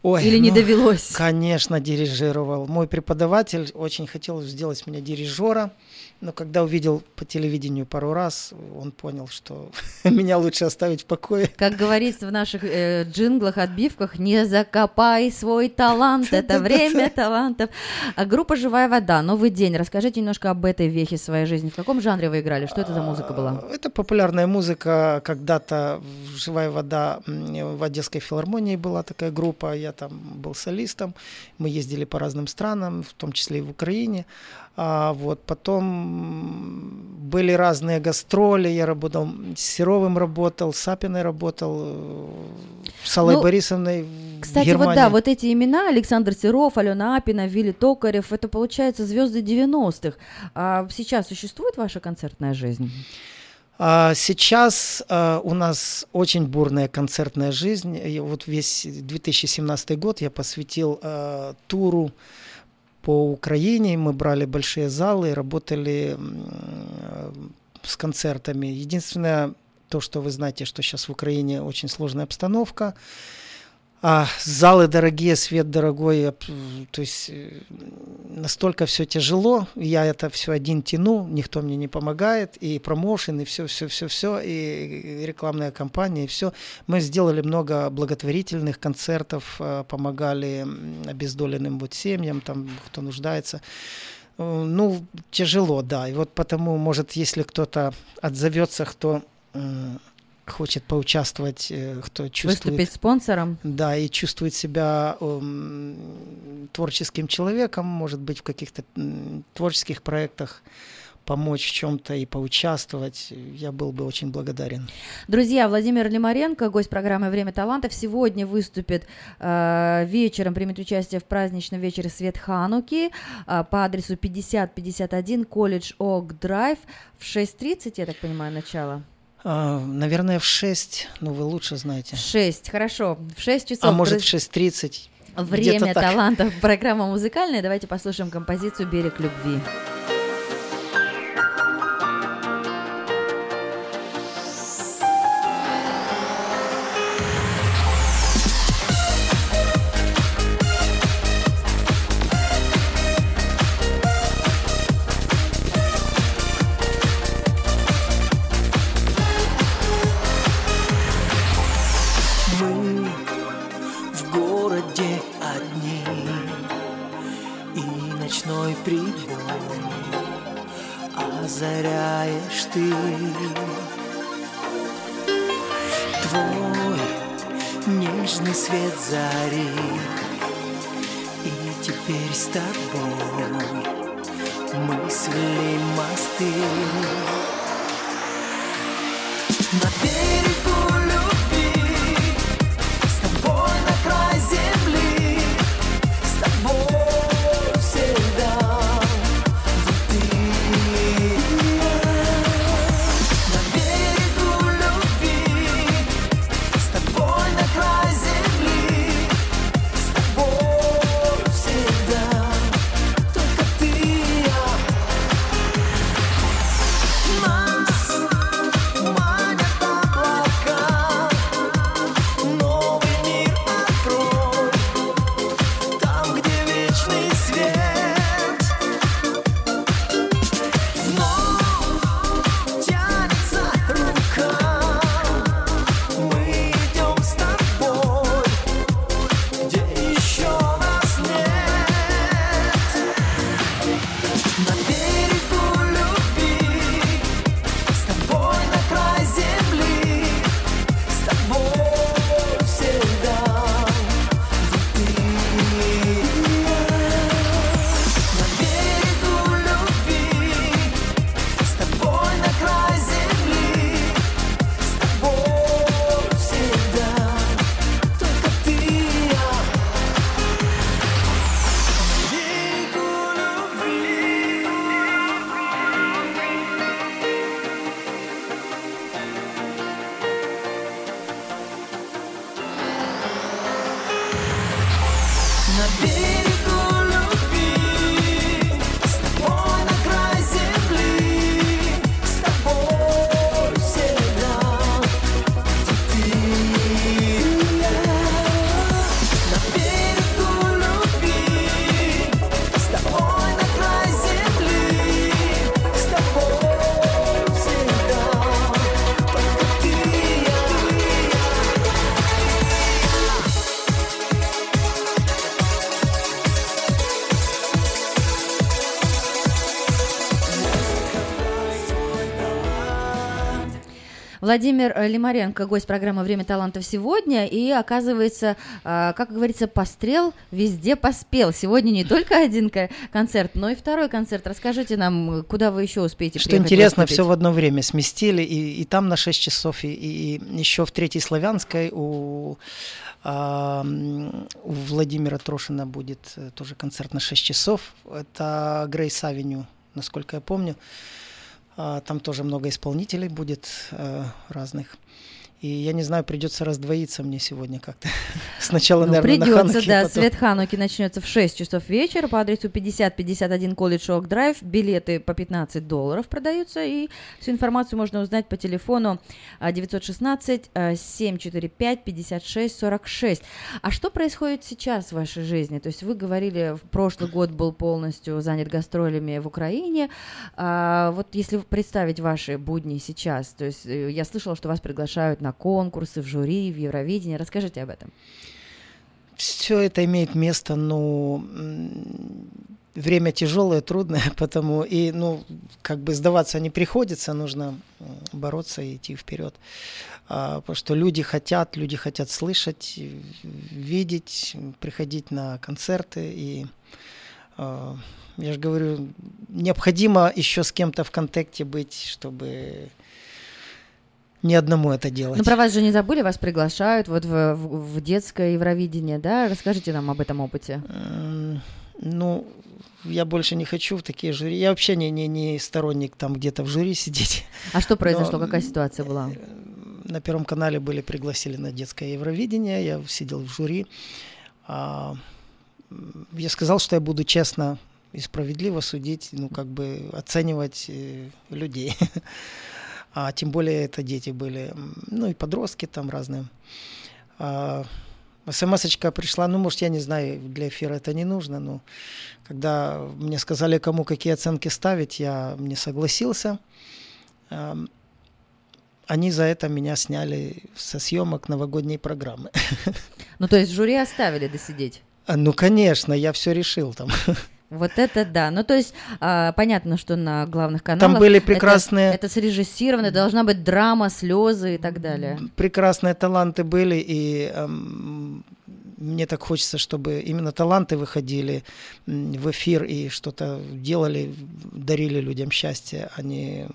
Ой, Или не ну, довелось? Конечно, дирижировал. Мой преподаватель очень хотел сделать меня дирижера, но когда увидел по телевидению пару раз, он понял, что меня лучше оставить в покое. Как говорится в наших э, джинглах, отбивках, не закопай свой талант, это время талантов. А группа «Живая вода», «Новый день». Расскажите немножко об этой вехе своей жизни. В каком жанре вы играли? Что это за музыка была? Это популярная музыка. Когда-то «Живая вода» в Одесской филармонии была такая группа. Я там был солистом. Мы ездили по разным странам, в том числе и в Украине. А вот потом были разные гастроли. Я работал с Серовым работал, с Сапиной работал, э, с Аллой Ну, Борисовной Кстати, Германии. вот да, вот эти имена Александр Серов, Алена Апина, Вилли Токарев, это получается звезды 90-х. А сейчас существует ваша концертная жизнь? А Сейчас а, у нас очень бурная концертная жизнь. И вот весь 2017 год я посвятил а, туру по Украине. Мы брали большие залы, работали э, с концертами. Единственное, то, что вы знаете, что сейчас в Украине очень сложная обстановка. А залы дорогие, свет дорогой, я то есть э, настолько все тяжело, я это все один тяну, никто мне не помогает, и промоушен, и все, все, все, все, и рекламная кампания, и все. Мы сделали много благотворительных концертов, э, помогали обездоленным вот семьям, там, кто нуждается. Э, Ну, тяжело, да. И вот потому, может, если кто-то отзовется, кто хочет поучаствовать, э, кто чувствует... Выступить спонсором? Да, и чувствует себя м, творческим человеком, может быть, в каких-то творческих проектах помочь в чем-то и поучаствовать, я был бы очень благодарен. Друзья, Владимир Лимаренко, гость программы «Время талантов», сегодня выступит э, вечером, примет участие в праздничном вечере «Свет Хануки» э, по адресу 5051 колледж Ок Драйв в 6.30, я так понимаю, начало. А, наверное, в 6, ну вы лучше знаете. В 6, хорошо, в 6 часов. А может, в друз- 6.30. Время талантов. Программа музыкальная. Давайте послушаем композицию «Берег любви». Владимир э, Лимаренко, гость программы «Время талантов» сегодня. И, оказывается, э, как говорится, пострел везде поспел. Сегодня не только один ко- концерт, но и второй концерт. Расскажите нам, куда вы еще успеете Что приехать интересно, выступить? все в одно время сместили, и, и там на 6 часов, и, и еще в Третьей Славянской у, а, у Владимира Трошина будет э, тоже концерт на 6 часов. Это Грейс Авеню, насколько я помню. А, Там тоже много исполнителей будет э, разных. И я не знаю, придется раздвоиться мне сегодня как-то. Сначала, Ну, наверное, на придется, да. потом- Свет Хануки начнется в 6 часов вечера по адресу 5051 Колледж Ок Драйв. Билеты по 15 долларов продаются. И всю информацию можно узнать по телефону а, 916 а, 745 56 46. А что происходит сейчас в вашей жизни? То есть вы говорили, в прошлый год был полностью занят гастролями в Украине. А, вот если представить ваши будни сейчас, то есть э, я слышала, что вас приглашают на конкурсы, в жюри, в Евровидение. Расскажите об этом. Все это имеет место, но м, время тяжелое, трудное, потому и, ну, как бы сдаваться не приходится, нужно бороться и идти вперед. А, потому что люди хотят, люди хотят слышать, видеть, приходить на концерты и а, я же говорю, необходимо еще с кем-то в контакте быть, чтобы не одному это делать. Ну, про вас же не забыли, вас приглашают вот в, в- в детское Евровидение, да? Расскажите нам об этом опыте. М, Ну, я больше не хочу в такие жюри. Я вообще не, не, не сторонник там где-то в жюри сидеть. А что произошло? Но, Какая ситуация была? На Первом канале были пригласили на детское Евровидение, я сидел в жюри. А, я сказал, что я буду честно и справедливо судить, ну, как бы оценивать э, людей. А тем более это дети были, ну, и подростки там разные. А, СМС-очка пришла, ну, может, я не знаю, для эфира это не нужно, но когда мне сказали, кому какие оценки ставить, я не согласился. Они за это меня сняли со съемок новогодней программы. Ну, то есть жюри оставили досидеть? А, Ну, конечно, я все решил там. Вот это да. Ну, то есть, а, понятно, что на главных каналах... были это- прекрасные- Это, срежиссировано, должна быть драма, слезы и так далее. Прекрасные таланты были, и эм, мне так хочется, чтобы именно таланты выходили в эфир и что-то делали, дарили людям счастье, а не,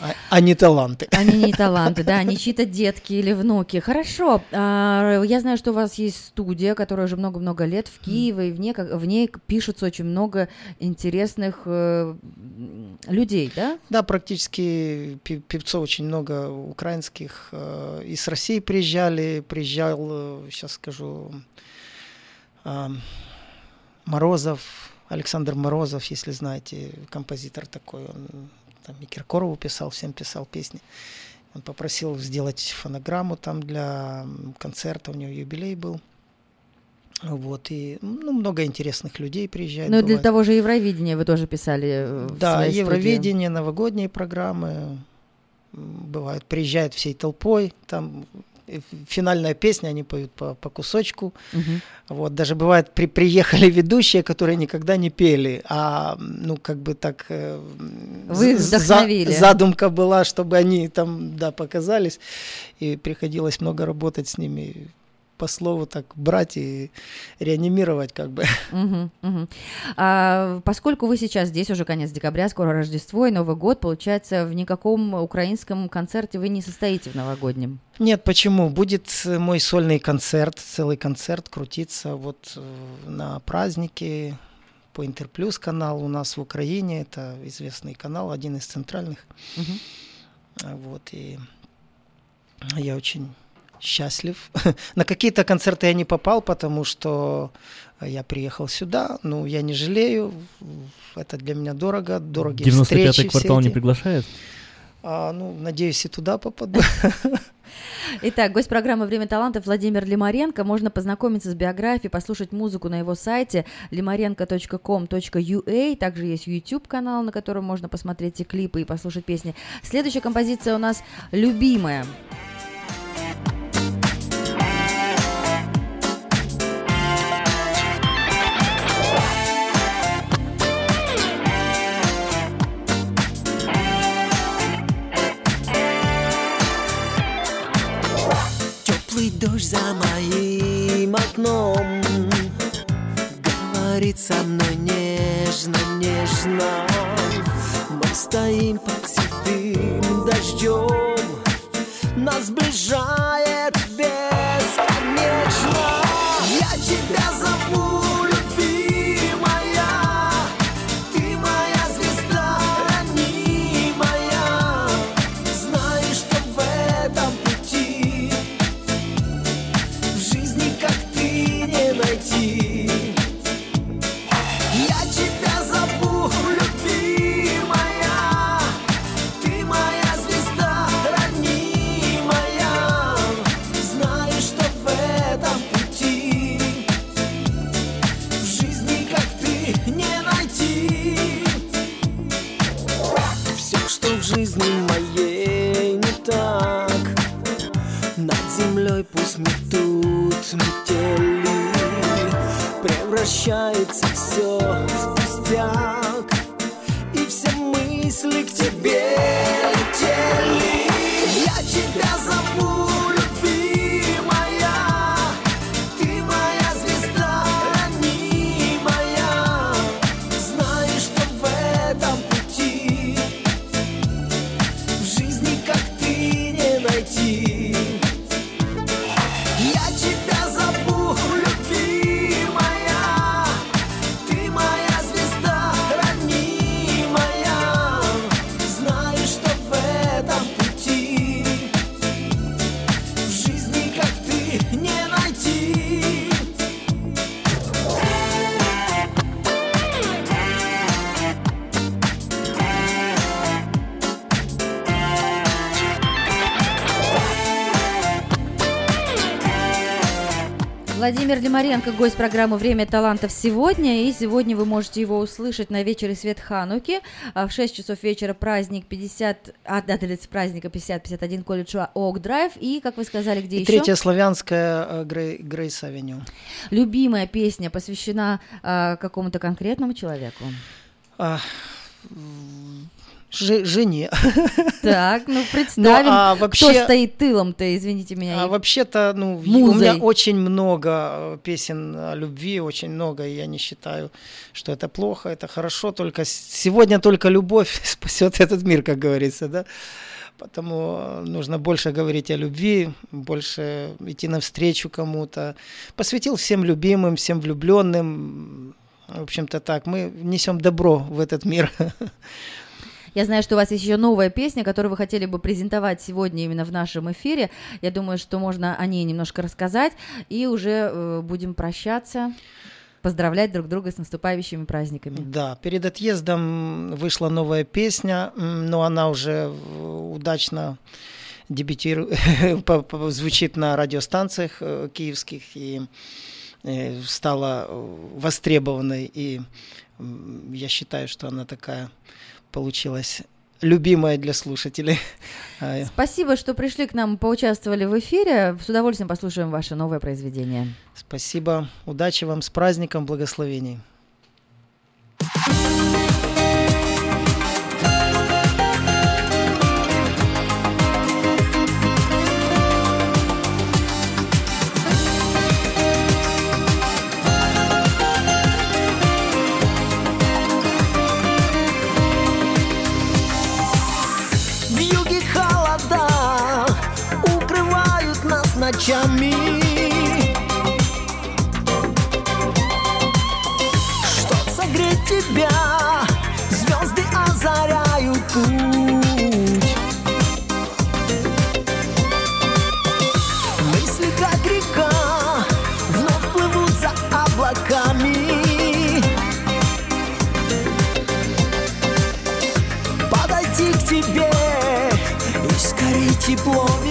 а, а не таланты. Они не таланты, да, они чьи-то детки или внуки. Хорошо. а, Я знаю, что у вас есть студия, которая уже много-много лет в Киеве, и в ней, как- в ней пишется очень много интересных э, людей, да? Да, практически певцов очень много украинских. э, И с России приезжали, приезжал, сейчас скажу, а, Морозов, Александр Морозов, если знаете, композитор такой, он там и Киркорову писал, всем писал песни. Он попросил сделать фонограмму там для концерта, у него юбилей был. Вот, и ну, много интересных людей приезжает. Ну для того же Евровидения вы тоже писали э, Да, своей студии. Евровидение, новогодние программы бывают, приезжают всей толпой, там финальная песня, они поют по, по кусочку. Мгм. Вот, даже бывает, при, приехали ведущие, которые никогда не пели, а, ну, как бы так... э, Вы з- за- вдохновили. задумка была, чтобы они там, да, показались, и приходилось много работать с ними, по слову так брать и реанимировать, как бы. Мгм, мгм. А, поскольку вы сейчас здесь уже конец декабря, скоро Рождество и Новый год, получается, в никаком украинском концерте вы не состоите в новогоднем. Нет, почему? Будет мой сольный концерт, целый концерт крутиться вот э, на праздники по Интерплюс канал у нас в Украине. Это известный канал, один из центральных. А, Вот, и я очень счастлив. На какие-то концерты я не попал, потому что я приехал сюда, ну, я не жалею, это для меня дорого, дорогие 95-й встречи квартал все не приглашает? А, ну, надеюсь, и туда попаду. Итак, гость программы «Время талантов» Владимир Лимаренко. Можно познакомиться с биографией, послушать музыку на его сайте limarenko.com.ua. Также есть YouTube-канал, на котором можно посмотреть и клипы, и послушать песни. Следующая композиция у нас «Любимая». Дождь за моим окном. Говорит со мной нежно, нежно. Мы стоим под седым дождем. Нас сближает бесконечно. Я тебя зову, метели Превращается все в пустяк. И все мысли к тебе летели. Я тебя зову, Владимир Лимаренко, гость программы «Время талантов» сегодня. И сегодня вы можете его услышать на вечере Свет Хануки. А В 6 часов вечера праздник 50... А, да, адрес праздника 50-51 колледж Ок Драйв. И, как вы сказали, где И еще? третья славянская э, Грей, Грейс Авеню. Любимая песня посвящена а, какому-то конкретному человеку. А, жи- жене. Так, ну представим, Ну, а кто вообще- стоит тылом-то, извините меня. А вообще-то, ну, в- у Музой. меня очень много э, песен о любви, очень много, и я не считаю, что это плохо, это хорошо, только сегодня только любовь спасет этот мир, как говорится, да. Потому э, нужно больше говорить о любви, больше идти навстречу кому-то. Посвятил всем любимым, всем влюбленным. В общем-то так, мы несем добро в этот мир. Я знаю, что у вас есть еще новая песня, которую вы хотели бы презентовать сегодня именно в нашем эфире. Я думаю, что можно о ней немножко рассказать, и уже э, будем прощаться, поздравлять друг друга с наступающими праздниками. Да, перед отъездом вышла новая песня, но она уже э, удачно дебютирует, звучит на радиостанциях э, киевских и э, стала востребованной. И я считаю, что она такая получилась любимая для слушателей. А, Спасибо, что пришли к нам, поучаствовали в эфире. С удовольствием послушаем ваше новое произведение. Спасибо, удачи вам с праздником, благословений. В скорее тепло